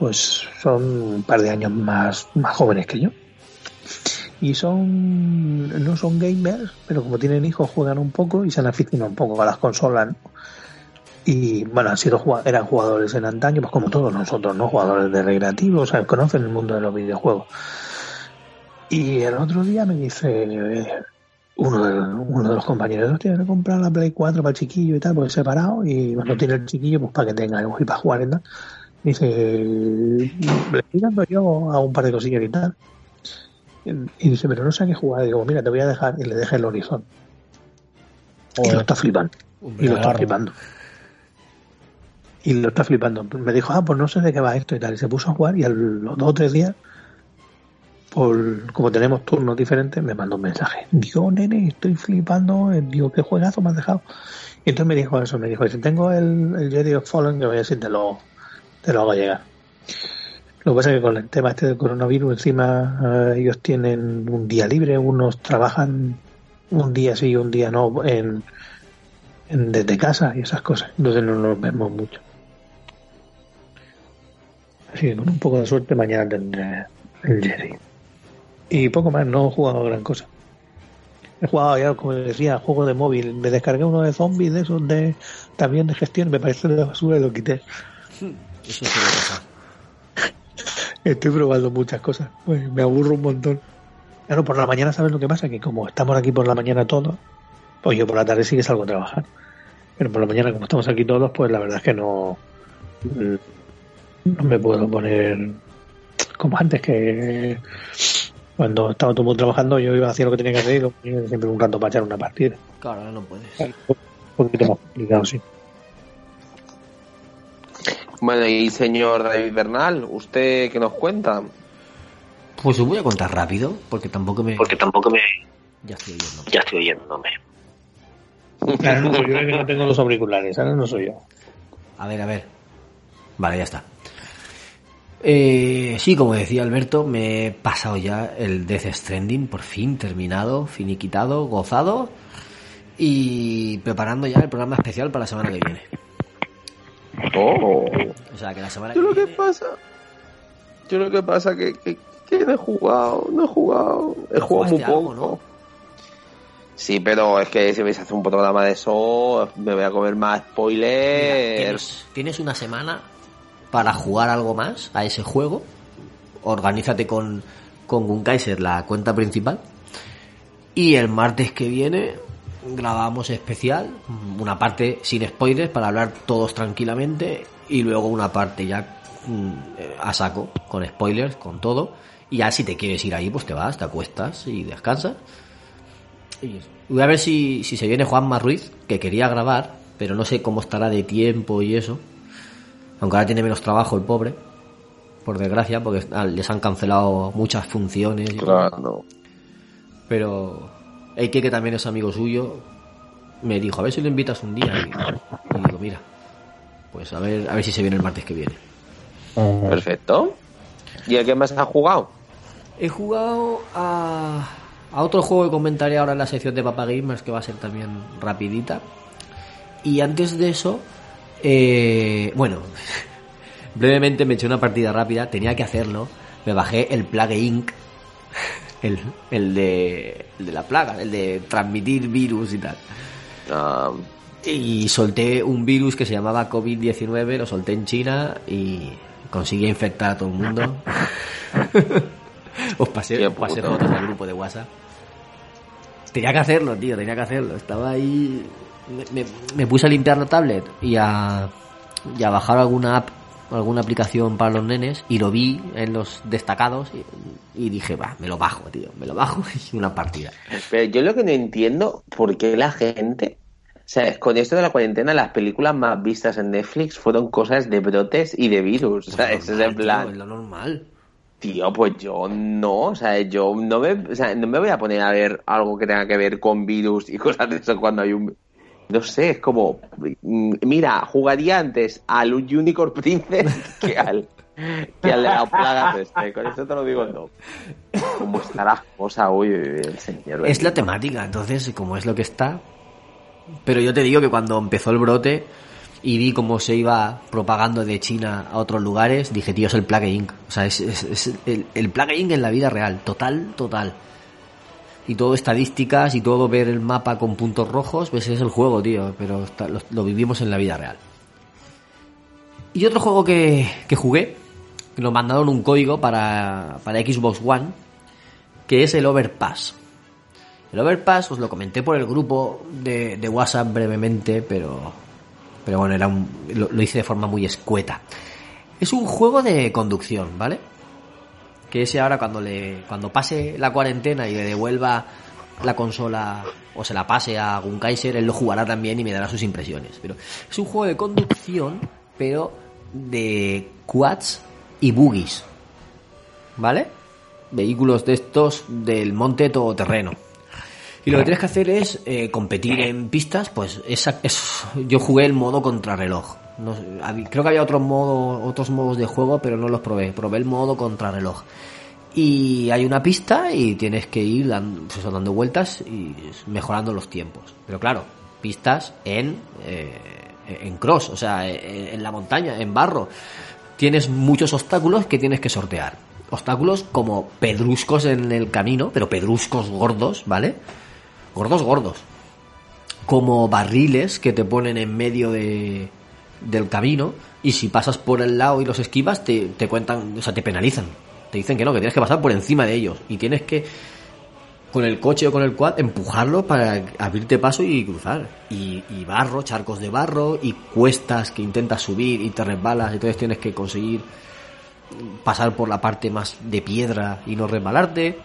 pues son un par de años más, más jóvenes que yo. Y son, no son gamers, pero como tienen hijos juegan un poco y se han aficionado un poco a las consolas. Y bueno, han sido eran jugadores en antaño, pues como todos nosotros, ¿no? Jugadores de recreativos, o conocen el mundo de los videojuegos. Y el otro día me dice, uno de, uno de los compañeros tiene que comprar la Play 4 para el chiquillo y tal, pues separado, y cuando tiene el chiquillo, pues para que tenga algo y para jugar y tal. Dice, le estoy dando yo a un par de cosillas y tal. Y dice, pero no sé a qué jugar. Y digo, mira, te voy a dejar, y le deja el horizon. Y lo está flipando. y lo está flipando. Y lo está flipando. Me dijo, ah, pues no sé de qué va esto y tal. Y se puso a jugar y a los dos o tres días por, como tenemos turnos diferentes, me mandó un mensaje. Dios, nene, estoy flipando, eh, digo, qué juegazo me has dejado. Y entonces me dijo eso, me dijo, si tengo el, el Jedi of Fallen, que voy a decir, te lo, hago llegar. Lo que pasa es que con el tema este del coronavirus, encima eh, ellos tienen un día libre, unos trabajan un día sí y un día no en- desde casa y esas cosas. Entonces no nos vemos mucho. Así que con un poco de suerte mañana tendré el Jedi. Y poco más, no he jugado gran cosa. He jugado ya, como decía, juego de móvil. Me descargué uno de zombies de esos de también de gestión, me parece de basura y lo quité. Eso. Estoy probando muchas cosas. Pues me aburro un montón. Claro, por la mañana, ¿sabes lo que pasa? Que como estamos aquí por la mañana todos, pues yo por la tarde sí que salgo a trabajar. Pero por la mañana, como estamos aquí todos, pues la verdad es que no, no me puedo poner como antes, que cuando estaba todo el mundo trabajando, yo iba a hacer lo que tenía que hacer y lo ponía siempre un rato para echar una partida. Claro, no puedes. Un poquito más complicado, sí. Bueno, y señor David Bernal, ¿usted qué nos cuenta? Pues os voy a contar rápido, porque tampoco me. Porque tampoco me. Ya estoy oyendo. Ya estoy oyéndome. Ahora no soy yo el que no tengo los auriculares, ahora no soy yo. A ver, a ver. Vale, ya está. Eh, sí, como decía Alberto, me he pasado ya el Death Stranding, por fin terminado, finiquitado, gozado y preparando ya el programa especial para la semana que viene. Oh. O sea, que la semana que Yo lo que viene... pasa, yo lo que pasa que, que, que no he jugado, no he jugado, he jugado muy algo, poco. ¿no? Sí, pero es que si vais a hacer un programa de eso, me voy a comer más Mira, spoilers. tienes, tienes una semana para jugar algo más a ese juego. Organízate con, con Gunkaiser, la cuenta principal. Y el martes que viene grabamos especial, una parte sin spoilers para hablar todos tranquilamente y luego una parte ya mm, a saco, con spoilers, con todo. Y ya si te quieres ir ahí, pues te vas, te acuestas y descansas. Y. Voy a ver si, si se viene Juanma Ruiz, que quería grabar, pero no sé cómo estará de tiempo y eso. Aunque ahora tiene menos trabajo el pobre, por desgracia, porque les han cancelado muchas funciones. y todo. Claro. Pero Eike, que también es amigo suyo, me dijo, a ver si lo invitas un día. Y, y digo, mira, pues a ver, a ver si se viene el martes que viene. Perfecto. ¿Y a qué más has jugado? He jugado a, a otro juego que comentaré ahora en la sección de Papa Gamers, que va a ser también rapidita. Y antes de eso, eh, bueno, brevemente me eché una partida rápida, tenía que hacerlo. Me bajé el Plague Inc., el, el, de, el de la plaga, el de transmitir virus y tal. Ah, Y solté un virus que se llamaba COVID-19, lo solté en China y conseguí infectar a todo el mundo. os pasé, os pasé fotos al grupo de WhatsApp. Tenía que hacerlo, tío, tenía que hacerlo. Estaba ahí. Me, me- me puse a limpiar la tablet y a, y a bajar alguna app, alguna aplicación para los nenes y lo vi en los destacados y, y dije, va, me lo bajo, tío, me lo bajo y una partida. Pero yo lo que no entiendo, ¿por qué la gente... O sea, con esto de la cuarentena, las películas más vistas en Netflix fueron cosas de brotes y de virus. O sea, Pues ese es normal, en tío, plan... es lo normal. Tío, pues yo no, o sea, yo no me, o sea, no me voy a poner a ver algo que tenga que ver con virus y cosas de eso cuando hay un... No sé, es como... mm, Mira, jugaría antes al Unicorn Princess que al, que al de las plagas este. Con eso te lo digo no. ¿Cómo está la cosa hoy el señor? Es la temática, entonces, como es lo que está. Pero yo te digo que cuando empezó el brote y vi cómo se iba propagando de China a otros lugares, dije, tío, es el Plague Inc. O sea, es, es- es el, el Plague Inc. en la vida real, total, total. Y todo estadísticas y todo ver el mapa con puntos rojos, pues es el juego, tío, pero lo, vivimos en la vida real. Y otro juego que, que jugué, que nos mandaron un código para, para Xbox One, que es el Overpass. El Overpass os lo comenté por el grupo de, WhatsApp brevemente, pero, pero bueno, era un, lo hice de forma muy escueta. Es un juego de conducción, ¿vale? Que ese ahora cuando le, cuando pase la cuarentena y le devuelva la consola o se la pase a Gunkaiser, él lo jugará también y me dará sus impresiones. Pero es un juego de conducción, pero de quads y buggies, ¿vale? Vehículos de estos del monte todoterreno. Y lo que tienes que hacer es eh, competir en pistas, pues esa, es, yo jugué el modo contrarreloj. No, creo que había otros modos, otros modos de juego, pero no los probé. Probé el modo contrarreloj. Y hay una pista y tienes que ir dando, pues dando vueltas y mejorando los tiempos. Pero claro, pistas en, eh, en cross, o sea, eh, en la montaña, en barro. Tienes muchos obstáculos que tienes que sortear. Obstáculos como pedruscos en el camino, pero pedruscos gordos, ¿vale? Gordos, gordos. Como barriles que te ponen en medio de, del camino y si pasas por el lado y los esquivas te, te cuentan, o sea, te penalizan. Te dicen que no, que tienes que pasar por encima de ellos y tienes que con el coche o con el quad empujarlo para abrirte paso y cruzar. Y, y barro, charcos de barro y cuestas que intentas subir y te resbalas, entonces tienes que conseguir pasar por la parte más de piedra y no resbalarte.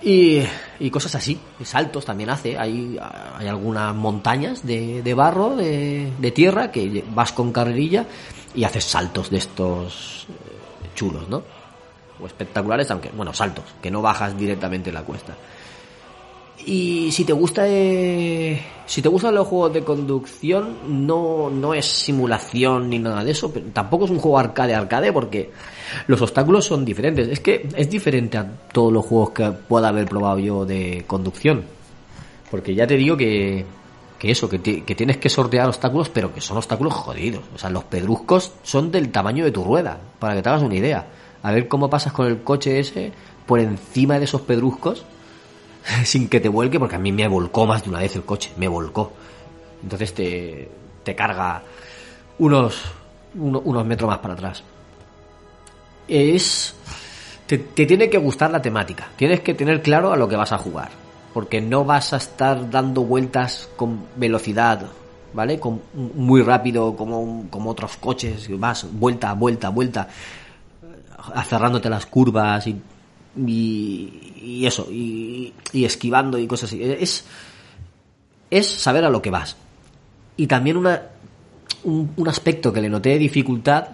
Y, y cosas así, saltos también hace, hay, hay algunas montañas de, de barro, de, de tierra, que vas con carrerilla y haces saltos de estos eh, chulos, ¿no? O espectaculares, aunque, bueno, saltos, que no bajas directamente la cuesta. Y si te gusta eh, si te gustan los juegos de conducción, no, no es simulación ni nada de eso, pero tampoco es un juego arcade arcade porque los obstáculos son diferentes. Es que es diferente a todos los juegos que pueda haber probado yo de conducción. Porque ya te digo que, que eso, que, ti- que tienes que sortear obstáculos, pero que son obstáculos jodidos. O sea, los pedruscos son del tamaño de tu rueda, para que te hagas una idea. A ver cómo pasas con el coche ese por encima de esos pedruscos sin que te vuelque, porque a mí me volcó más de una vez el coche, me volcó. Entonces te, te carga unos, uno- unos metros más para atrás. Es. Te, tiene que gustar la temática. Tienes que tener claro a lo que vas a jugar. Porque no vas a estar dando vueltas con velocidad, ¿vale? Con, muy rápido como, como otros coches. Vas vuelta, vuelta, vuelta cerrándote las curvas y, y, y eso, y, y esquivando y cosas así. Es, es saber a lo que vas. Y también una, un, un aspecto que le noté de dificultad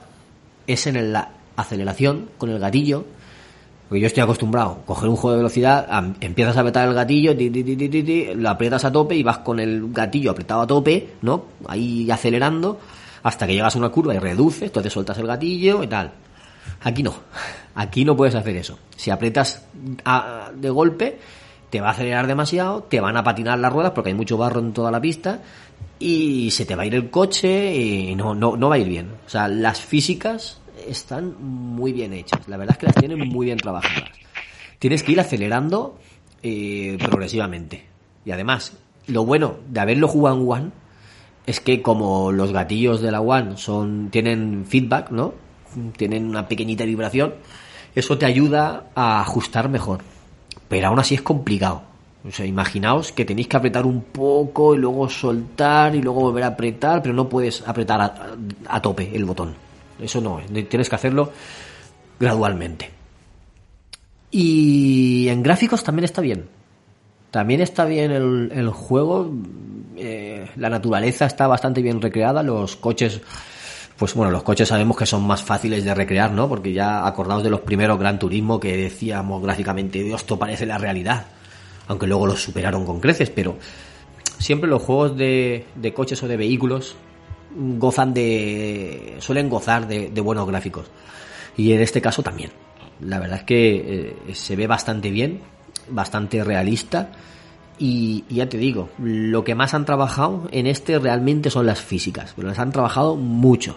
es en el- aceleración con el gatillo. Porque yo estoy acostumbrado coger un juego de velocidad, empiezas a apretar el gatillo, ti, ti, ti, ti, ti, ti, lo aprietas a tope y vas con el gatillo apretado a tope, ¿no? Ahí acelerando hasta que llegas a una curva y reduces, entonces sueltas el gatillo y tal. Aquí no. Aquí no puedes hacer eso. Si aprietas a- de golpe, te va a acelerar demasiado, te van a patinar las ruedas porque hay mucho barro en toda la pista y se te va a ir el coche y no, no, no va a ir bien. O sea, las físicas están muy bien hechas. La verdad es que las tienen muy bien trabajadas. Tienes que ir acelerando eh, progresivamente. Y además, lo bueno de haberlo jugado en One es que como los gatillos de la One son tienen feedback, ¿no? Tienen una pequeñita vibración, eso te ayuda a ajustar mejor. Pero aún así es complicado. O sea, imaginaos que tenéis que apretar un poco y luego soltar y luego volver a apretar, pero no puedes apretar a, a tope el botón. Eso no, tienes que hacerlo gradualmente. Y en gráficos también está bien. También está bien el, el juego. eh, la naturaleza está bastante bien recreada. Los coches, pues bueno, los coches sabemos que son más fáciles de recrear, ¿no? Porque ya acordaos de los primeros Gran Turismo que decíamos gráficamente, Dios, esto parece la realidad. Aunque luego los superaron con creces, pero siempre los juegos de, de coches o de vehículos gozan de. suelen gozar de, buenos gráficos. Y en este caso también. La verdad es que eh, se ve bastante bien, bastante realista. Y, ya te digo, lo que más han trabajado en este realmente son las físicas, pero las han trabajado mucho,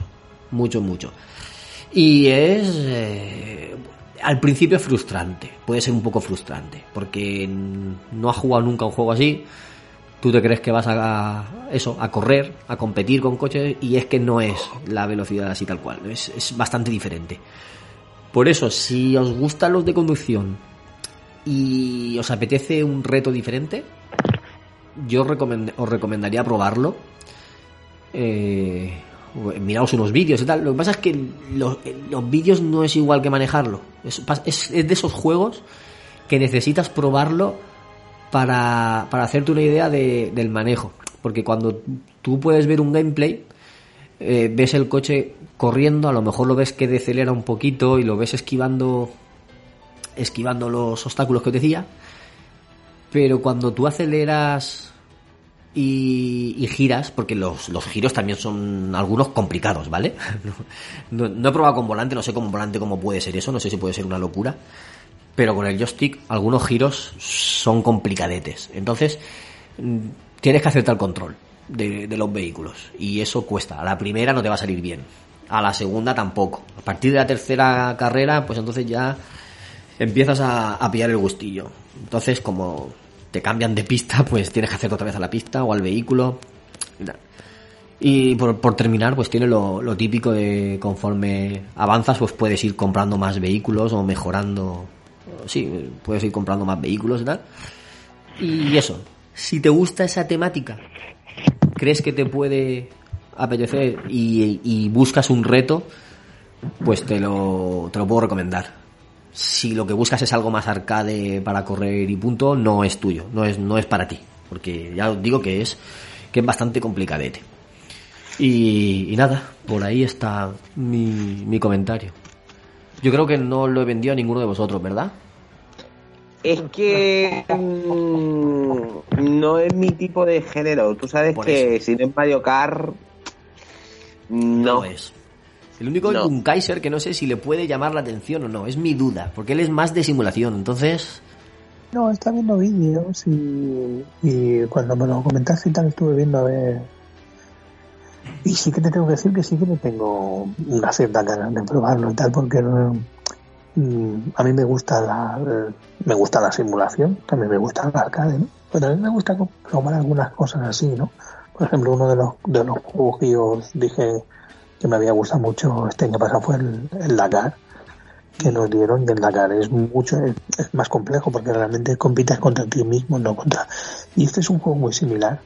mucho, mucho. Y es eh, al principio frustrante, puede ser un poco frustrante, porque no has jugado nunca un juego así, tú te crees que vas a, eso, a correr, a competir con coches, y es que no es la velocidad así tal cual, es, bastante diferente. Por eso, si os gustan los de conducción y os apetece un reto diferente, yo os recomendaría probarlo. Eh, miraos unos vídeos y tal. Lo que pasa es que los, vídeos no es igual que manejarlo. Es de esos juegos que necesitas probarlo para, para hacerte una idea de- del manejo. Porque cuando tú puedes ver un gameplay, eh, ves el coche corriendo, a lo mejor lo ves que decelera un poquito y lo ves esquivando esquivando los obstáculos que os decía Pero cuando tú aceleras y, y giras, porque los, los giros también son algunos complicados, ¿vale? No, no he probado con volante, no sé con volante cómo puede ser eso, no sé si puede ser una locura. Pero con el joystick algunos giros son complicadetes. Entonces mm, tienes que acertar el control de, los vehículos. Y eso cuesta. A la primera no te va a salir bien. A la segunda tampoco. A partir de la tercera carrera, pues entonces ya empiezas a, pillar el gustillo. Entonces, como te cambian de pista, pues tienes que hacer otra vez a la pista o al vehículo. Y por, por terminar, pues tiene lo típico de conforme avanzas, pues puedes ir comprando más vehículos o mejorando. Sí, puedes ir comprando más vehículos y tal. Y eso, si te gusta esa temática, crees que te puede apetecer y, buscas un reto, pues te lo, te lo puedo recomendar. Si lo que buscas es algo más arcade para correr y punto, no es tuyo, no es, no es para ti. Porque ya os digo que es, que es bastante complicadete. Y, y nada, por ahí está mi, mi comentario. Yo creo que no lo he vendido a ninguno de vosotros, ¿verdad? Es que mm, no es mi tipo de género. Tú sabes Por que si no es Mario Kart, no. No es. El único No. es un Kaiser que no sé si le puede llamar la atención o no. Es mi duda, porque él es más de simulación. Entonces, No, está viendo vídeos y, y cuando me lo comentaste y tal estuve viendo a ver. Y sí que te tengo que decir que sí que me tengo una cierta ganas de probarlo y tal, porque mm, a mí me gusta la me gusta la simulación, también me gusta el arcade, ¿no? Pero también me gusta probar algunas cosas así, ¿no? Por ejemplo, uno de los, de los juegos que yo dije que me había gustado mucho este año pasado fue el, el Dakar que nos dieron y el Dakar es mucho es, más complejo porque realmente compites contra ti mismo no contra y este es un juego muy similar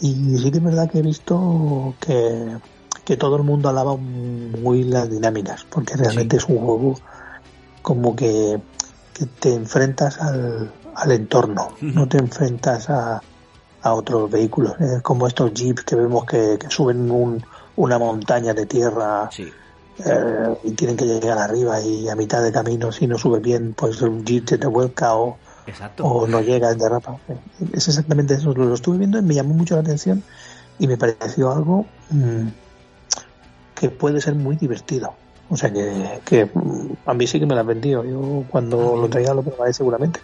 y sí que es verdad que he visto que, que todo el mundo alaba muy las dinámicas porque realmente es un juego como que, que te enfrentas al, al entorno no te enfrentas a, a otros vehículos es como estos jeeps que vemos que, que suben un- una montaña de tierra sí. eh, y tienen que llegar arriba y a mitad de camino si no subes bien pues un jeep se te vuelca o, Exacto. o no llega derrapa es exactamente eso lo, lo estuve viendo y me llamó mucho la atención y me pareció algo mm, que puede ser muy divertido o sea que, que mm, a mí sí que me la han vendido yo cuando lo traiga lo probaré seguramente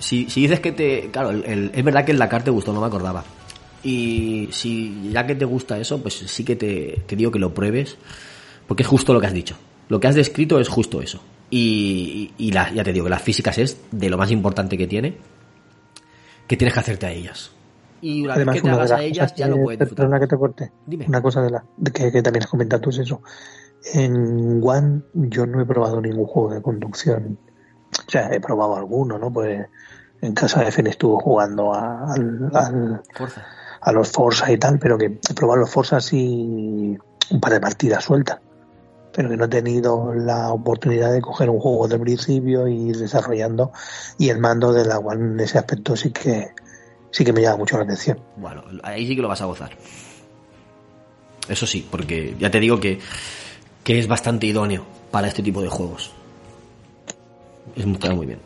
Si, si dices que te. Claro, el- el- es verdad que el Dakar te gustó, no me acordaba. Y si ya que te gusta eso, pues sí que te, te digo que lo pruebes, porque es justo lo que has dicho. Lo que has descrito es justo eso. Y, y, la- ya te digo que las físicas es de lo más importante que tiene, que tienes que hacerte a ellas. Y una Además, vez que te hagas a ellas, ya que- lo puedes disfrutar. Perdona que te corte. Dime. Una cosa de la que, que también has comentado tú es eso. En One yo no he probado ningún juego de conducción. O sea, he probado alguno, ¿no? Pues en casa de Fen estuvo jugando a- al, a los Forza y tal, pero que he probado los Forza así un par de partidas sueltas. Pero que no he tenido la oportunidad de coger un juego del principio y ir desarrollando. Y el mando de la One en ese aspecto sí que sí que me llama mucho la atención. Bueno, ahí sí que lo vas a gozar. Eso sí, porque ya te digo que, que es bastante idóneo para este tipo de juegos. Es está muy bien.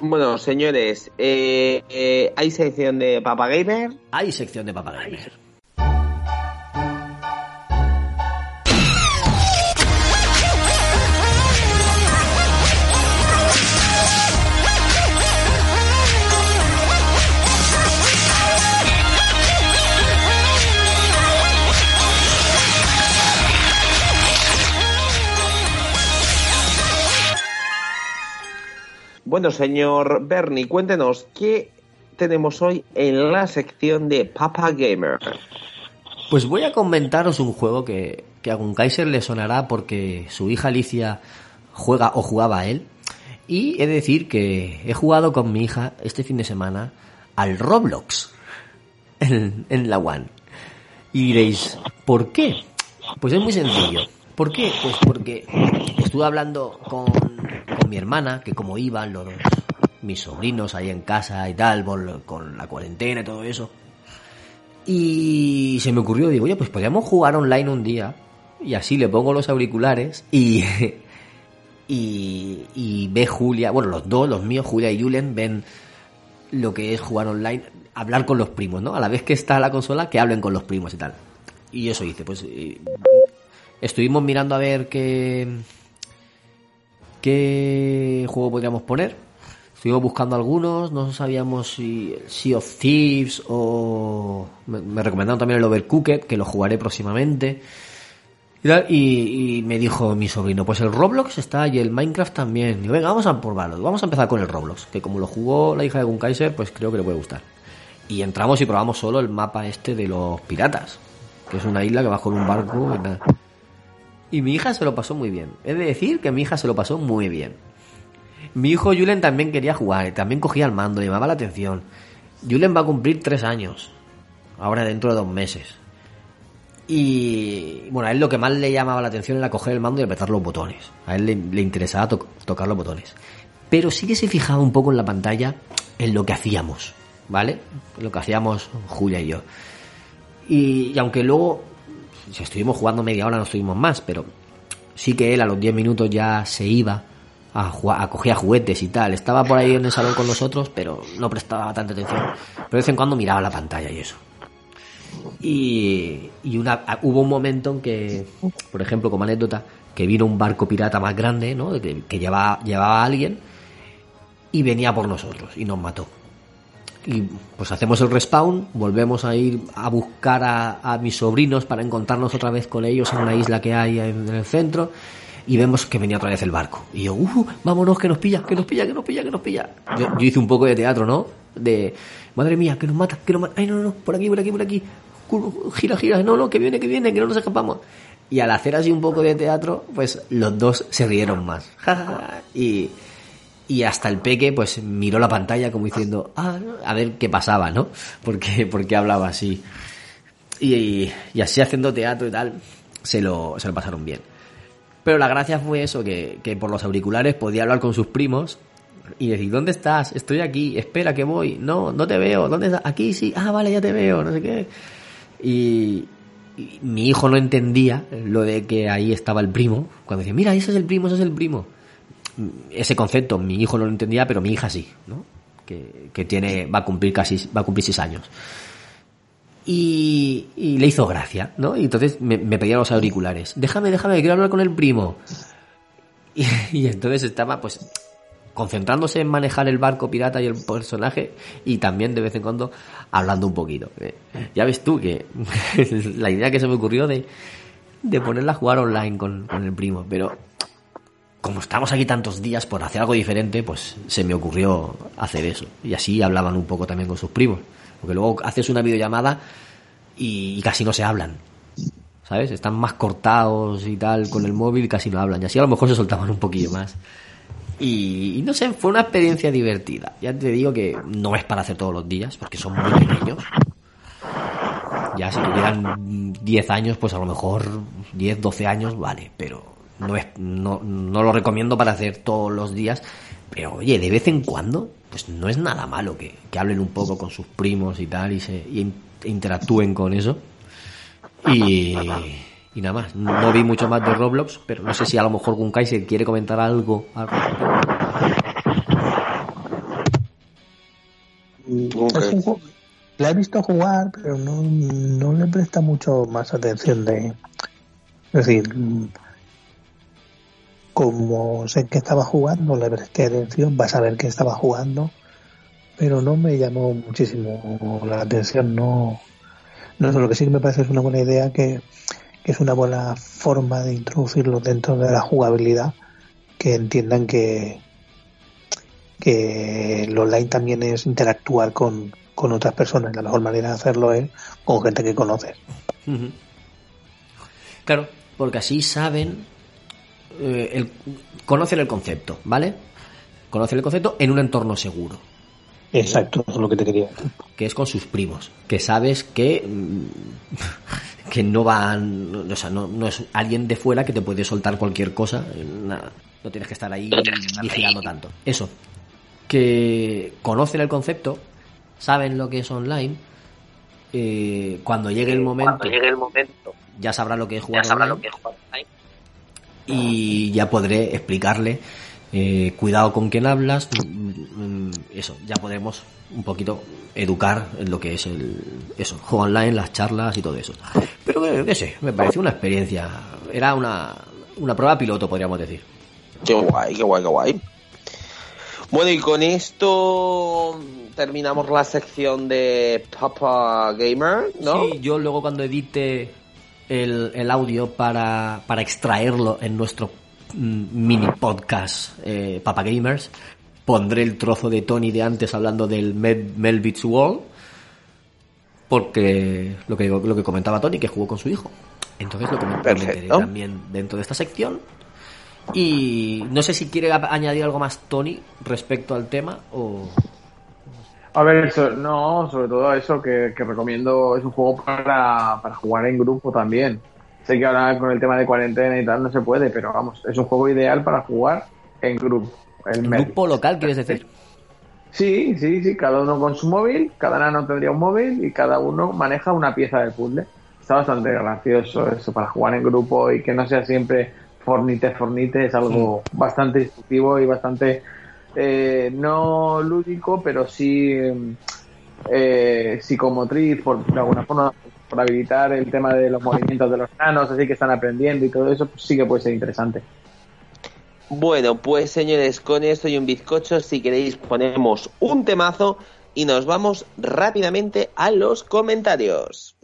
Bueno, señores, eh, eh, hay sección de Papa Gamer. Hay sección de Papa Gamer. Bueno, señor Bernie, cuéntenos qué tenemos hoy en la sección de Papa Gamer. Pues voy a comentaros un juego que, que a Gunkaiser le sonará porque su hija Alicia juega o jugaba a él. Y he de decir que he jugado con mi hija este fin de semana al Roblox en, en la One. Y diréis, ¿por qué? Pues es muy sencillo. ¿Por qué? Pues porque estuve hablando con, con mi hermana, que como iban los mis sobrinos ahí en casa y tal, con la cuarentena y todo eso. Y se me ocurrió, digo, oye, pues podríamos jugar online un día. Y así le pongo los auriculares y, y, y ve Julia, bueno, los dos, los míos, Julia y Julen, ven lo que es jugar online, hablar con los primos, ¿no? A la vez que está la consola, que hablen con los primos y tal. Y eso hice, pues estuvimos mirando a ver qué qué juego podríamos poner. Estuvimos buscando algunos, no sabíamos si Sea of Thieves o me, me recomendaron también el Overcooked, que lo jugaré próximamente. Y, y- me dijo mi sobrino, pues el Roblox está y el Minecraft también. Digo, venga, vamos a probarlo. Vamos a empezar con el Roblox, que como lo jugó la hija de Gunkaiser, pues creo que le puede gustar. Y entramos y probamos solo el mapa este de los piratas, que es una isla que vas con un barco. Y mi hija se lo pasó muy bien. He de decir que mi hija se lo pasó muy bien. Mi hijo Julen también quería jugar, también cogía el mando, llamaba la atención. Julen va a cumplir tres años, ahora dentro de dos meses. Y bueno, a él lo que más le llamaba la atención era coger el mando y apretar los botones. A él le, interesaba to- tocar los botones. Pero sí que se fijaba un poco en la pantalla en lo que hacíamos, ¿vale? Lo que hacíamos Julia y yo. Y aunque luego, si estuvimos jugando media hora, no estuvimos más, pero sí que él a los 10 minutos ya se iba a, jugar, a coger juguetes y tal. Estaba por ahí en el salón con nosotros, pero no prestaba tanta atención. Pero de vez en cuando miraba la pantalla y eso. Y, una, hubo un momento en que, por ejemplo, como anécdota, que vino un barco pirata más grande, ¿no? Que, que llevaba, llevaba a alguien y venía por nosotros y nos mató. Y pues hacemos el respawn, volvemos a ir a buscar a, a mis sobrinos para encontrarnos otra vez con ellos en una isla que hay en el centro y vemos que venía otra vez el barco. Y yo, uh, vámonos, que nos pilla, que nos pilla, que nos pilla, que nos pilla. Yo, yo hice un poco de teatro, ¿no? De, madre mía, que nos mata, que nos mata. Ay, no, no, no, por aquí, por aquí, por aquí. Gira, gira, no, no, que viene, que viene, que no nos escapamos. Y al hacer así un poco de teatro, pues los dos se rieron más. Y, y hasta el peque pues miró la pantalla como diciendo ah, a ver qué pasaba no porque porque hablaba así. Y, así haciendo teatro y tal se lo se lo pasaron bien. Pero la gracia fue eso que, que por los auriculares podía hablar con sus primos y decir dónde estás estoy aquí espera que voy. No no te veo. Dónde estás aquí sí. Ah vale ya te veo no sé qué y, mi hijo no entendía lo de que ahí estaba el primo cuando decía mira ese es el primo ese es el primo ese concepto mi hijo no lo entendía, pero mi hija sí, ¿no? Que, tiene, va a cumplir casi, va a cumplir seis años. Y, le hizo gracia, ¿no? Y entonces me, me pedía los auriculares. Déjame, déjame, quiero hablar con el primo. Y, y entonces estaba, pues, concentrándose en manejar el barco pirata y el personaje y también de vez en cuando hablando un poquito. Eh, Ya ves tú que la idea que se me ocurrió de, de ponerla a jugar online con, con el primo, pero como estamos aquí tantos días por hacer algo diferente, pues se me ocurrió hacer eso. Y así hablaban un poco también con sus primos. Porque luego haces una videollamada y, casi no se hablan. ¿Sabes? Están más cortados y tal con el móvil y casi no hablan. Y así a lo mejor se soltaban un poquillo más. Y, y no sé, fue una experiencia divertida. Ya te digo que no es para hacer todos los días, porque son muy pequeños. Ya si tuvieran 10 años, pues a lo mejor 10, 12 años, vale, pero no, es, no, lo recomiendo para hacer todos los días. Pero oye, de vez en cuando, pues no es nada malo que, que hablen un poco con sus primos y tal y, se, interactúen con eso. Y, y nada más, no vi mucho más de Roblox, pero no sé si a lo mejor Gunkaiser quiere comentar algo al respecto. La he visto jugar, pero no, no le presta mucho más atención de... Es decir, como sé que estaba jugando, le presté atención para saber que estaba jugando, pero no me llamó muchísimo la atención, no... No sé, lo que sí que me parece es una buena idea que, es una buena forma de introducirlo dentro de la jugabilidad, que entiendan que, que el online también es interactuar con, con otras personas. La mejor manera de hacerlo es con gente que conoces. Claro, porque así saben, eh, el, conocen el concepto, ¿vale? Conocen el concepto en un entorno seguro, Exacto, eso es lo que te quería decir. que es con sus primos, que sabes que mm, que no van, o sea, no, no es alguien de fuera que te puede soltar cualquier cosa, nada, no tienes que estar ahí vigilando tanto. Eso, que conocen el concepto, saben lo que es online, eh, cuando llegue el momento, Cuando llegue el momento, ya sabrá lo que es jugar ya sabrá online lo que es jugar online. Y ya podré explicarle eh, cuidado con quien hablas, mm, mm, eso, ya podemos un poquito educar en lo que es el eso, juego online, las charlas y todo eso. Pero qué sé, me pareció una experiencia, era una, una prueba piloto, podríamos decir. Qué guay, qué guay, qué guay. Bueno, y con esto terminamos la sección de Papa Gamer, ¿no? Sí, yo luego cuando edite el, el audio para, para extraerlo en nuestro mm, mini podcast eh, Papa Gamers, pondré el trozo de Tony de antes hablando del Mel, Melvitz World, porque lo que, lo que comentaba Tony, que jugó con su hijo. Entonces lo Perfecto. también dentro de esta sección. Y no sé si quiere añadir algo más Tony respecto al tema o... A ver, eso, no, sobre todo eso que, que recomiendo, es un juego para, para jugar en grupo también. Sé que ahora con el tema de cuarentena y tal no se puede, pero vamos, es un juego ideal para jugar en grupo. El. Grupo local, ¿quieres decir? Sí, sí, sí, cada uno con su móvil, cada nano tendría un móvil y cada uno maneja una pieza del puzzle. Está bastante gracioso eso para jugar en grupo y que no sea siempre fornite, fornite, es algo bastante instructivo y bastante eh, no lúdico, pero sí eh, psicomotriz, por de alguna forma, por habilitar el tema de los movimientos de los nanos, así que están aprendiendo y todo eso, pues sí que puede ser interesante. Bueno, pues señores, con esto y un bizcocho, si queréis ponemos un temazo y nos vamos rápidamente a los comentarios.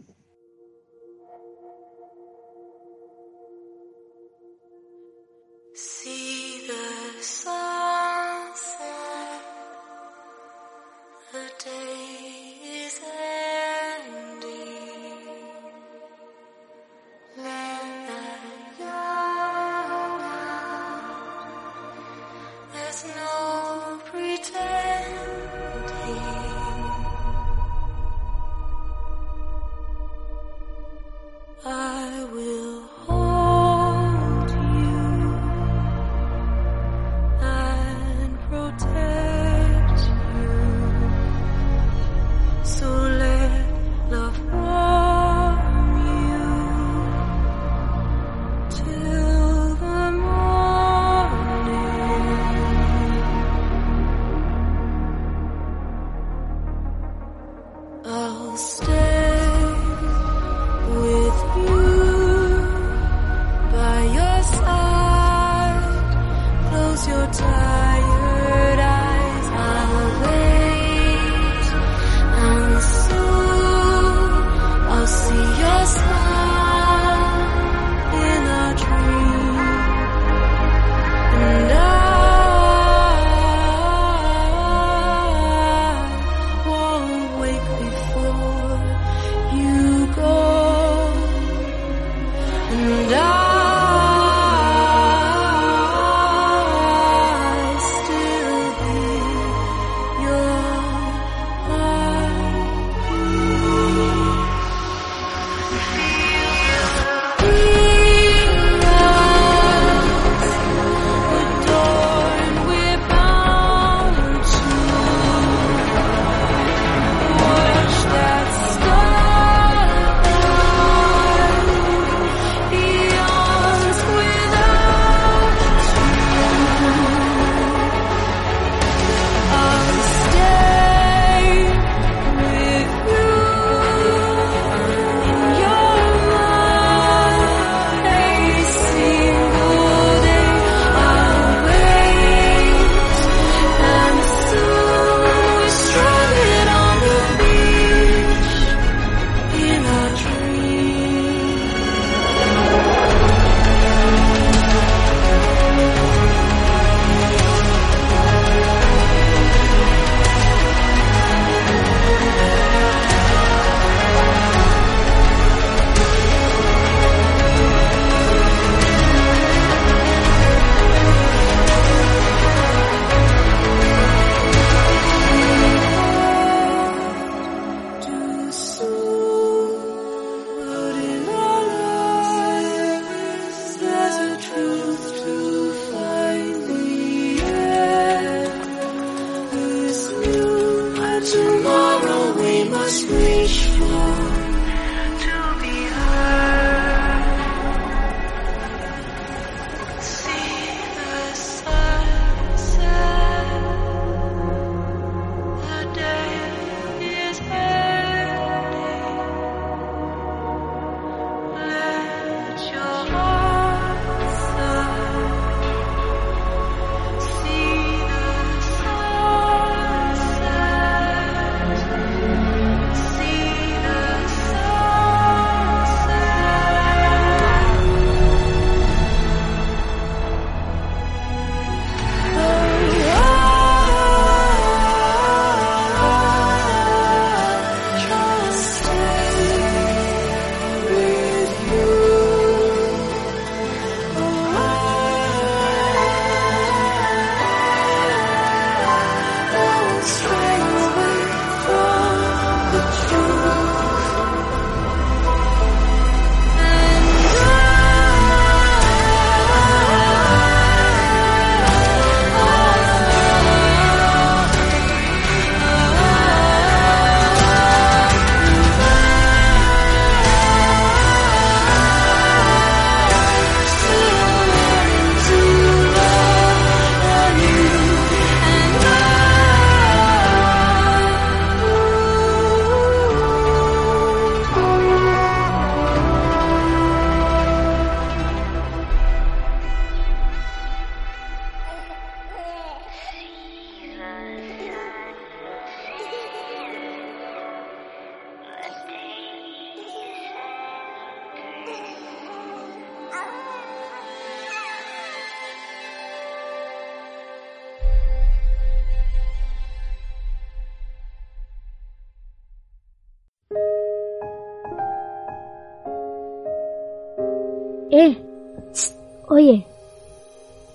Oye,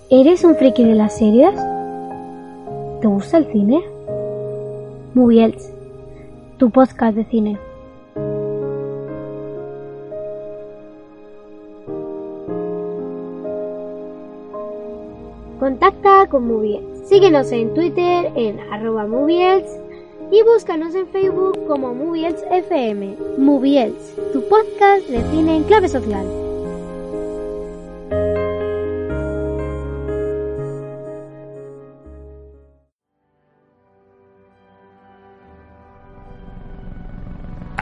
¿eres un friki de las series? ¿Te gusta el cine? Moviels, tu podcast de cine. Contacta con Moviels. Síguenos en Twitter en arroba Moviels y búscanos en Facebook como Moviels FM. Moviels, tu podcast de cine en clave social.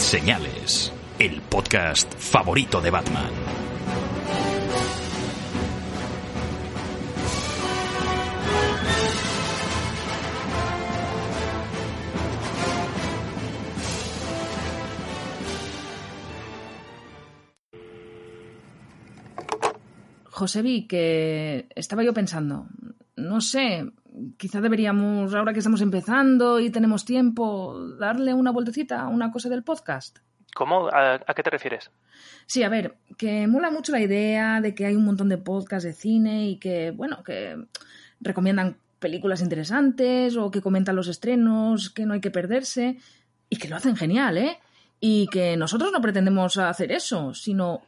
Señales, el podcast favorito de Batman. Josebi, que estaba yo pensando, no sé, quizá deberíamos, ahora que estamos empezando y tenemos tiempo, darle una vueltecita a una cosa del podcast. ¿Cómo? ¿A, a qué te refieres? Sí, a ver, que mola mucho la idea de que hay un montón de podcasts de cine y que, bueno, que recomiendan películas interesantes o que comentan los estrenos, que no hay que perderse y que lo hacen genial, ¿eh? Y que nosotros no pretendemos hacer eso, sino,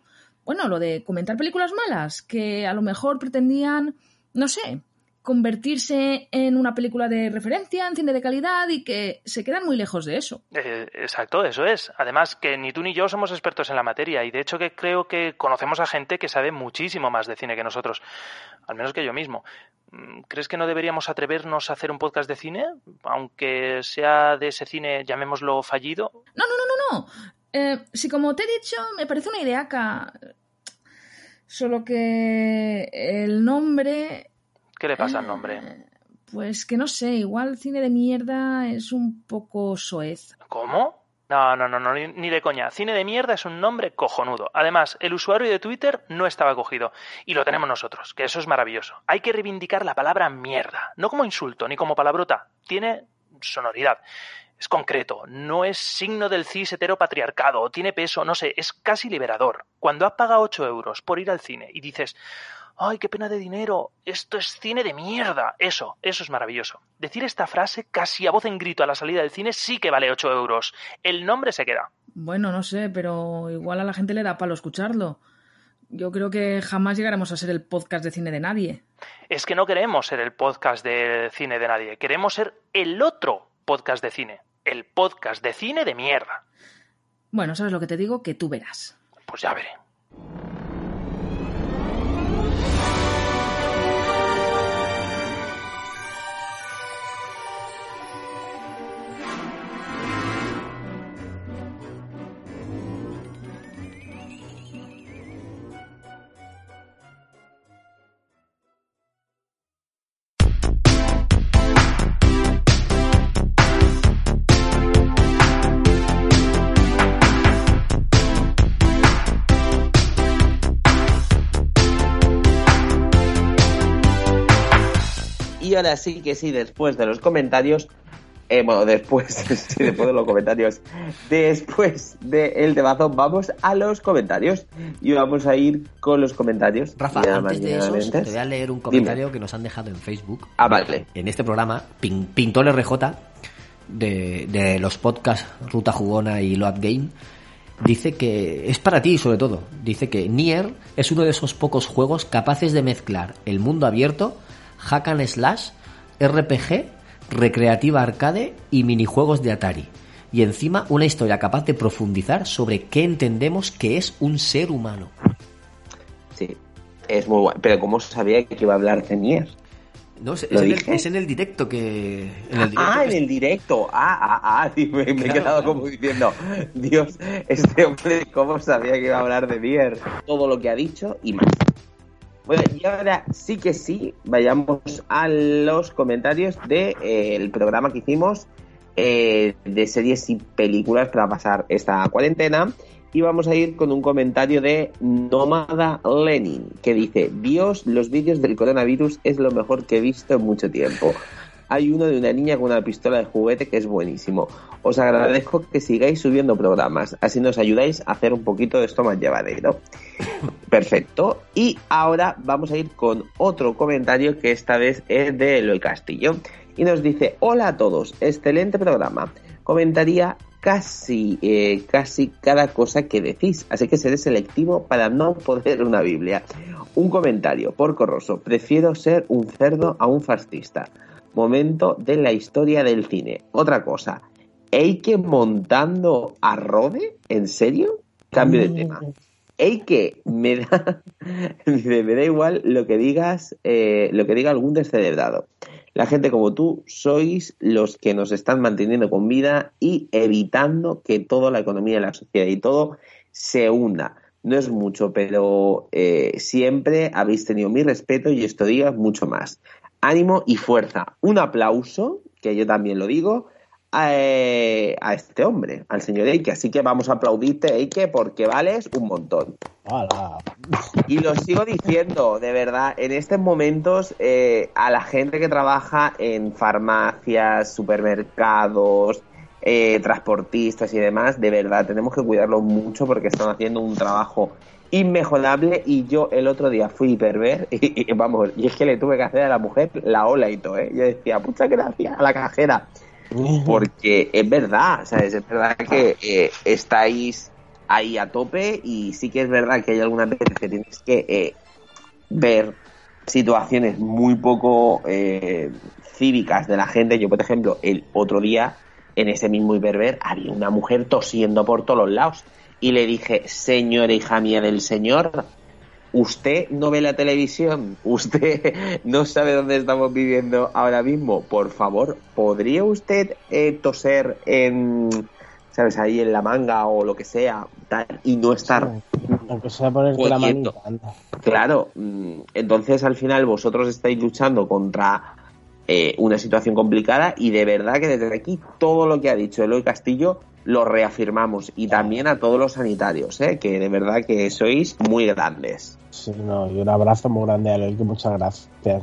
bueno, lo de comentar películas malas, que a lo mejor pretendían, no sé, convertirse en una película de referencia, en cine de calidad y que se quedan muy lejos de eso. Eh, exacto, eso es. Además, que ni tú ni yo somos expertos en la materia y de hecho que creo que conocemos a gente que sabe muchísimo más de cine que nosotros, al menos que yo mismo. Mm, ¿Crees que no deberíamos atrevernos a hacer un podcast de cine? Aunque sea de ese cine, llamémoslo fallido. No, no, no, no, no. Eh, si como te he dicho, me parece una idea acá. Solo que el nombre ¿Qué le pasa al nombre? Pues que no sé, igual cine de mierda es un poco soez. ¿Cómo? No, no, no, no, ni, ni de coña. Cine de mierda es un nombre cojonudo. Además, el usuario de Twitter no estaba cogido. Y lo tenemos nosotros, que eso es maravilloso. Hay que reivindicar la palabra mierda. No como insulto, ni como palabrota. Tiene sonoridad. Es concreto, no es signo del cis heteropatriarcado, tiene peso, no sé, es casi liberador. Cuando has pagado 8 euros por ir al cine y dices, ¡ay, qué pena de dinero! Esto es cine de mierda. Eso, eso es maravilloso. Decir esta frase casi a voz en grito a la salida del cine sí que vale 8 euros. El nombre se queda. Bueno, no sé, pero igual a la gente le da palo escucharlo. Yo creo que jamás llegaremos a ser el podcast de cine de nadie. Es que no queremos ser el podcast de cine de nadie, queremos ser el otro podcast de cine. El podcast de cine de mierda. Bueno, ¿sabes lo que te digo? Que tú verás. Pues ya veré. Y ahora sí que sí, después de los comentarios, eh, bueno, después, sí, después de los comentarios, después del temazo, vamos a los comentarios. Y vamos a ir con los comentarios. Rafa, antes de eso, te voy a leer un Dime. comentario que nos han dejado en Facebook. Ah, vale. En este programa, Pin- Pintón RJ, de, de los podcasts Ruta Jugona y Load Game, dice que es para ti sobre todo. Dice que Nier es uno de esos pocos juegos capaces de mezclar el mundo abierto, hack and slash, RPG, recreativa arcade y minijuegos de Atari. Y encima una historia capaz de profundizar sobre qué entendemos que es un ser humano. Sí, es muy guay. Pero ¿cómo sabía que iba a hablar de Nier? No, es, ¿Lo es en el, es en el directo que... En el directo Ah, que en el directo. Ah, ah, ah. Sí, me, me he quedado claro. como diciendo, Dios, este hombre, ¿cómo sabía que iba a hablar de Nier? Todo lo que ha dicho y más. Bueno, y ahora sí que sí, vayamos a los comentarios del de, eh, programa que hicimos eh, de series y películas para pasar esta cuarentena. Y vamos a ir con un comentario de Nómada Lenin, que dice, Dios, los vídeos del coronavirus es lo mejor que he visto en mucho tiempo. Hay uno de una niña con una pistola de juguete que es buenísimo. Os agradezco que sigáis subiendo programas, así nos ayudáis a hacer un poquito de esto más llevadero. Perfecto. Y ahora vamos a ir con otro comentario que esta vez es de Eloy Castillo. Y nos dice, hola a todos, excelente programa. Comentaría casi, eh, casi cada cosa que decís, así que seré selectivo para no poner una Biblia. Un comentario, por corroso, prefiero ser un cerdo a un fascista. Momento de la historia del cine. Otra cosa, Eike montando a Rode, ¿en serio? Cambio de tema. Eike, me da, me da igual lo que digas, eh, lo que diga algún descerebrado. La gente como tú sois los que nos están manteniendo con vida y evitando que toda la economía, la sociedad y todo se hunda. No es mucho, pero eh, siempre habéis tenido mi respeto y esto diga mucho más. Ánimo y fuerza. Un aplauso, que yo también lo digo, a, eh, a este hombre, al señor Eike. Así que vamos a aplaudirte, Eike, porque vales un montón. Hola. Y lo sigo diciendo, de verdad, en estos momentos eh, a la gente que trabaja en farmacias, supermercados, eh, transportistas y demás, de verdad, tenemos que cuidarlos mucho porque están haciendo un trabajo inmejorable y yo el otro día fui hiperver y, y, vamos, y es que le tuve que hacer a la mujer la ola y todo, ¿eh? Yo decía, muchas gracias a la cajera. Porque es verdad, ¿sabes? Es verdad que eh, estáis ahí a tope y sí que es verdad que hay algunas veces que tienes que eh, ver situaciones muy poco eh, cívicas de la gente. Yo, por ejemplo, el otro día en ese mismo hiperver había una mujer tosiendo por todos los lados y le dije, señora hija mía del señor, usted no ve la televisión, usted no sabe dónde estamos viviendo ahora mismo, por favor, ¿podría usted eh, toser en, sabes, ahí en la manga o lo que sea, tal, y no estar... Aunque sea ponerte la manita. Claro, mm, entonces al final vosotros estáis luchando contra eh, una situación complicada y de verdad que desde aquí todo lo que ha dicho Eloy Castillo lo reafirmamos y también a todos los sanitarios, ¿eh? que de verdad que sois muy grandes. Sí, no, y un abrazo muy grande a Eloy, que muchas gracias.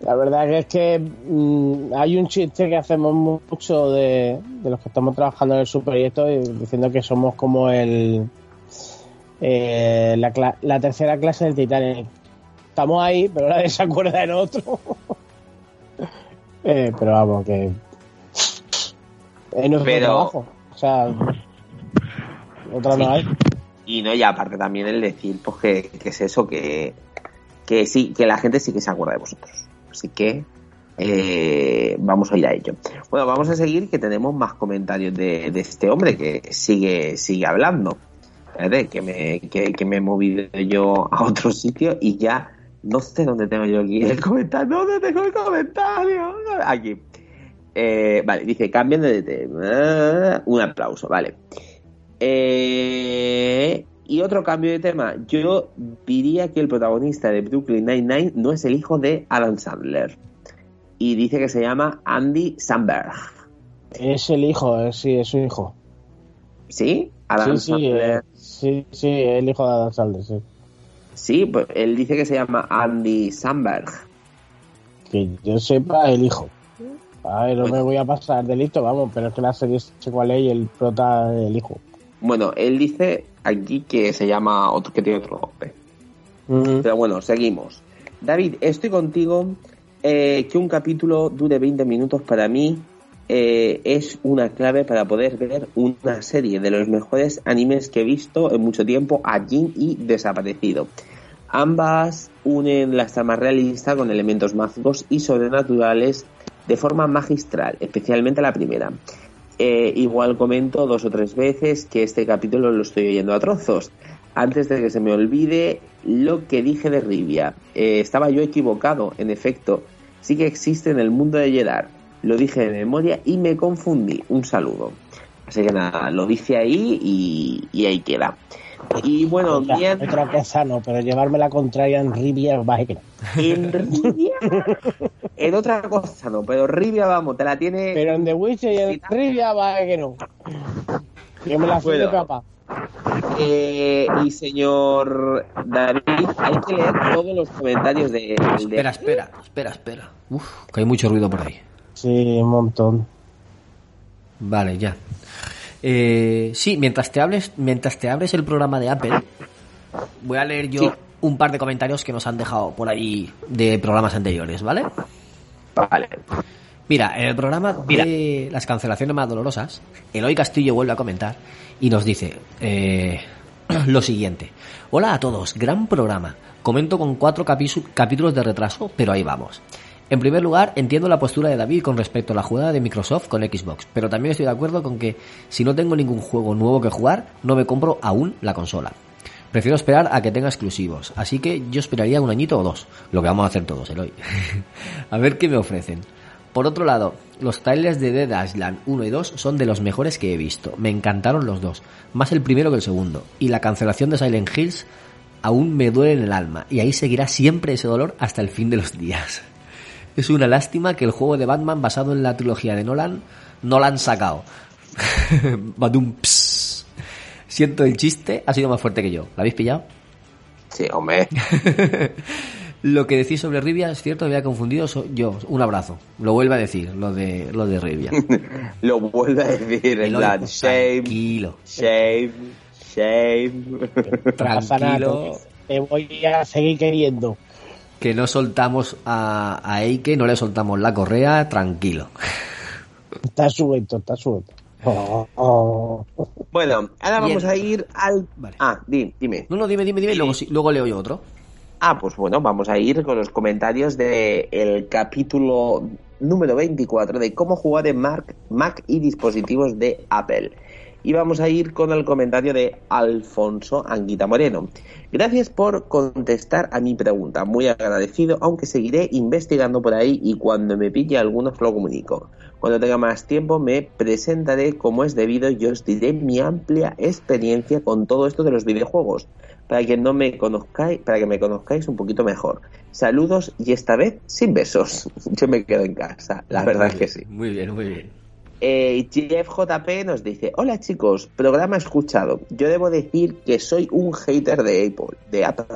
La verdad que es que mmm, hay un chiste que hacemos mucho de, de, los que estamos trabajando en el superproyecto diciendo que somos como el eh, la, la, tercera clase del Titanic. Estamos ahí, pero nadie se acuerda del otro. eh, pero vamos, que es nuestro pero... trabajo. O sea, otra sí. no hay. Y no, y aparte también el decir, pues que, que, es eso, que, que sí, que la gente sí que se acuerda de vosotros. Así que eh, vamos a ir a ello. Bueno, vamos a seguir que tenemos más comentarios de, de este hombre que sigue, sigue hablando. Espérate, que me, que, que me he movido yo a otro sitio y ya no sé dónde tengo yo aquí el comentario. ¿Dónde tengo el comentario? Aquí. Eh, vale, dice, cambian de tema. Un aplauso, vale. Eh, y otro cambio de tema. Yo diría que el protagonista de Brooklyn Nine-Nine no es el hijo de Adam Sandler. Y dice que se llama Andy Samberg. Es el hijo, eh, sí, es su hijo. ¿Sí? Adam sí, sí, Sandler. eh, sí, sí, el hijo de Adam Sandler, sí. Sí, pues él dice que se llama Andy Samberg. Que yo sepa, el hijo. Ay, no me voy a pasar delito, vamos, pero es que la serie sé cuál es y el prota el hijo. Bueno, él dice aquí que se llama otro que tiene otro nombre. Uh -huh. Pero bueno, seguimos. David, estoy contigo. Eh, que un capítulo dure 20 minutos para mí eh, es una clave para poder ver una serie de los mejores animes que he visto en mucho tiempo, Jin y Desaparecido. Ambas unen la trama realista con elementos mágicos y sobrenaturales de forma magistral, especialmente la primera. Eh, igual comento dos o tres veces que este capítulo lo estoy oyendo a trozos. Antes de que se me olvide lo que dije de Rivia. Eh, estaba yo equivocado, en efecto. Sí que existe en el mundo de Jedar. Lo dije de memoria y me confundí. Un saludo. Así que nada, lo dice ahí y, y ahí queda. Y bueno, otra, bien, otra cosa no, pero llevarme la contraria en Rivia, va que no. en Rivia, en otra cosa no, pero Rivia, vamos, te la tiene... Pero en The Witcher y en Rivia, va que no. Yo me la fui de capa. Eh, y señor David, hay que leer todos los comentarios de... de- Espera, espera, espera, espera. Uf, que hay mucho ruido por ahí. Sí, un montón. Vale, ya. Eh, sí, mientras te hables, mientras te abres el programa de Apple, voy a leer yo Sí. un par de comentarios que nos han dejado por ahí de programas anteriores, ¿vale? Vale. Mira, en el programa de las cancelaciones más dolorosas, Eloy Castillo vuelve a comentar y nos dice eh, lo siguiente. Hola a todos, gran programa. Comento con cuatro capítulos de retraso, pero ahí vamos. En primer lugar, entiendo la postura de David con respecto a la jugada de Microsoft con Xbox, pero también estoy de acuerdo con que si no tengo ningún juego nuevo que jugar, no me compro aún la consola. Prefiero esperar a que tenga exclusivos, así que yo esperaría un añito o dos, lo que vamos a hacer todos, Eloy. a ver qué me ofrecen. Por otro lado, los trailers de Dead Island 1 y 2 son de los mejores que he visto. Me encantaron los dos, más el primero que el segundo. Y la cancelación de Silent Hills aún me duele en el alma, y ahí seguirá siempre ese dolor hasta el fin de los días. Es una lástima que el juego de Batman basado en la trilogía de Nolan no la han sacado. Badum, ps. Siento el chiste, ha sido más fuerte que yo. ¿Lo habéis pillado? Sí, hombre. Lo que decís sobre Rivia es cierto, me había confundido so- yo. Un abrazo. Lo vuelve a decir, lo de, lo de Rivia. Lo vuelve a decir en plan, shame, Tranquilo. shame, shame. Tranquilo. Te voy a seguir queriendo. Que no soltamos a, a Eike, no le soltamos la correa, tranquilo. Está suelto, está suelto. Oh, oh. Bueno, ahora Bien. vamos a ir al... Vale. Ah, di- dime. No, no, dime, dime, dime, luego, sí- luego leo yo otro. Ah, pues bueno, vamos a ir con los comentarios del el capítulo número 24 de cómo jugar en Mac, Mac y dispositivos de Apple. Y vamos a ir con el comentario de Alfonso Anguita Moreno. Gracias por contestar a mi pregunta. Muy agradecido, aunque seguiré investigando por ahí y cuando me pille alguno os lo comunico. Cuando tenga más tiempo me presentaré como es debido y os diré mi amplia experiencia con todo esto de los videojuegos para que no me conozcáis, para que me conozcáis un poquito mejor. Saludos y esta vez sin besos. Yo me quedo en casa, la verdad es que sí. Muy bien, muy bien. Eh, Jeff JP nos dice, hola chicos, programa escuchado. Yo debo decir que soy un hater de Apple, de Apple,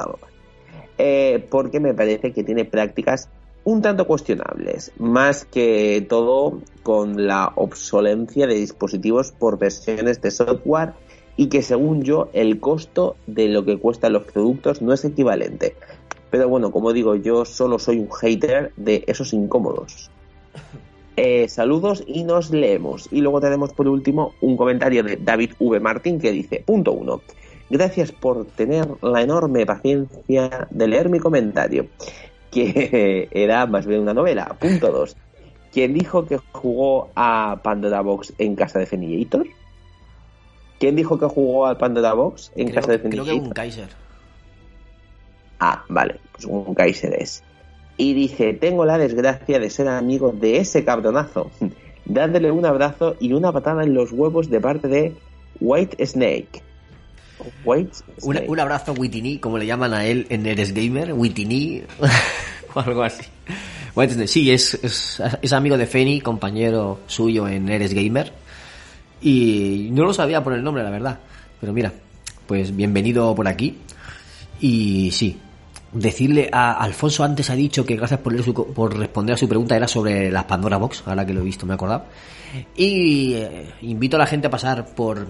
eh, porque me parece que tiene prácticas un tanto cuestionables, más que todo con la obsolencia de dispositivos por versiones de software y que según yo el costo de lo que cuestan los productos no es equivalente. Pero bueno, como digo, yo solo soy un hater de esos incómodos. Eh, saludos y nos leemos. Y luego tenemos por último un comentario de David V. Martín que dice, punto uno, gracias por tener la enorme paciencia de leer mi comentario, que era más bien una novela. Punto dos, ¿quién dijo que jugó a Pandora Box en casa de Fenillator? ¿Quién dijo que jugó a Pandora Box en Creo, casa de creo que Fenillator? un Kaiser. Ah, vale, pues un Kaiser es. Y dice, tengo la desgracia de ser amigo de ese cabronazo. Dándole un abrazo y una patada en los huevos de parte de White Snake. White Un, Snake. un abrazo Witini, como le llaman a él en Eres Gamer, Witini, o algo así. Bueno, sí, es, es, es amigo de Feni, compañero suyo en Eres Gamer. Y no lo sabía por el nombre, la verdad. Pero mira, pues bienvenido por aquí. Y sí, decirle a Alfonso antes ha dicho que gracias por, responder a su pregunta era sobre las Pandora Box, ahora que lo he visto me he acordado. Y eh, invito a la gente a pasar por,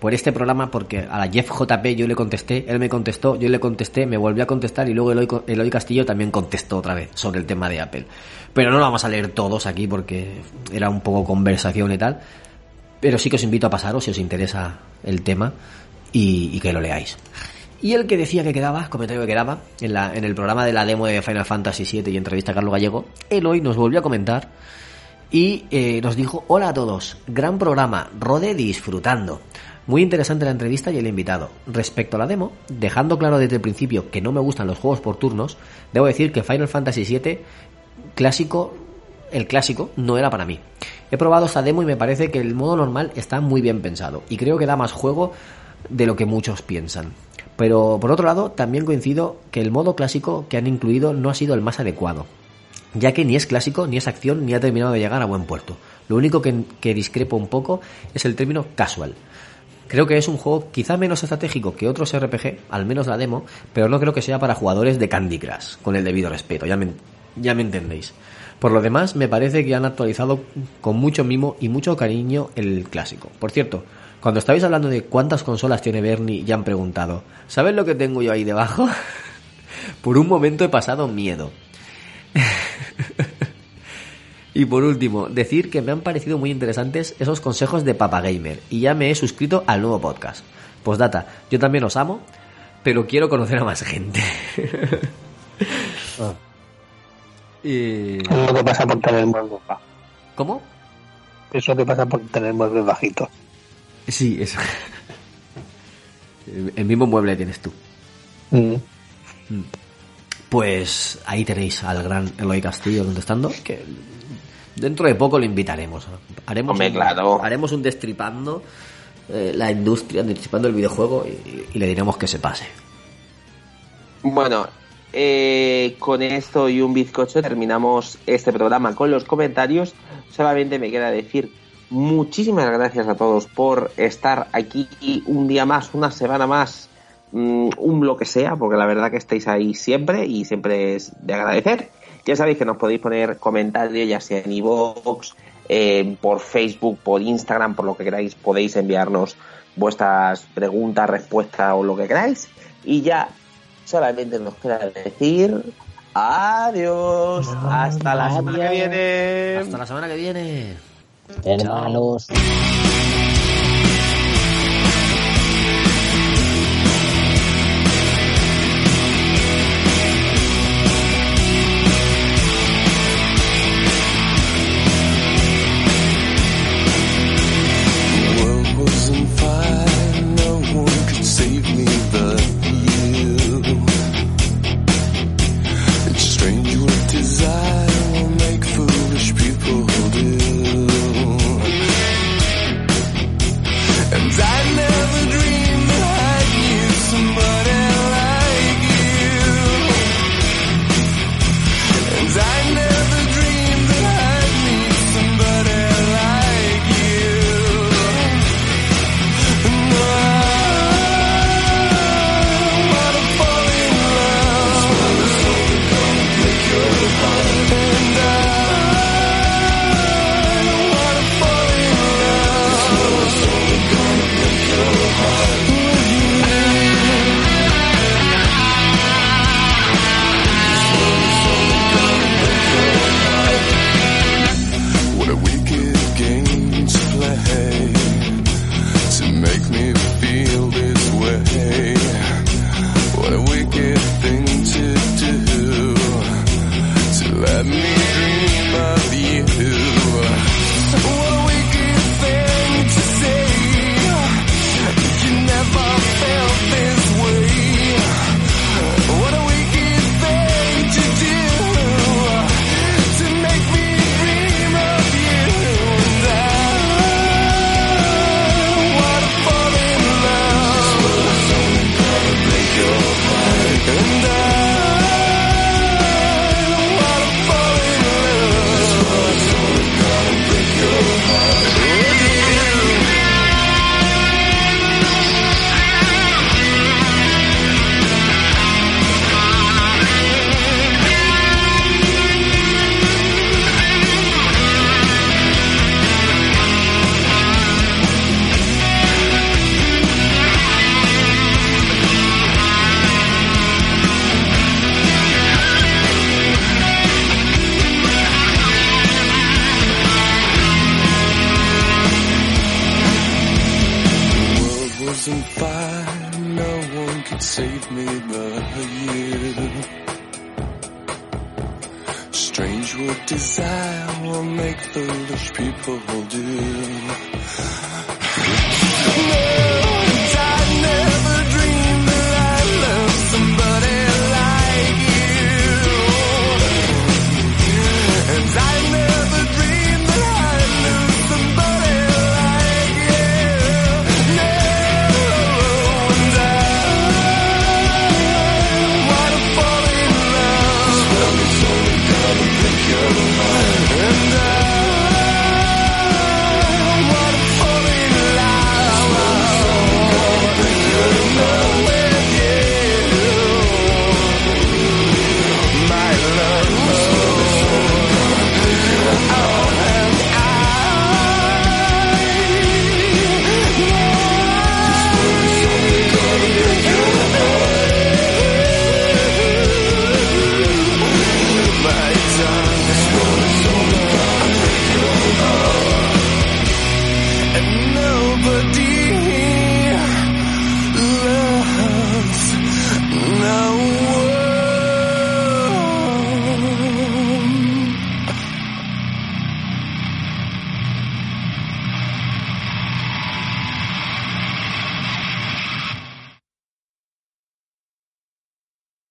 por este programa porque a la Jeff JP yo le contesté, él me contestó, yo le contesté, me volvió a contestar y luego Eloy, Eloy Castillo también contestó otra vez sobre el tema de Apple. Pero no lo vamos a leer todos aquí porque era un poco conversación y tal. Pero sí que os invito a pasaros si os interesa el tema y que lo leáis. Y el que decía que quedaba, comentario que quedaba, en, la, en el programa de la demo de Final Fantasy VII y entrevista a Carlos Gallego, Eloy nos volvió a comentar y eh, nos dijo, hola a todos, gran programa, Rode disfrutando. Muy interesante la entrevista y el invitado. Respecto a la demo, dejando claro desde el principio que no me gustan los juegos por turnos, debo decir que Final Fantasy VII clásico, el clásico, no era para mí. He probado esta demo y me parece que el modo normal está muy bien pensado y creo que da más juego de lo que muchos piensan. Pero por otro lado, también coincido que el modo clásico que han incluido no ha sido el más adecuado, ya que ni es clásico, ni es acción, ni ha terminado de llegar a buen puerto. Lo único que, que discrepo un poco es el término casual. Creo que es un juego quizá menos estratégico que otros RPG, al menos la demo, pero no creo que sea para jugadores de Candy Crush, con el debido respeto, ya me, ya me entendéis. Por lo demás, me parece que han actualizado con mucho mimo y mucho cariño el clásico. Por cierto, cuando estabais hablando de cuántas consolas tiene Bernie, ya han preguntado, ¿sabes lo que tengo yo ahí debajo? Por un momento he pasado miedo. y por último, decir que me han parecido muy interesantes esos consejos de Papa Gamer y ya me he suscrito al nuevo podcast. Postdata, yo también os amo, pero quiero conocer a más gente. y... Es lo que pasa por tener muebles bajos. ¿Cómo? Es lo que pasa por tener muebles bajitos. Sí, eso. El mismo mueble tienes tú. Mm. Mm. Pues ahí tenéis al gran Eloy Castillo contestando, que dentro de poco lo invitaremos. Haremos, Hombre, un, claro. haremos un destripando eh, la industria, destripando el videojuego y, y le diremos que se pase. Bueno, eh, con esto y un bizcocho terminamos este programa con los comentarios. Solamente me queda decir muchísimas gracias a todos por estar aquí un día más, una semana más, mm, un lo que sea, porque la verdad que estáis ahí siempre y siempre es de agradecer. Ya sabéis que nos podéis poner comentarios, ya sea en iVoox, eh, por Facebook, por Instagram, por lo que queráis, podéis enviarnos vuestras preguntas, respuestas o lo que queráis. Y ya solamente nos queda decir adiós. Hasta la semana que viene. Hasta la semana que viene. Hermanos. The